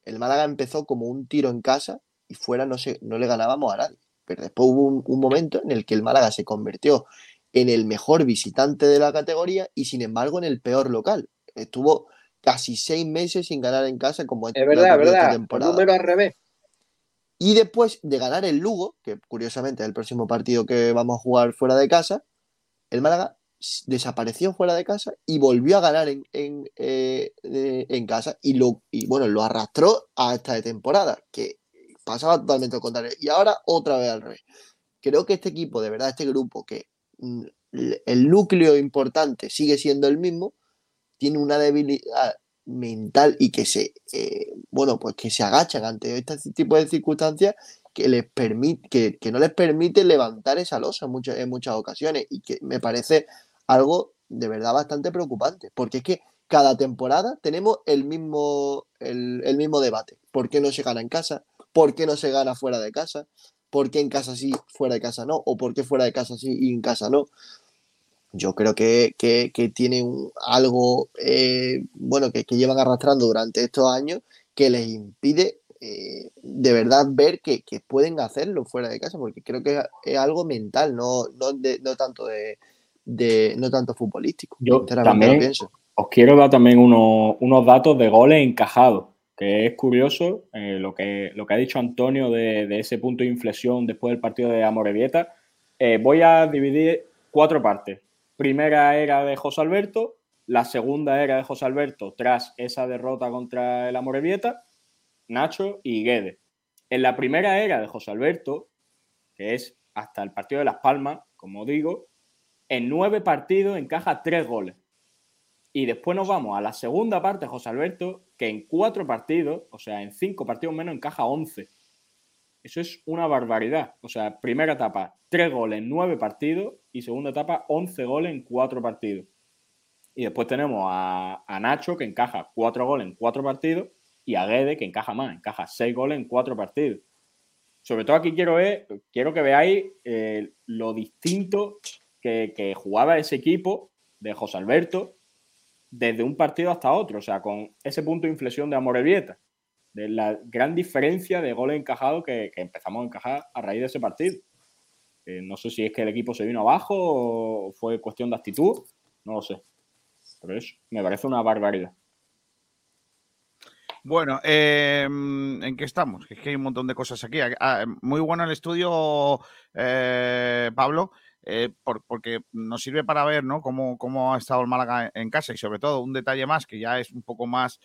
el Málaga empezó como un tiro en casa y fuera no, se, no le ganábamos a nadie. Pero después hubo un, un momento en el que el Málaga se convirtió en el mejor visitante de la categoría y sin embargo en el peor local. Estuvo casi seis meses sin ganar en casa como Es verdad, verdad. El temporada. número al revés. Y después de ganar el Lugo, que curiosamente es el próximo partido que vamos a jugar fuera de casa, el Málaga desapareció fuera de casa y volvió a ganar en, en, eh, en casa y, lo, y bueno, lo arrastró a esta temporada, que pasaba totalmente lo contrario. Y ahora otra vez al revés. Creo que este equipo, de verdad, este grupo, que mm, el núcleo importante sigue siendo el mismo, tiene una debilidad mental y que se, eh, bueno, pues que se agachan ante este tipo de circunstancias que les permite, que, no les permite levantar esa losa en muchas, en muchas ocasiones y que me parece algo de verdad bastante preocupante, porque es que cada temporada tenemos el mismo, el, el mismo debate. ¿Por qué no se gana en casa? ¿Por qué no se gana fuera de casa? ¿Por qué en casa sí, fuera de casa no? ¿O por qué fuera de casa sí y en casa no? Yo creo que, que, que tiene un- algo, eh, bueno, que, que llevan arrastrando durante estos años que les impide eh, de verdad ver que, que pueden hacerlo fuera de casa, porque creo que es, algo mental, no, no, de- no tanto de, de- no tanto futbolístico. Yo también pienso. os quiero dar también unos, unos datos de goles encajados, que es curioso eh, lo, que, lo que ha dicho Antonio de, de ese punto de inflexión después del partido de Amorebieta. Voy a dividir cuatro partes. Primera era de José Alberto, la segunda era de José Alberto tras esa derrota contra el Amorebieta, Nacho y Guede. En la primera era de José Alberto, que es hasta el partido de Las Palmas, como digo, en nueve partidos encaja tres goles. Y después nos vamos a la segunda parte, José Alberto, que en cuatro partidos, o sea, en cinco partidos menos, encaja 11. Eso es una barbaridad. O sea, primera etapa, tres goles en nueve partidos y segunda etapa, 11 goles en cuatro partidos. Y después tenemos a, Nacho, que encaja cuatro goles en cuatro partidos, y a Guede, que encaja más, encaja seis goles en cuatro partidos. Sobre todo aquí quiero, ver, quiero que veáis eh, lo distinto que, jugaba ese equipo de José Alberto desde un partido hasta otro, o sea, con ese punto de inflexión de Amorebieta, de la gran diferencia de goles encajados que empezamos a encajar a raíz de ese partido. Eh, no sé si es que el equipo se vino abajo o fue cuestión de actitud, no lo sé. Pero eso me parece una barbaridad. Bueno, eh, ¿en qué estamos? Es que hay un montón de cosas aquí. Ah, muy bueno el estudio, eh, Pablo, eh, por- porque nos sirve para ver ¿no? cómo, cómo ha estado el Málaga en casa y sobre todo un detalle más que ya es un poco más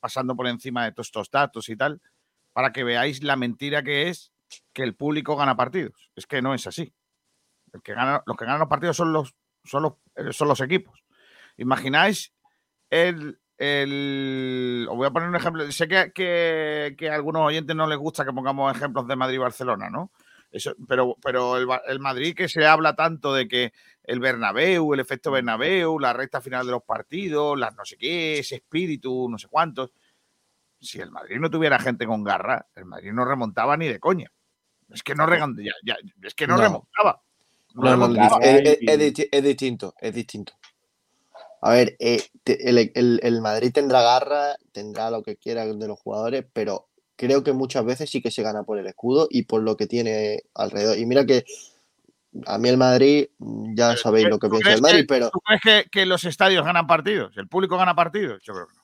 pasando por encima de todos estos datos y tal, para que veáis la mentira que es que el público gana partidos. Es que no es así. El que gana, los que ganan los partidos son los, son los, eh, son los equipos. Imagináis el, el- Os voy a poner un ejemplo. Sé que, que- que a algunos oyentes no les gusta que pongamos ejemplos de Madrid y Barcelona, ¿no? Eso, pero pero el, el Madrid que se habla tanto de que el Bernabéu, el efecto Bernabéu, la recta final de los partidos, las no sé qué, ese espíritu, no sé cuántos. Si el Madrid no tuviera gente con garra, el Madrid no remontaba ni de coña. Es que no, regan- ya- ya- es que no, No. remontaba. No No, no, remontaba. es, es- es disti- es distinto, es distinto. A ver, eh, te- el, el- el Madrid tendrá garra, tendrá lo que quiera de los jugadores, pero creo que muchas veces sí que se gana por el escudo y por lo que tiene alrededor. Y mira que a mí el Madrid, mm, ya sabéis lo que ¿Tú pienso crees del Madrid, que- pero ¿Tú crees que, que los estadios ganan partidos? ¿El público gana partidos? Yo creo que no.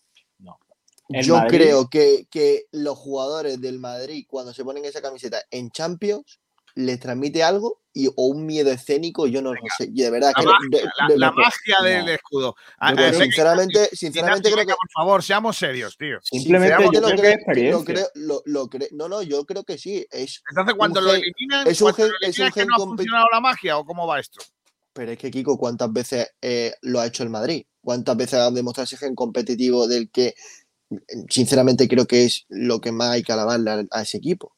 El yo Madrid- creo que, que los jugadores del Madrid, cuando se ponen esa camiseta en Champions, les transmite algo y, o un miedo escénico, yo no lo sé. Y de verdad La que magia, de- la, de- la de- magia del escudo. Ah, creo- eh, que- sinceramente, sinceramente creo que por favor, seamos serios, tío. Simplemente yo lo creo que creo- es experiencia. lo creo- lo- lo creo- no, no, yo creo que sí. Es Entonces, cuando lo eliminan, es un gen- lo es un eliminan, ¿es que gen no ha funcionado la magia o cómo va esto? Pero es que, Kiko, ¿cuántas veces eh, lo ha hecho el Madrid? ¿Cuántas veces ha demostrado ese gen competitivo del que sinceramente creo que es lo que más hay que alabarle a, a ese equipo.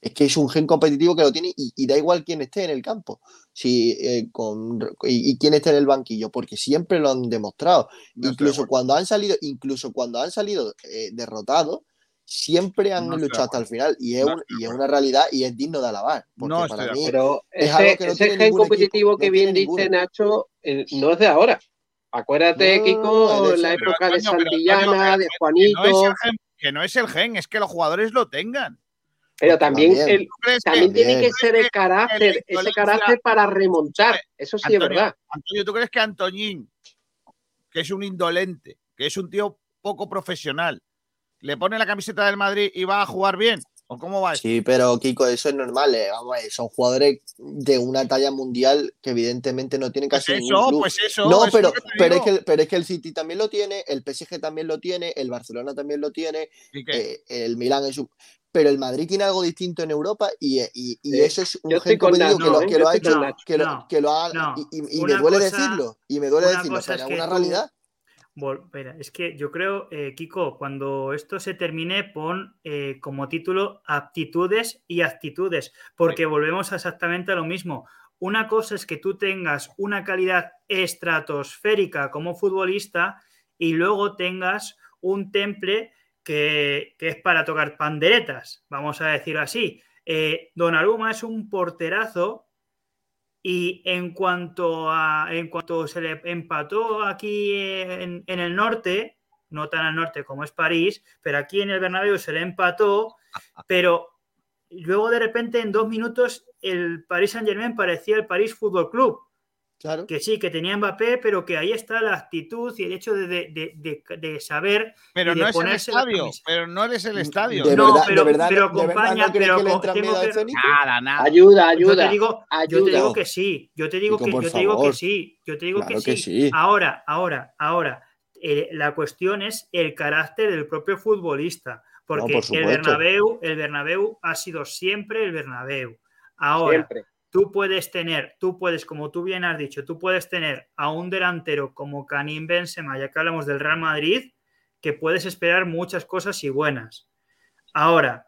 Es que es un gen competitivo que lo tiene y, y da igual quién esté en el campo si, eh, con, y, y quién esté en el banquillo, porque siempre lo han demostrado. No estoy de incluso cuando han salido, incluso cuando han salido eh, derrotados, siempre han No luchado hasta el final y es, No un- y es una realidad y es digno de alabar. Porque para mí Pero es algo ese, que no ese tiene gen equipo, competitivo no que bien dice ninguno. Nacho, eh, no es de ahora. Acuérdate, No, Kiko, la época de Coño, Santillana, de que- Juanito, Que no, es el gen, que no es el gen, es que los jugadores lo tengan. pero también, también, el, ¿Tú crees que, también tiene que ser el carácter, ese carácter para remontar. Eso sí es verdad. Antonio, ¿tú crees que Antoñín, que es un indolente, que es un tío poco profesional, le pone la camiseta del Madrid y va a jugar bien? ¿O cómo va? Sí, pero Kiko, eso es normal. eh, Vamos, a ver, son jugadores de una talla mundial que evidentemente no tienen Pues casi ningún eso, club. pues eso. No, eso pero, es que pero, es que, el- pero es que el City también lo tiene, el PSG también lo tiene, el Barcelona también lo tiene, eh, el Milán es un... Pero el Madrid tiene algo distinto en Europa y, y- y Sí. eso es un gen con competitivo que lo, ¿eh? que lo ha hecho, que lo, No, que lo ha... no. Y, y- y Una me duele cosa- decirlo, y me duele decirlo, es pero es que una tú- realidad. Espera, es que yo creo, eh, Kiko, cuando esto se termine, pon eh, como título aptitudes y actitudes, porque volvemos exactamente a lo mismo. Una cosa es que tú tengas una calidad estratosférica como futbolista y luego tengas un temple que, que es para tocar panderetas, vamos a decirlo así. Eh, Donnarumma es un porterazo y en cuanto a en cuanto se le empató aquí en, en el norte, no tan al norte como es París, pero aquí en el Bernabéu se le empató, [LAUGHS] pero luego de repente en dos minutos el Paris Saint Germain parecía el París Fútbol Club. Claro. Que sí, que tenía Mbappé, pero que ahí está la actitud y el hecho de, de- de- saber. Pero no es el estadio, pero no eres el estadio. De No, verdad, pero- de verdad, pero de verdad acompaña, no pero que tengo que-? Nada, nada. Ayuda, Yo te ayuda. digo, yo te digo que sí, yo te digo que por yo te digo que favor. sí, yo te digo Claro que que sí. Ahora, ahora, ahora, eh, la cuestión es el carácter del propio futbolista, porque por el. Bernabéu, el Bernabéu ha sido siempre el Bernabéu. Ahora, Siempre. Tú puedes tener, tú puedes, como tú bien has dicho, tú puedes tener a un delantero como Karim Benzema, ya que hablamos del Real Madrid, que puedes esperar muchas cosas y buenas. Ahora,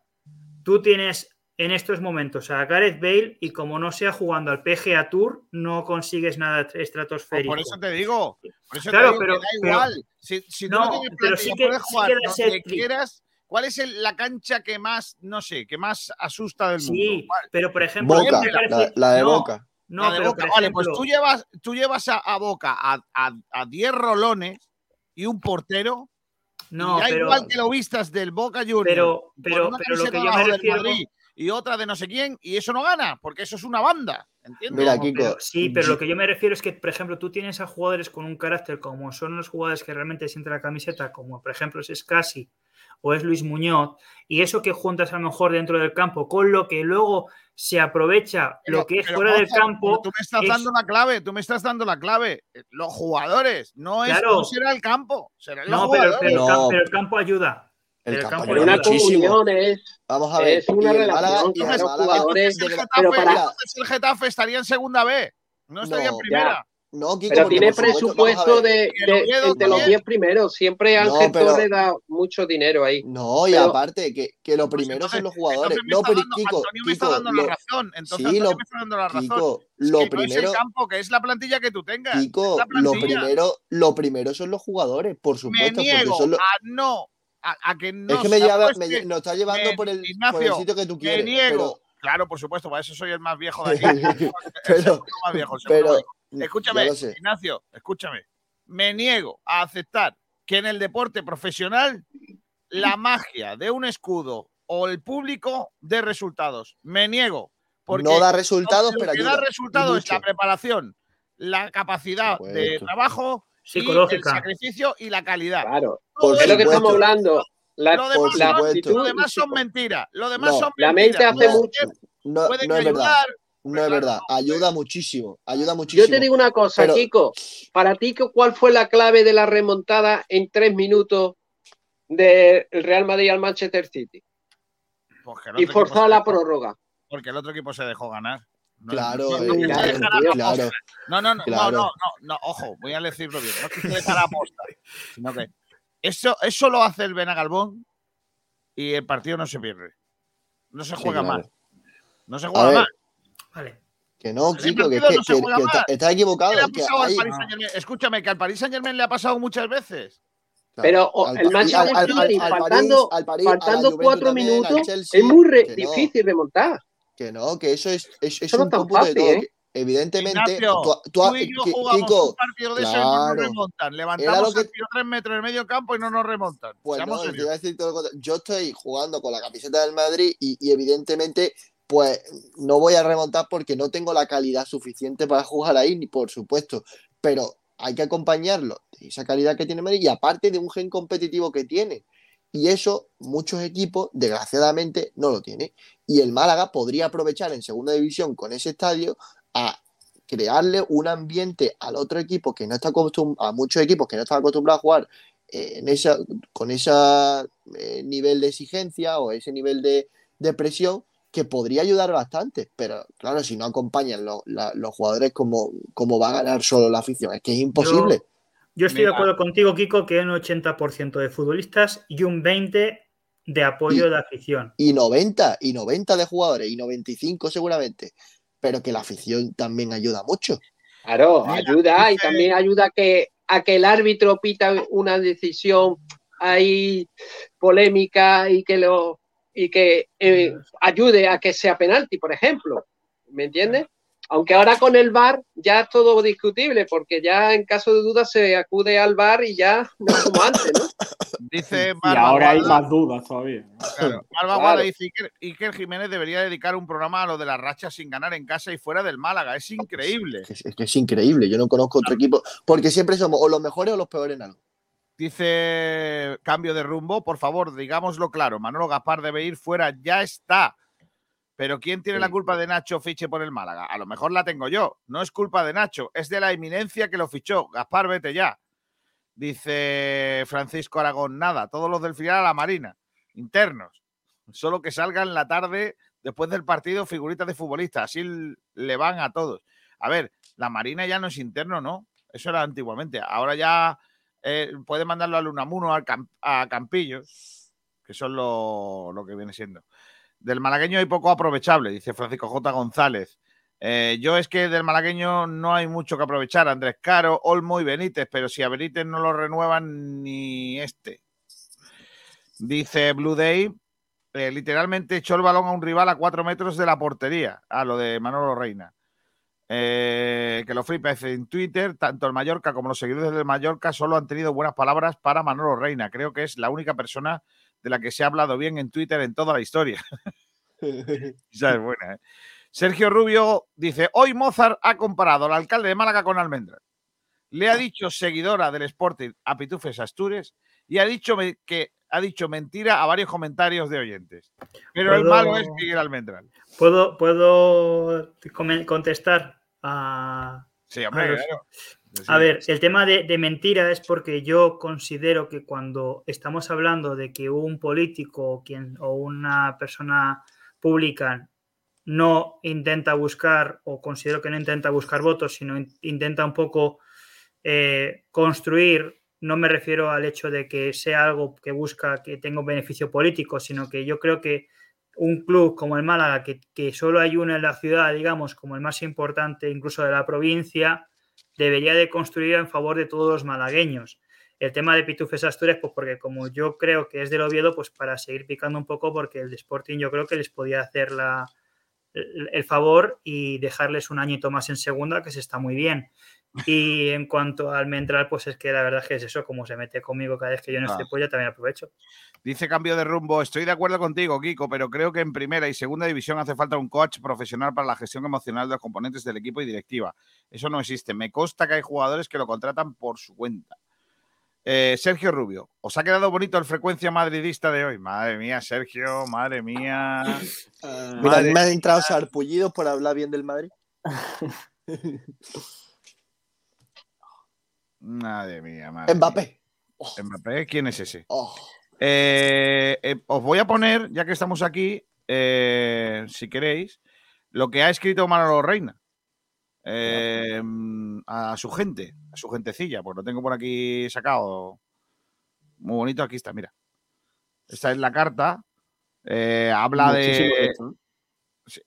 tú tienes en estos momentos a Gareth Bale y como no sea jugando al PGA Tour, no consigues nada Pues estratosférico. por eso te digo. Por eso Claro, te digo pero- que da pero- igual. si tú no, pero sí que- puedes sí jugar que donde quieras. ¿Cuál es el- la cancha que más, no sé, que más asusta del mundo? Sí, pero por ejemplo, Boca, ¿qué me parece- la, la de no, Boca. No, La de pero Boca. Vale, pues tú llevas, tú llevas a, a Boca a, a, a 10 rolones y un portero. No, y da pero- igual que lo vistas del Boca Juniors. Pero- pero- una pero lo que yo me refiero- Madrid y otra de no sé quién, y eso no gana, porque eso es una banda. ¿Entiendes? Mira, Kiko, pero- sí, pero yo- lo que yo me refiero es que, por ejemplo, tú tienes a jugadores con un carácter como son los jugadores que realmente sienten la camiseta, como por ejemplo es Scassi o es Luis Muñoz, y eso que juntas a lo mejor dentro del campo, con lo que luego se aprovecha Pero- lo que es pero, fuera del campo. Tú me estás es- dando la clave, tú me estás dando la clave. Los jugadores, no, es, Claro. no será el campo, serán los No, pero, jugadores. pero el No. cam- pero el campo ayuda. El campo campo una muchísimo. comunión es, Vamos a ver. es una el relación, Málaga- jugadores, Getafe, pero para- entonces el Getafe estaría en segunda B, no estaría en primera. No, Kiko, pero tiene presupuesto de, de- Oviedo entre los también. 10 primeros. Siempre No, Ángel pero- Torres da mucho dinero ahí. No, y Pero- aparte, que, que lo Pues primero entonces- son los jugadores. me No, pero dando- Kiko, Antonio me está dando lo- la razón. Entonces sí, Antonio lo- me está dando la razón. Kiko, lo que no es primero, el campo, que es la plantilla que tú tengas. Kiko, lo primero, lo primero son los jugadores, por me supuesto, porque niego son los. a no, a, a que no es que me, lleva, me, nos está llevando me- por el, por el Ignacio, sitio que tú me quieres. niego. Claro, por supuesto, para eso soy el más viejo de aquí. [LAUGHS] Pero, más viejo, pero, más viejo. Escúchame, lo sé. Ignacio, escúchame. Me niego a aceptar que en el deporte profesional la magia de un escudo o el público dé resultados. Me niego. Porque no da resultados, lo pero que ayuda. da resultados es la preparación, la capacidad de trabajo, y el Psicológica. sacrificio y la calidad. Claro. Por Es lo que estamos hablando. La, Lo demás, la son, supuesto. lo demás son mentiras. Lo demás No. son La mentiras. mente hace No. mucho. No, Pueden ayudar. No es claro, verdad. no, Ayuda muchísimo. Ayuda muchísimo. Yo te digo una cosa, Pero- Kiko. Para ti, ¿cu- ¿cuál fue la clave de la remontada en tres minutos del Real Madrid al Manchester City? Pues Y forzar la prórroga. Porque el otro equipo se dejó ganar. No, Claro, no, no, eh, claro, no, no, no, Claro. no, no, no, ojo, voy a decirlo bien. No es que se dejara aposta, sino que Eso, eso lo hace el Benagalbón y el partido no se pierde. No se Sí, juega claro. mal. No se juega mal. Vale. Que no, Kiko, que, no que- que está- estás equivocado. ¿Qué le ha es que hay- Paris Saint-Germain? Escúchame, que al Paris Saint Germain le ha pasado muchas veces. Pero o- al el Manchester al- al- faltando, al París, faltando cuatro también, minutos, Chelsea, es muy re- no. difícil remontar. Que no, que eso es, es, es Eso no un es tan cómputo de fácil, todo. ¿eh? evidentemente, Ignacio, tú, tú- tú y yo jugamos Kiko, un partido de eso y no nos claro. remontan. Levantamos que- tres metros en el medio campo y no nos remontan. Pues no, te iba a decir todo lo contrario. Yo estoy jugando con la camiseta del Madrid y, y evidentemente, pues no voy a remontar porque no tengo la calidad suficiente para jugar ahí, ni por supuesto. Pero hay que acompañarlo de esa calidad que tiene Madrid y aparte de un gen competitivo que tiene. Y eso muchos equipos, desgraciadamente, no lo tienen. Y el Málaga podría aprovechar en segunda división con ese estadio a crearle un ambiente al otro equipo que no está acostumbrado, a muchos equipos que no están acostumbrados a jugar eh, en esa, con ese nivel de exigencia o ese nivel de, de presión que podría ayudar bastante. Pero claro, si no acompañan lo- la- los jugadores, como cómo va a ganar solo la afición? Es que es imposible. Yo estoy Mira. de acuerdo contigo, Kiko, que hay un 80% de futbolistas y un 20% de apoyo de la afición. y 90, y 90 de jugadores, y 95 seguramente. Pero que la afición también ayuda mucho. Claro, Mira, ayuda y también ayuda a que, a que el árbitro pita una decisión ahí polémica y que lo y que eh, ayude a que sea penalti, por ejemplo. ¿Me entiendes? Aunque ahora con el VAR ya es todo discutible, porque ya en caso de duda se acude al VAR y ya no es como antes, ¿no? [LAUGHS] Dice Y Barba ahora hay más dudas todavía. Claro, [LAUGHS] Barba Claro. Guada dice Iker, Iker Jiménez debería dedicar un programa a lo de las rachas sin ganar en casa y fuera del Málaga. Es increíble. Es que, es que es increíble. Yo no conozco otro equipo. Porque siempre somos o los mejores o los peores en algo. Dice cambio de rumbo, por favor, digámoslo claro. Manolo Gaspar debe ir fuera, ya está. Pero ¿quién tiene la culpa de Nacho fiche por el Málaga? A lo mejor la tengo yo. No es culpa de Nacho, es de la eminencia que lo fichó. Gaspar, vete ya. Dice Francisco Aragón, nada, todos los del final a la Marina, internos. Solo que salgan la tarde después del partido figuritas de futbolistas, así le van a todos. A ver, la Marina ya no es interno, ¿no? Eso era antiguamente. Ahora ya eh, puede mandarlo al Unamuno, a Campillo, que son lo, lo que viene siendo. Del malagueño hay poco aprovechable, dice Francisco J. González. Eh, yo es que del malagueño no hay mucho que aprovechar. Andrés Caro, Olmo y Benítez, pero si a Benítez no lo renuevan ni este. Dice Blue Day, eh, literalmente echó el balón a un rival a cuatro metros de la portería, a lo de Manolo Reina. Eh, que lo dice, en Twitter, tanto el Mallorca como los seguidores del Mallorca solo han tenido buenas palabras para Manolo Reina. Creo que es la única persona de la que se ha hablado bien en Twitter en toda la historia. [LAUGHS] Esa es buena, ¿eh? Sergio Rubio dice: Hoy Mozart ha comparado al alcalde de Málaga con Almendra. Le ha dicho seguidora del Sporting a Pitufes Astures y ha dicho que ha dicho mentira a varios comentarios de oyentes. Pero el ¿Puedo- malo es Miguel Almendral. ¿Puedo, puedo contestar a, Sí, hombre, a los- claro. A ver, el tema de, de mentira es porque yo considero que cuando estamos hablando de que un político o quien, o una persona pública no intenta buscar, o considero que no intenta buscar votos, sino in- intenta un poco eh, construir, no me refiero al hecho de que sea algo que busca que tenga un beneficio político, sino que yo creo que un club como el Málaga, que, que solo hay uno en la ciudad, digamos, como el más importante incluso de la provincia, debería de construir en favor de todos los malagueños. El tema de Pitufes Asturias, pues porque como yo creo que es del Oviedo, pues para seguir picando un poco, porque el de Sporting yo creo que les podía hacer la, el, el favor y dejarles un añito más en segunda, que se está muy bien. Y en cuanto al Mentral, pues es que la verdad es que es eso, como se mete conmigo cada vez que yo no Ah. estoy, pues ya también aprovecho. Dice cambio de rumbo. Estoy de acuerdo contigo, Kiko, pero creo que en primera y segunda división hace falta un coach profesional para la gestión emocional de los componentes del equipo y directiva. Eso no existe. Me consta que hay jugadores que lo contratan por su cuenta. Eh, Sergio Rubio, ¿os ha quedado bonito el frecuencia madridista de hoy? Madre mía, Sergio, madre mía. Mira, Madre me han entrado sarpullidos por hablar bien del Madrid. [LAUGHS] Madre mía, madre. Mbappé. mía. Mbappé, ¿quién es ese? Oh, Eh, eh, os voy a poner, ya que estamos aquí, eh, si queréis, lo que ha escrito Manolo Reina eh, a su gente, a su gentecilla, pues lo tengo por aquí sacado. muy bonito. Aquí está, mira. Esta es la carta. eh, habla Muchísimo de. texto,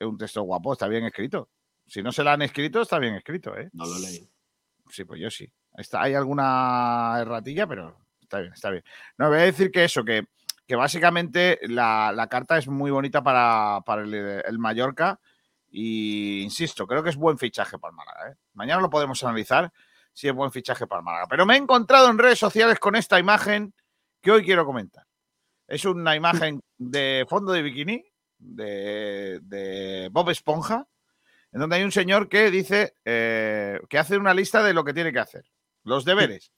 Un texto guapo, está bien escrito. Si no se la han escrito, está bien escrito, ¿eh? No lo leí. Sí, pues yo sí. Está, hay alguna erratilla, pero está bien, está bien. No, voy a decir que eso, que, que básicamente la, la carta es muy bonita para, para el, Mallorca y, insisto, creo que es buen fichaje para el Málaga. ¿eh? Mañana lo podemos analizar si es buen fichaje para el Málaga. Pero me he encontrado en redes sociales con esta imagen que hoy quiero comentar. Es una imagen de fondo de bikini de, de Bob Esponja, en donde hay un señor que dice eh, que hace una lista de lo que tiene que hacer, los deberes,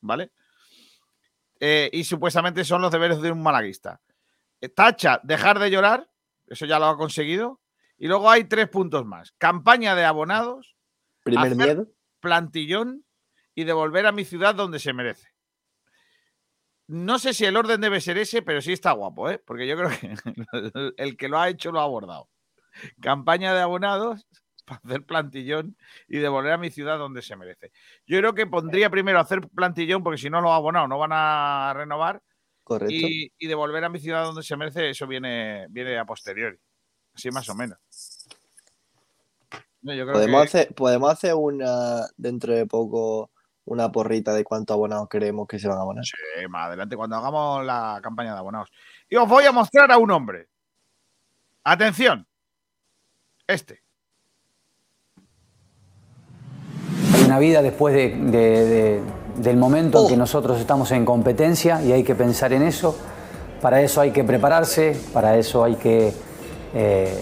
¿vale? Eh, y supuestamente son los deberes de un malaguista. Eh, Tacha, dejar de llorar, eso ya lo ha conseguido. Y luego hay tres puntos más. Campaña de abonados, Primer hacer miedo. plantillón y devolver a mi ciudad donde se merece. No sé si el orden debe ser ese, pero sí está guapo, ¿eh? Porque yo creo que [LAUGHS] el que lo ha hecho lo ha abordado. Campaña de abonados para hacer plantillón y devolver a mi ciudad donde se merece. Yo creo que pondría primero hacer plantillón, porque si no lo ha abonado, no van a renovar. Correcto. Y, y devolver a mi ciudad donde se merece, eso viene, viene a posteriori. Así más o menos. No, yo creo Podemos que- hacer, podemos hacer una dentro de poco una porrita de cuántos abonados creemos que se van a abonar. Sí, más adelante cuando hagamos la campaña de abonados. Y os voy a mostrar a un hombre. Atención. Este. Hay una vida después de- de- de- del momento en que nosotros estamos en competencia y hay que pensar en eso. Para eso hay que prepararse, para eso hay que eh,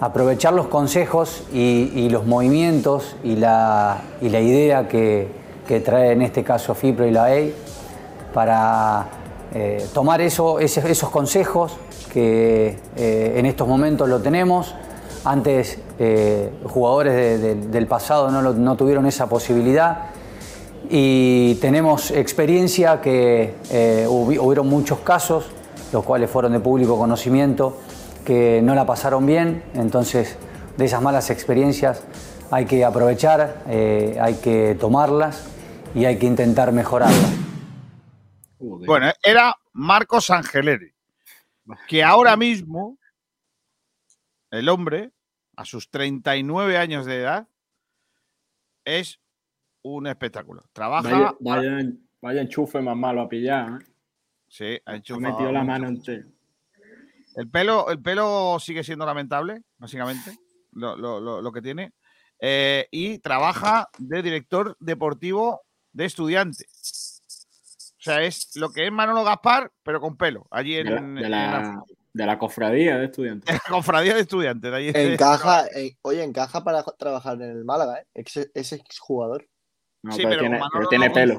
aprovechar los consejos y, y los movimientos y la, y la idea que, que trae en este caso FIPRO y la EI para eh, tomar eso, esos consejos que eh, en estos momentos lo tenemos. Antes eh, jugadores de- de- del pasado no, tuvieron esa posibilidad y tenemos experiencia que eh, hubi- hubieron muchos casos, los cuales fueron de público conocimiento, que no la pasaron bien, entonces de esas malas experiencias hay que aprovechar, eh, hay que tomarlas y hay que intentar mejorarlas. Bueno, era Marcos Angeleri. Que ahora mismo, el hombre, a sus 39 años de edad, es un espectáculo. Trabaja. Vaya, vaya, vaya enchufe más malo a pillar. ¿eh? Sí, ha Ha hecho metido la mano entera. El pelo, el pelo sigue siendo lamentable, básicamente, lo, lo- lo- lo que tiene. Eh, y trabaja de director deportivo de estudiantes. O sea, es lo que es Manolo Gaspar, pero con pelo, allí en, De la, de la la- de la cofradía de estudiantes. [LAUGHS] cofradía de estudiantes. de de- Encaja, eh, oye, encaja para trabajar en el Málaga, ¿eh? Ese, ese exjugador. No, Sí, pero, pero, tiene, con pero Manolo tiene no pelo.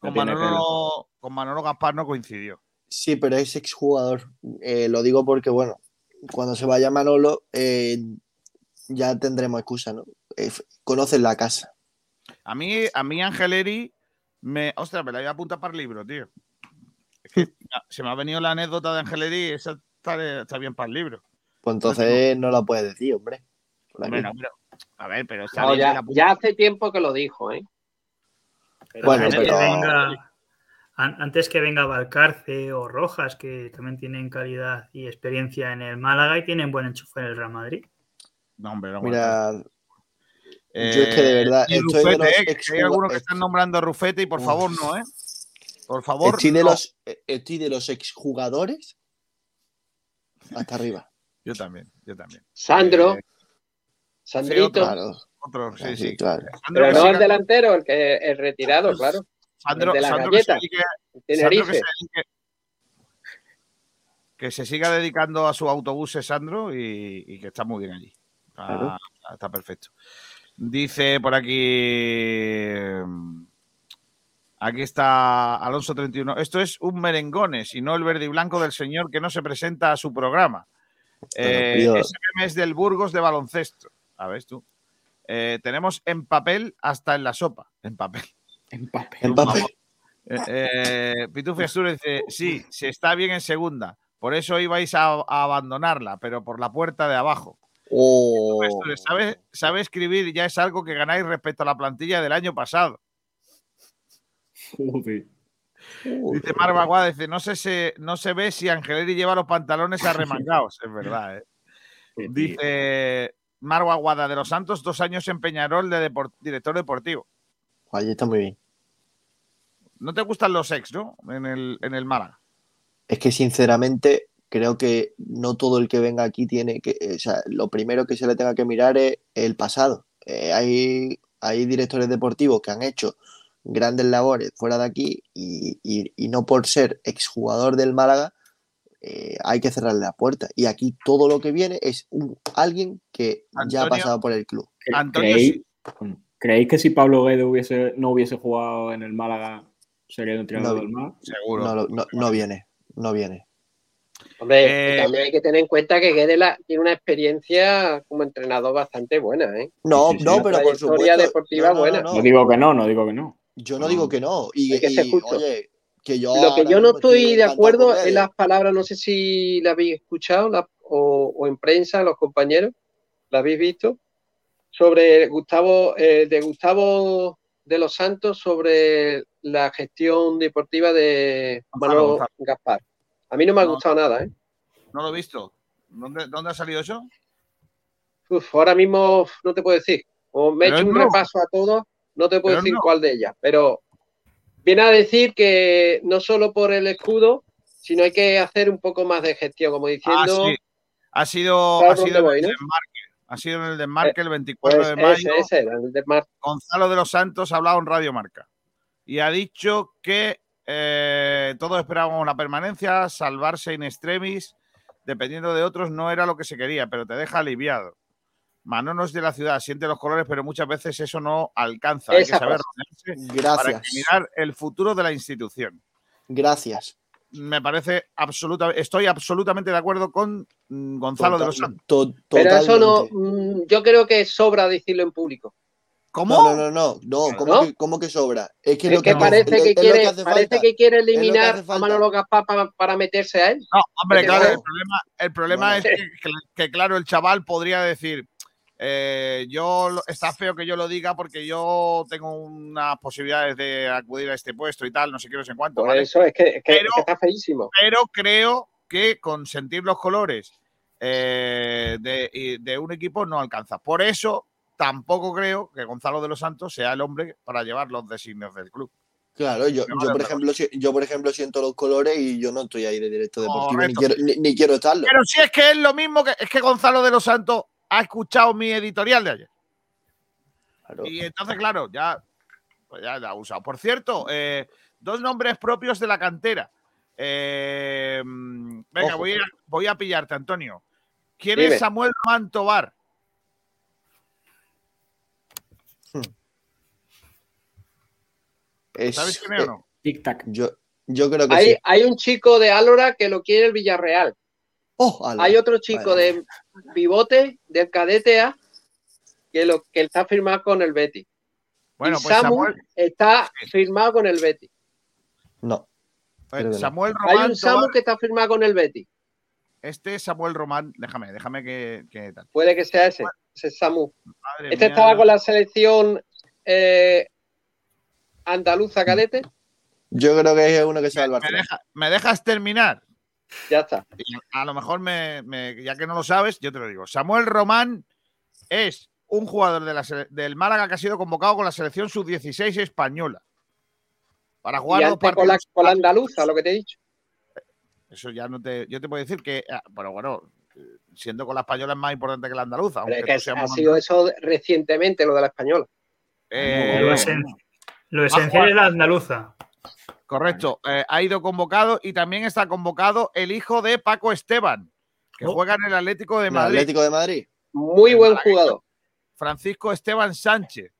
Con tiene Manolo, pelo. con Manolo Gaspar no coincidió. Sí, pero es exjugador. Eh, lo digo porque, bueno, cuando se vaya Manolo, eh, ya tendremos excusa, ¿no? Eh, conocen la casa. A mí, a mí Angeleri me. Ostras, me la voy a apuntar para el libro, tío. Es que se me ha venido la anécdota de Angeleri, esa está, está bien para el libro. Pues entonces no la puedes decir, hombre. Bueno, pero, a ver, pero está No, bien. que ya, la apunte. ya hace tiempo que lo dijo, ¿eh? Bueno, antes, que pero- venga, an- antes que venga Valcarce o Rojas, que también tienen calidad y experiencia en el Málaga y tienen buen enchufe en el Real Madrid. No, hombre, no Mira, yo es que de verdad y estoy de Rufete, los eh, que hay algunos que están nombrando a Rufete y por Uf. favor no, ¿eh? Por favor. estoy, de no. los, estoy de los exjugadores hasta arriba. Yo también, yo también. Sandro, Eh, Sandrito. otro. Claro. Otro, sí, Sí, sí. claro. Sandro Pero no el delantero, el que es retirado, claro. Sandro, el de la Sandro que se galleta, dedique- el Sandro que Tenerife. se dedique- que se siga dedicando a sus autobuses, Sandro, y, y que está muy bien allí. Está, Claro. está perfecto. Dice por aquí. Aquí está Alonso 31. Esto es un merengones y no el verde y blanco del señor que no se presenta a su programa. Eh, ese meme es del Burgos de baloncesto. A ver tú. Eh, tenemos en papel hasta en la sopa. En papel. En papel. En papel. Eh, eh, dice, sí, se está bien en segunda. Por eso ibais a, a abandonarla, pero por la puerta de abajo. Oh, ¿sabe, sabe escribir ya es algo que ganáis respecto a la plantilla del año pasado. Joder. Dice Marva Aguada, dice, no, sé si- no se ve si Angeleri lleva los pantalones arremangados. es verdad, ¿eh? Dice Marva Aguada de los Santos, dos años en Peñarol de director deportivo. Ahí está muy bien. ¿No te gustan los ex, no? En el, en el Málaga. Es que sinceramente creo que no todo el que venga aquí tiene que, o sea, lo primero que se le tenga que mirar es el pasado. Eh, hay, hay directores deportivos que han hecho grandes labores fuera de aquí y, y- y no por ser exjugador del Málaga eh, hay que cerrarle la puerta. Y aquí todo lo que viene es un, alguien que ya ha pasado por el club. ¿Creéis, creéis que si Pablo Guedes hubiese, no hubiese jugado en el Málaga sería el entrenador No, del Málaga? Seguro. No, lo- no, no viene, no viene. Hombre, y también hay que tener en cuenta que Guedes tiene una experiencia como entrenador bastante buena, ¿eh? No, Sí, sí, sí. no, pero por supuesto. deportiva no, no, buena. no, no. No digo que no, no digo que no. Yo no digo que no. Y, que y, oye, que yo. Lo que yo no estoy de acuerdo es las palabras, no sé si la habéis escuchado la- o, o en prensa, los compañeros, la habéis visto, sobre Gustavo, eh, de Gustavo de los Santos sobre la gestión deportiva de Manolo Gonzalo. Gaspar. A mí no me ha No. gustado nada, ¿eh? No lo he visto. ¿Dónde, dónde ha salido eso? Uf, ahora mismo no te puedo decir. Como me he hecho un nuevo. repaso a todos, no te puedo Pero decir cuál de ellas, pero viene a decir que no solo por el escudo, sino hay que hacer un poco más de gestión, como Ah, diciendo, sí. Ha sido, ¿Sabes ha sido voy, el no? Ha sido en el desmarque el 24 pues de mayo. ese, ese era el de Mar- Gonzalo de los Santos ha hablado en Radio Marca y ha dicho que eh, todos esperábamos la permanencia, salvarse in extremis, dependiendo de otros, no era lo que se quería, pero te deja aliviado. Manonos de la ciudad, siente los colores, pero muchas veces eso no alcanza. Hay que saber rodearse para Gracias. mirar el futuro de la institución. Gracias. Me parece absolutamente, estoy absolutamente de acuerdo con mm, Gonzalo de los Santos. to- Pero eso no, mm, yo creo que sobra decirlo en público. ¿Cómo? No, no, no, no, no, ¿cómo, ¿No? Que, cómo que sobra? Es que, Es lo que parece es- que es lo quiere, hace parece falta. que quiere eliminar a. Manolo Gaspar para, para meterse a él. No, hombre, claro, el problema, el problema es que, claro, el chaval podría decir, eh, yo está feo que yo lo diga porque yo tengo unas posibilidades de acudir a este puesto y tal, no sé qué, no sé cuánto, Por ¿vale? eso es que, es que- Pero- es que está feísimo. Pero creo que con sentir los colores eh, de, un equipo no alcanza. Por eso tampoco creo que Gonzalo de los Santos sea el hombre para llevar los designios del club. Claro, yo, yo por ejemplo, yo por ejemplo siento los colores y yo no estoy ahí de directo deportivo ni quiero, ni, ni quiero estarlo. Pero si es que es lo mismo que es que Gonzalo de los Santos ha escuchado mi editorial de ayer. Claro. Y entonces, claro, ya, pues ya la ha usado. Por cierto, eh, dos nombres propios de la cantera. Eh, venga, Ojo. voy a, voy a pillarte, Antonio. ¿Quién Dime. es Samuel Tobar? Es- ¿Sabes quién es o no? Tic-tac. Yo, yo creo que Hay, sí. hay un chico de Álora que lo quiere el Villarreal. Oh. Hay otro chico Vale. de pivote del cadete A que, lo, que está firmado con el Betis. Bueno, y pues Samu Samuel, está firmado con el Betis. No. pues. Samuel Hay Román un Samu Tobar, que está firmado con el Betis. este Samuel Román, déjame, déjame que, que tal. Puede que sea ese, ese Samu. Madre Este mía. estaba con la selección eh, andaluza cadete. Yo creo que es uno que se va al ¿Me, Barcelona. deja- ¿Me dejas terminar? Ya está. Y a lo mejor, me, me- ya que no lo sabes, yo te lo digo. Samuel Román es un jugador de la del Málaga que ha sido convocado con la selección sub-16 española. Para jugar Y antes con la, partidos. con la andaluza, lo que te he dicho. Eso ya no te. Yo te puedo decir que. ah, Pero bueno, eh, siendo con la española es más importante que la andaluza. Pero Aunque es que ha más sido eso recientemente, lo de la española. Eh, Lo, esen- lo esencial es la andaluza. Correcto. Eh, ha ido convocado y también está convocado el hijo de Paco Esteban, que Oh. juega en el Atlético de ¿El Madrid. Atlético de Madrid? Muy El buen jugador. Francisco Esteban Sánchez.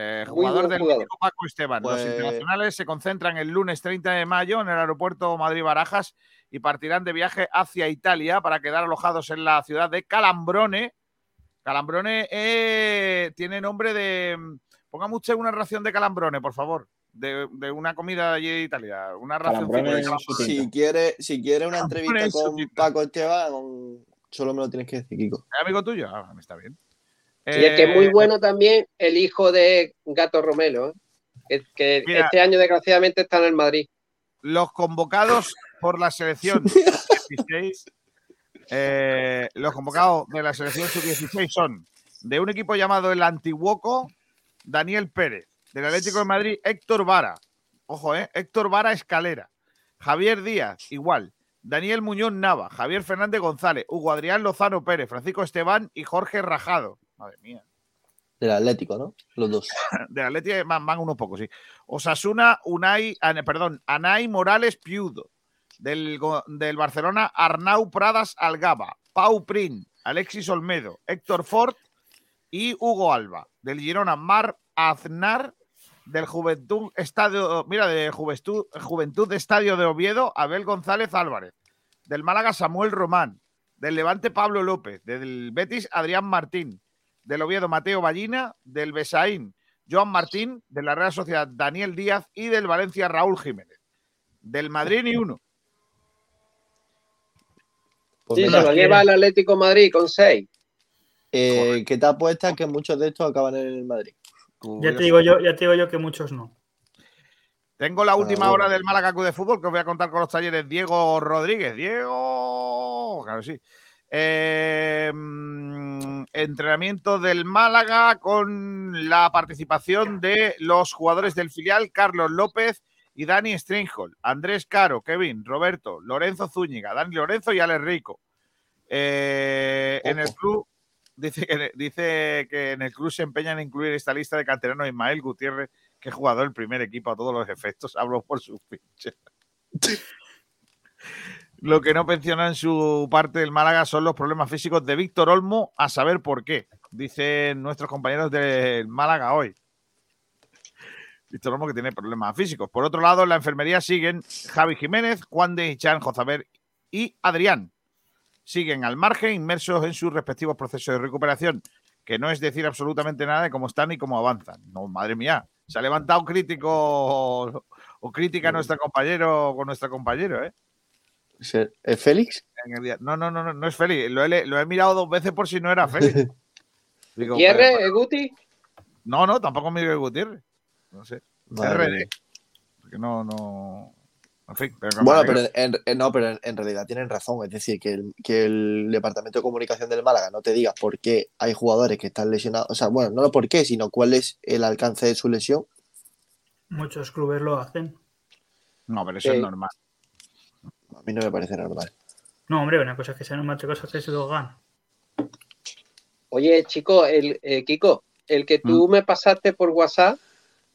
eh, jugador del jugador. Atlético Paco Esteban. Pues- Los internacionales se concentran el lunes 30 de mayo en el aeropuerto Madrid-Barajas y partirán de viaje hacia Italia para quedar alojados en la ciudad de Calambrone. Calambrone eh, tiene nombre de. Póngame usted una ración de Calambrone, por favor. De, de una comida de allí de Italia. Una ración de es. Si quiere, si quiere una entrevista eso, con. Paco Esteban, solo me lo tienes que decir, Kiko. ¿Es amigo tuyo? Ah, está bien. Y el que es Eh, muy bueno también, el hijo de Gato Romelo. ¿eh? que, que Mira. este año desgraciadamente está en el Madrid. Los convocados por la selección [LAUGHS] 16, eh, los convocados de la selección sub-16 son de un equipo llamado el Antiguoco, Daniel Pérez, del Atlético de Madrid, Héctor Vara, ojo, eh, Héctor Vara Escalera, Javier Díaz, igual, Daniel Muñoz Nava, Javier Fernández González, Hugo Adrián Lozano Pérez, Francisco Esteban y Jorge Rajado. Madre mía. Del Atlético, ¿no? Los dos. [LAUGHS] Del Atlético van, van unos pocos, sí. Osasuna, Unai, ah, perdón, Anay Morales Piudo. Del, del Barcelona, Arnau Pradas Algaba. Pau Prin, Alexis Olmedo, Héctor Ford y Hugo Alba. Del Girona, Mar Aznar. Del Juventud Estadio, mira, de Juventud, Juventud Estadio de Oviedo, Abel González Álvarez. Del Málaga, Samuel Román. Del Levante, Pablo López. Del Betis, Adrián Martín. Del Oviedo, Mateo Ballina. Del Besaín, Joan Martín. De la Real Sociedad, Daniel Díaz. Y del Valencia, Raúl Jiménez. Del Madrid, ni uno. Pues Sí, se lo lleva el Atlético Madrid con seis. eh, ¿Qué te apuestas que muchos de estos acaban en el Madrid? Ya te digo yo, ya te digo yo que muchos no. Tengo la última Ah, bueno. hora del Málaga Club de Fútbol que os voy a contar con los talleres Diego Rodríguez. Diego. Claro, sí. Eh, mm, entrenamiento del Málaga con la participación de los jugadores del filial Carlos López y Dani Stringhol, Andrés Caro, Kevin, Roberto, Lorenzo Zúñiga, Dani Lorenzo y Alex Rico. Eh, en el club dice que, dice que en el club se empeñan en incluir esta lista de canteranos Ismael Gutiérrez, que es jugador del primer equipo a todos los efectos. Hablo por sus pinches. Lo que no menciona en su parte del Málaga son los problemas físicos de Víctor Olmo, a saber por qué, dicen nuestros compañeros del Málaga hoy. Víctor Olmo que tiene problemas físicos. Por otro lado, en la enfermería siguen Javi Jiménez, Juan de Ichan, Jozaber y Adrián. Siguen al margen, inmersos en sus respectivos procesos de recuperación, que no es decir absolutamente nada de cómo están y cómo avanzan. No, madre mía, se ha levantado crítico o, o crítica a nuestro compañero con nuestro compañero, ¿eh? ¿Es Félix? No, no, no, no, no es Félix. Lo he, lo he mirado dos veces por si no era Félix. [LAUGHS] Digo, ¿Gutiérrez, pero- Guti? No, no, tampoco Miguel Gutiérrez. No sé. Madre RD. Porque no, no. En fin, pero Bueno, pero, en, en- no, pero en, en realidad tienen razón. Es decir, que el, que el Departamento de Comunicación del Málaga no te diga por qué hay jugadores que están lesionados. O sea, bueno, no lo por qué, sino cuál es el alcance de su lesión. Muchos clubes lo hacen. No, pero eso es normal. A mí no me parece normal. No, hombre, una cosa es que sea normal, otra cosa es que se lo hagan. Oye, chico, el, eh, Kiko, el que tú me pasaste por WhatsApp,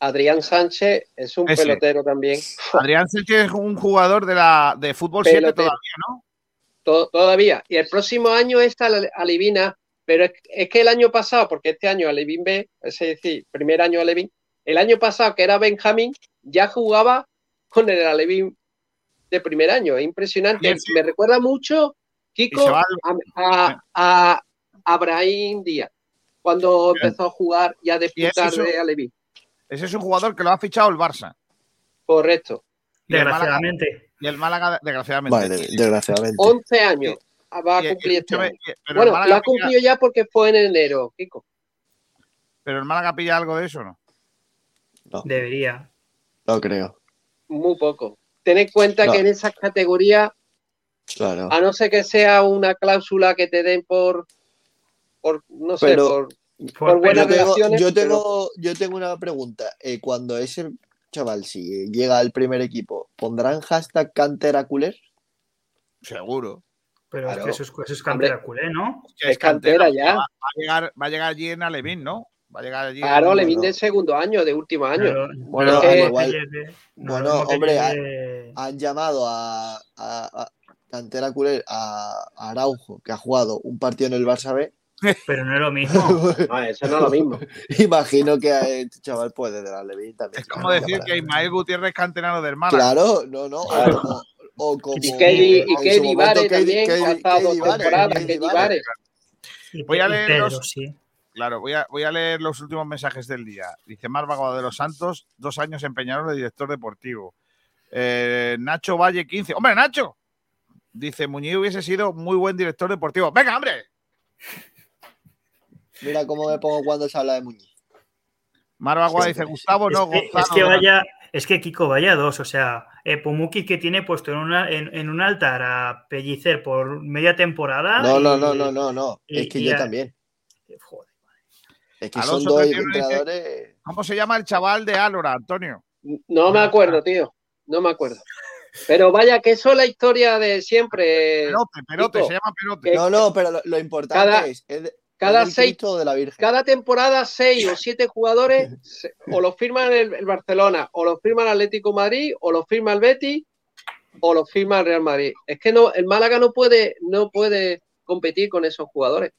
Adrián Sánchez, es un Ese. pelotero también. [LAUGHS] Adrián Sánchez es un jugador de, la, de fútbol 7 Pelotero. todavía, ¿no? To- todavía. Y el próximo año está la Alevina, pero es, es que el año pasado, porque este año Alevín B, es decir, primer año Alevín, el año pasado que era Benjamín, ya jugaba con el Alevín de primer año. Es impresionante. Sí, sí. Me recuerda mucho, Kiko, a, a, a Abraham Díaz, cuando empezó a jugar y a disputar de Alevín. Ese es un jugador que lo ha fichado el Barça. Correcto. Desgraciadamente. Y el Málaga, desgraciadamente. Vale, desgraciadamente. 11 años. Va a cumplir este año. Bueno, lo ha cumplido ya porque fue en enero, Kiko. Pero el Málaga pilla algo de eso, ¿no? Debería. No creo. Muy poco. Ten en cuenta No. que en esas categorías, Claro. a no ser que sea una cláusula que te den por, por no sé, Pero- por, por buenas yo tengo, relaciones. yo, pero- tengo, yo tengo una pregunta. Eh, cuando ese chaval, si llega al primer equipo, ¿pondrán hashtag cantera culé? Seguro. Pero es Claro. que eso es, eso es cantera culé, ¿no? Que Es cantera ya. Va, va a llegar, va a llegar allí en Alevín, ¿no? Va a llegar allí. Claro, en- Levin de segundo año, de último año. Bueno, Es al que- igual- llegue- no, bueno, hombre, llegue- han llamado a, a- a cantera culé a, a Araujo, que ha jugado un partido en el Barça B. Pero no es lo mismo. [LAUGHS] No, eso no es lo mismo. [LAUGHS] Imagino que a este chaval puede de la también. Es como decir que Ismael Gutiérrez es canterano del Málaga. Claro, no, no. O Claro. o como- Y Kelly, y Kelly Vare también, dos temporadas, Kelly Vare. Voy a leer Pedro, los- sí. Claro, voy a, voy a leer los últimos mensajes del día. Dice Márvago de los Santos, dos años en Peñarol de director deportivo. Eh, Nacho Valle, 15. ¡Hombre, Nacho! Dice, Muñiz hubiese sido muy buen director deportivo. ¡Venga, hombre! Mira cómo me pongo cuando se habla de Muñiz. Marvagua dice Gustavo, no, es que, Gonzalo. es que vaya, es que Kiko vaya dos, o sea, eh, Pumuki que tiene puesto en, una, en, en un altar a Pellicer por media temporada. No, no, y- no, no, no, no. y- Es que yo a- también. Joder. Es que Alonso son dos 31 dice- entrenadores. ¿Cómo se llama el chaval de Álora, Antonio? No me acuerdo, tío. No me acuerdo. Pero vaya, que eso es la historia de siempre. Perote, Perote, Kiko, se llama Perote. que- No, no, pero lo, lo importante Cada- es, es, de- cada seis- de la Virgen. Cada temporada, seis o [LAUGHS] siete jugadores se- o los firman el, el Barcelona, o los firma el Atlético de Madrid, o los firma el Betis, o los firma el Real Madrid. Es que no, el Málaga no puede, no puede competir con esos jugadores.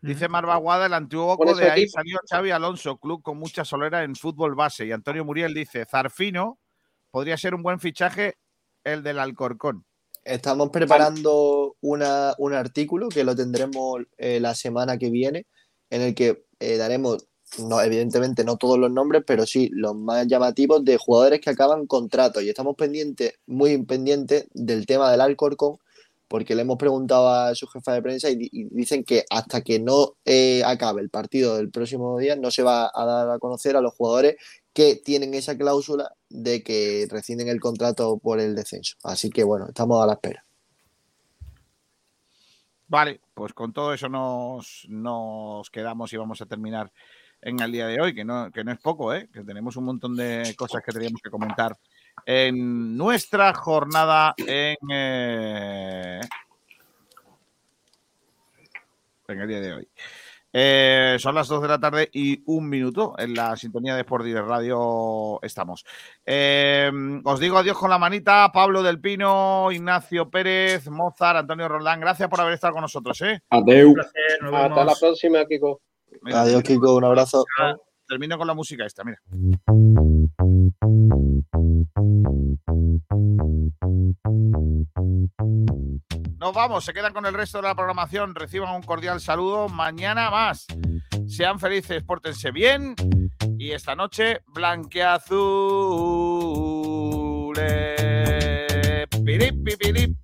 Dice Marvaguada, el antiguo de ahí equipo. salió Xavi Alonso, club con mucha solera en fútbol base. Y Antonio Muriel dice, Zarfino podría ser un buen fichaje el del Alcorcón. Estamos preparando una- un artículo que lo tendremos eh, la semana que viene, en el que eh, daremos, no, evidentemente no todos los nombres, pero sí los más llamativos de jugadores que acaban contratos. Y estamos pendientes, muy pendientes del tema del Alcorcón, porque le hemos preguntado a su jefa de prensa y, di- y dicen que hasta que no eh, acabe el partido del próximo día no se va a dar a conocer a los jugadores que tienen esa cláusula de que rescinden el contrato por el descenso. Así que bueno, estamos a la espera. Vale, pues con todo eso nos, nos quedamos y vamos a terminar en el día de hoy, que no, que no es poco, ¿eh? que tenemos un montón de cosas que teníamos que comentar en nuestra jornada en, eh, en el día de hoy. Eh, son las 2 de la tarde y un minuto en la sintonía de Sport Direct Radio estamos. Eh, os digo adiós con la manita, Pablo del Pino, Ignacio Pérez, Mozart, Antonio Roldán, gracias por haber estado con nosotros. ¿eh? Adeu. Un placer, nos Hasta la próxima, Kiko. Adiós, Kiko, un abrazo termino con la música esta, mira. Nos vamos, se quedan con el resto de la programación. Reciban un cordial saludo. Mañana más. Sean felices, pórtense bien. Y esta noche, blanqueazul. Eh, pirip, pirip.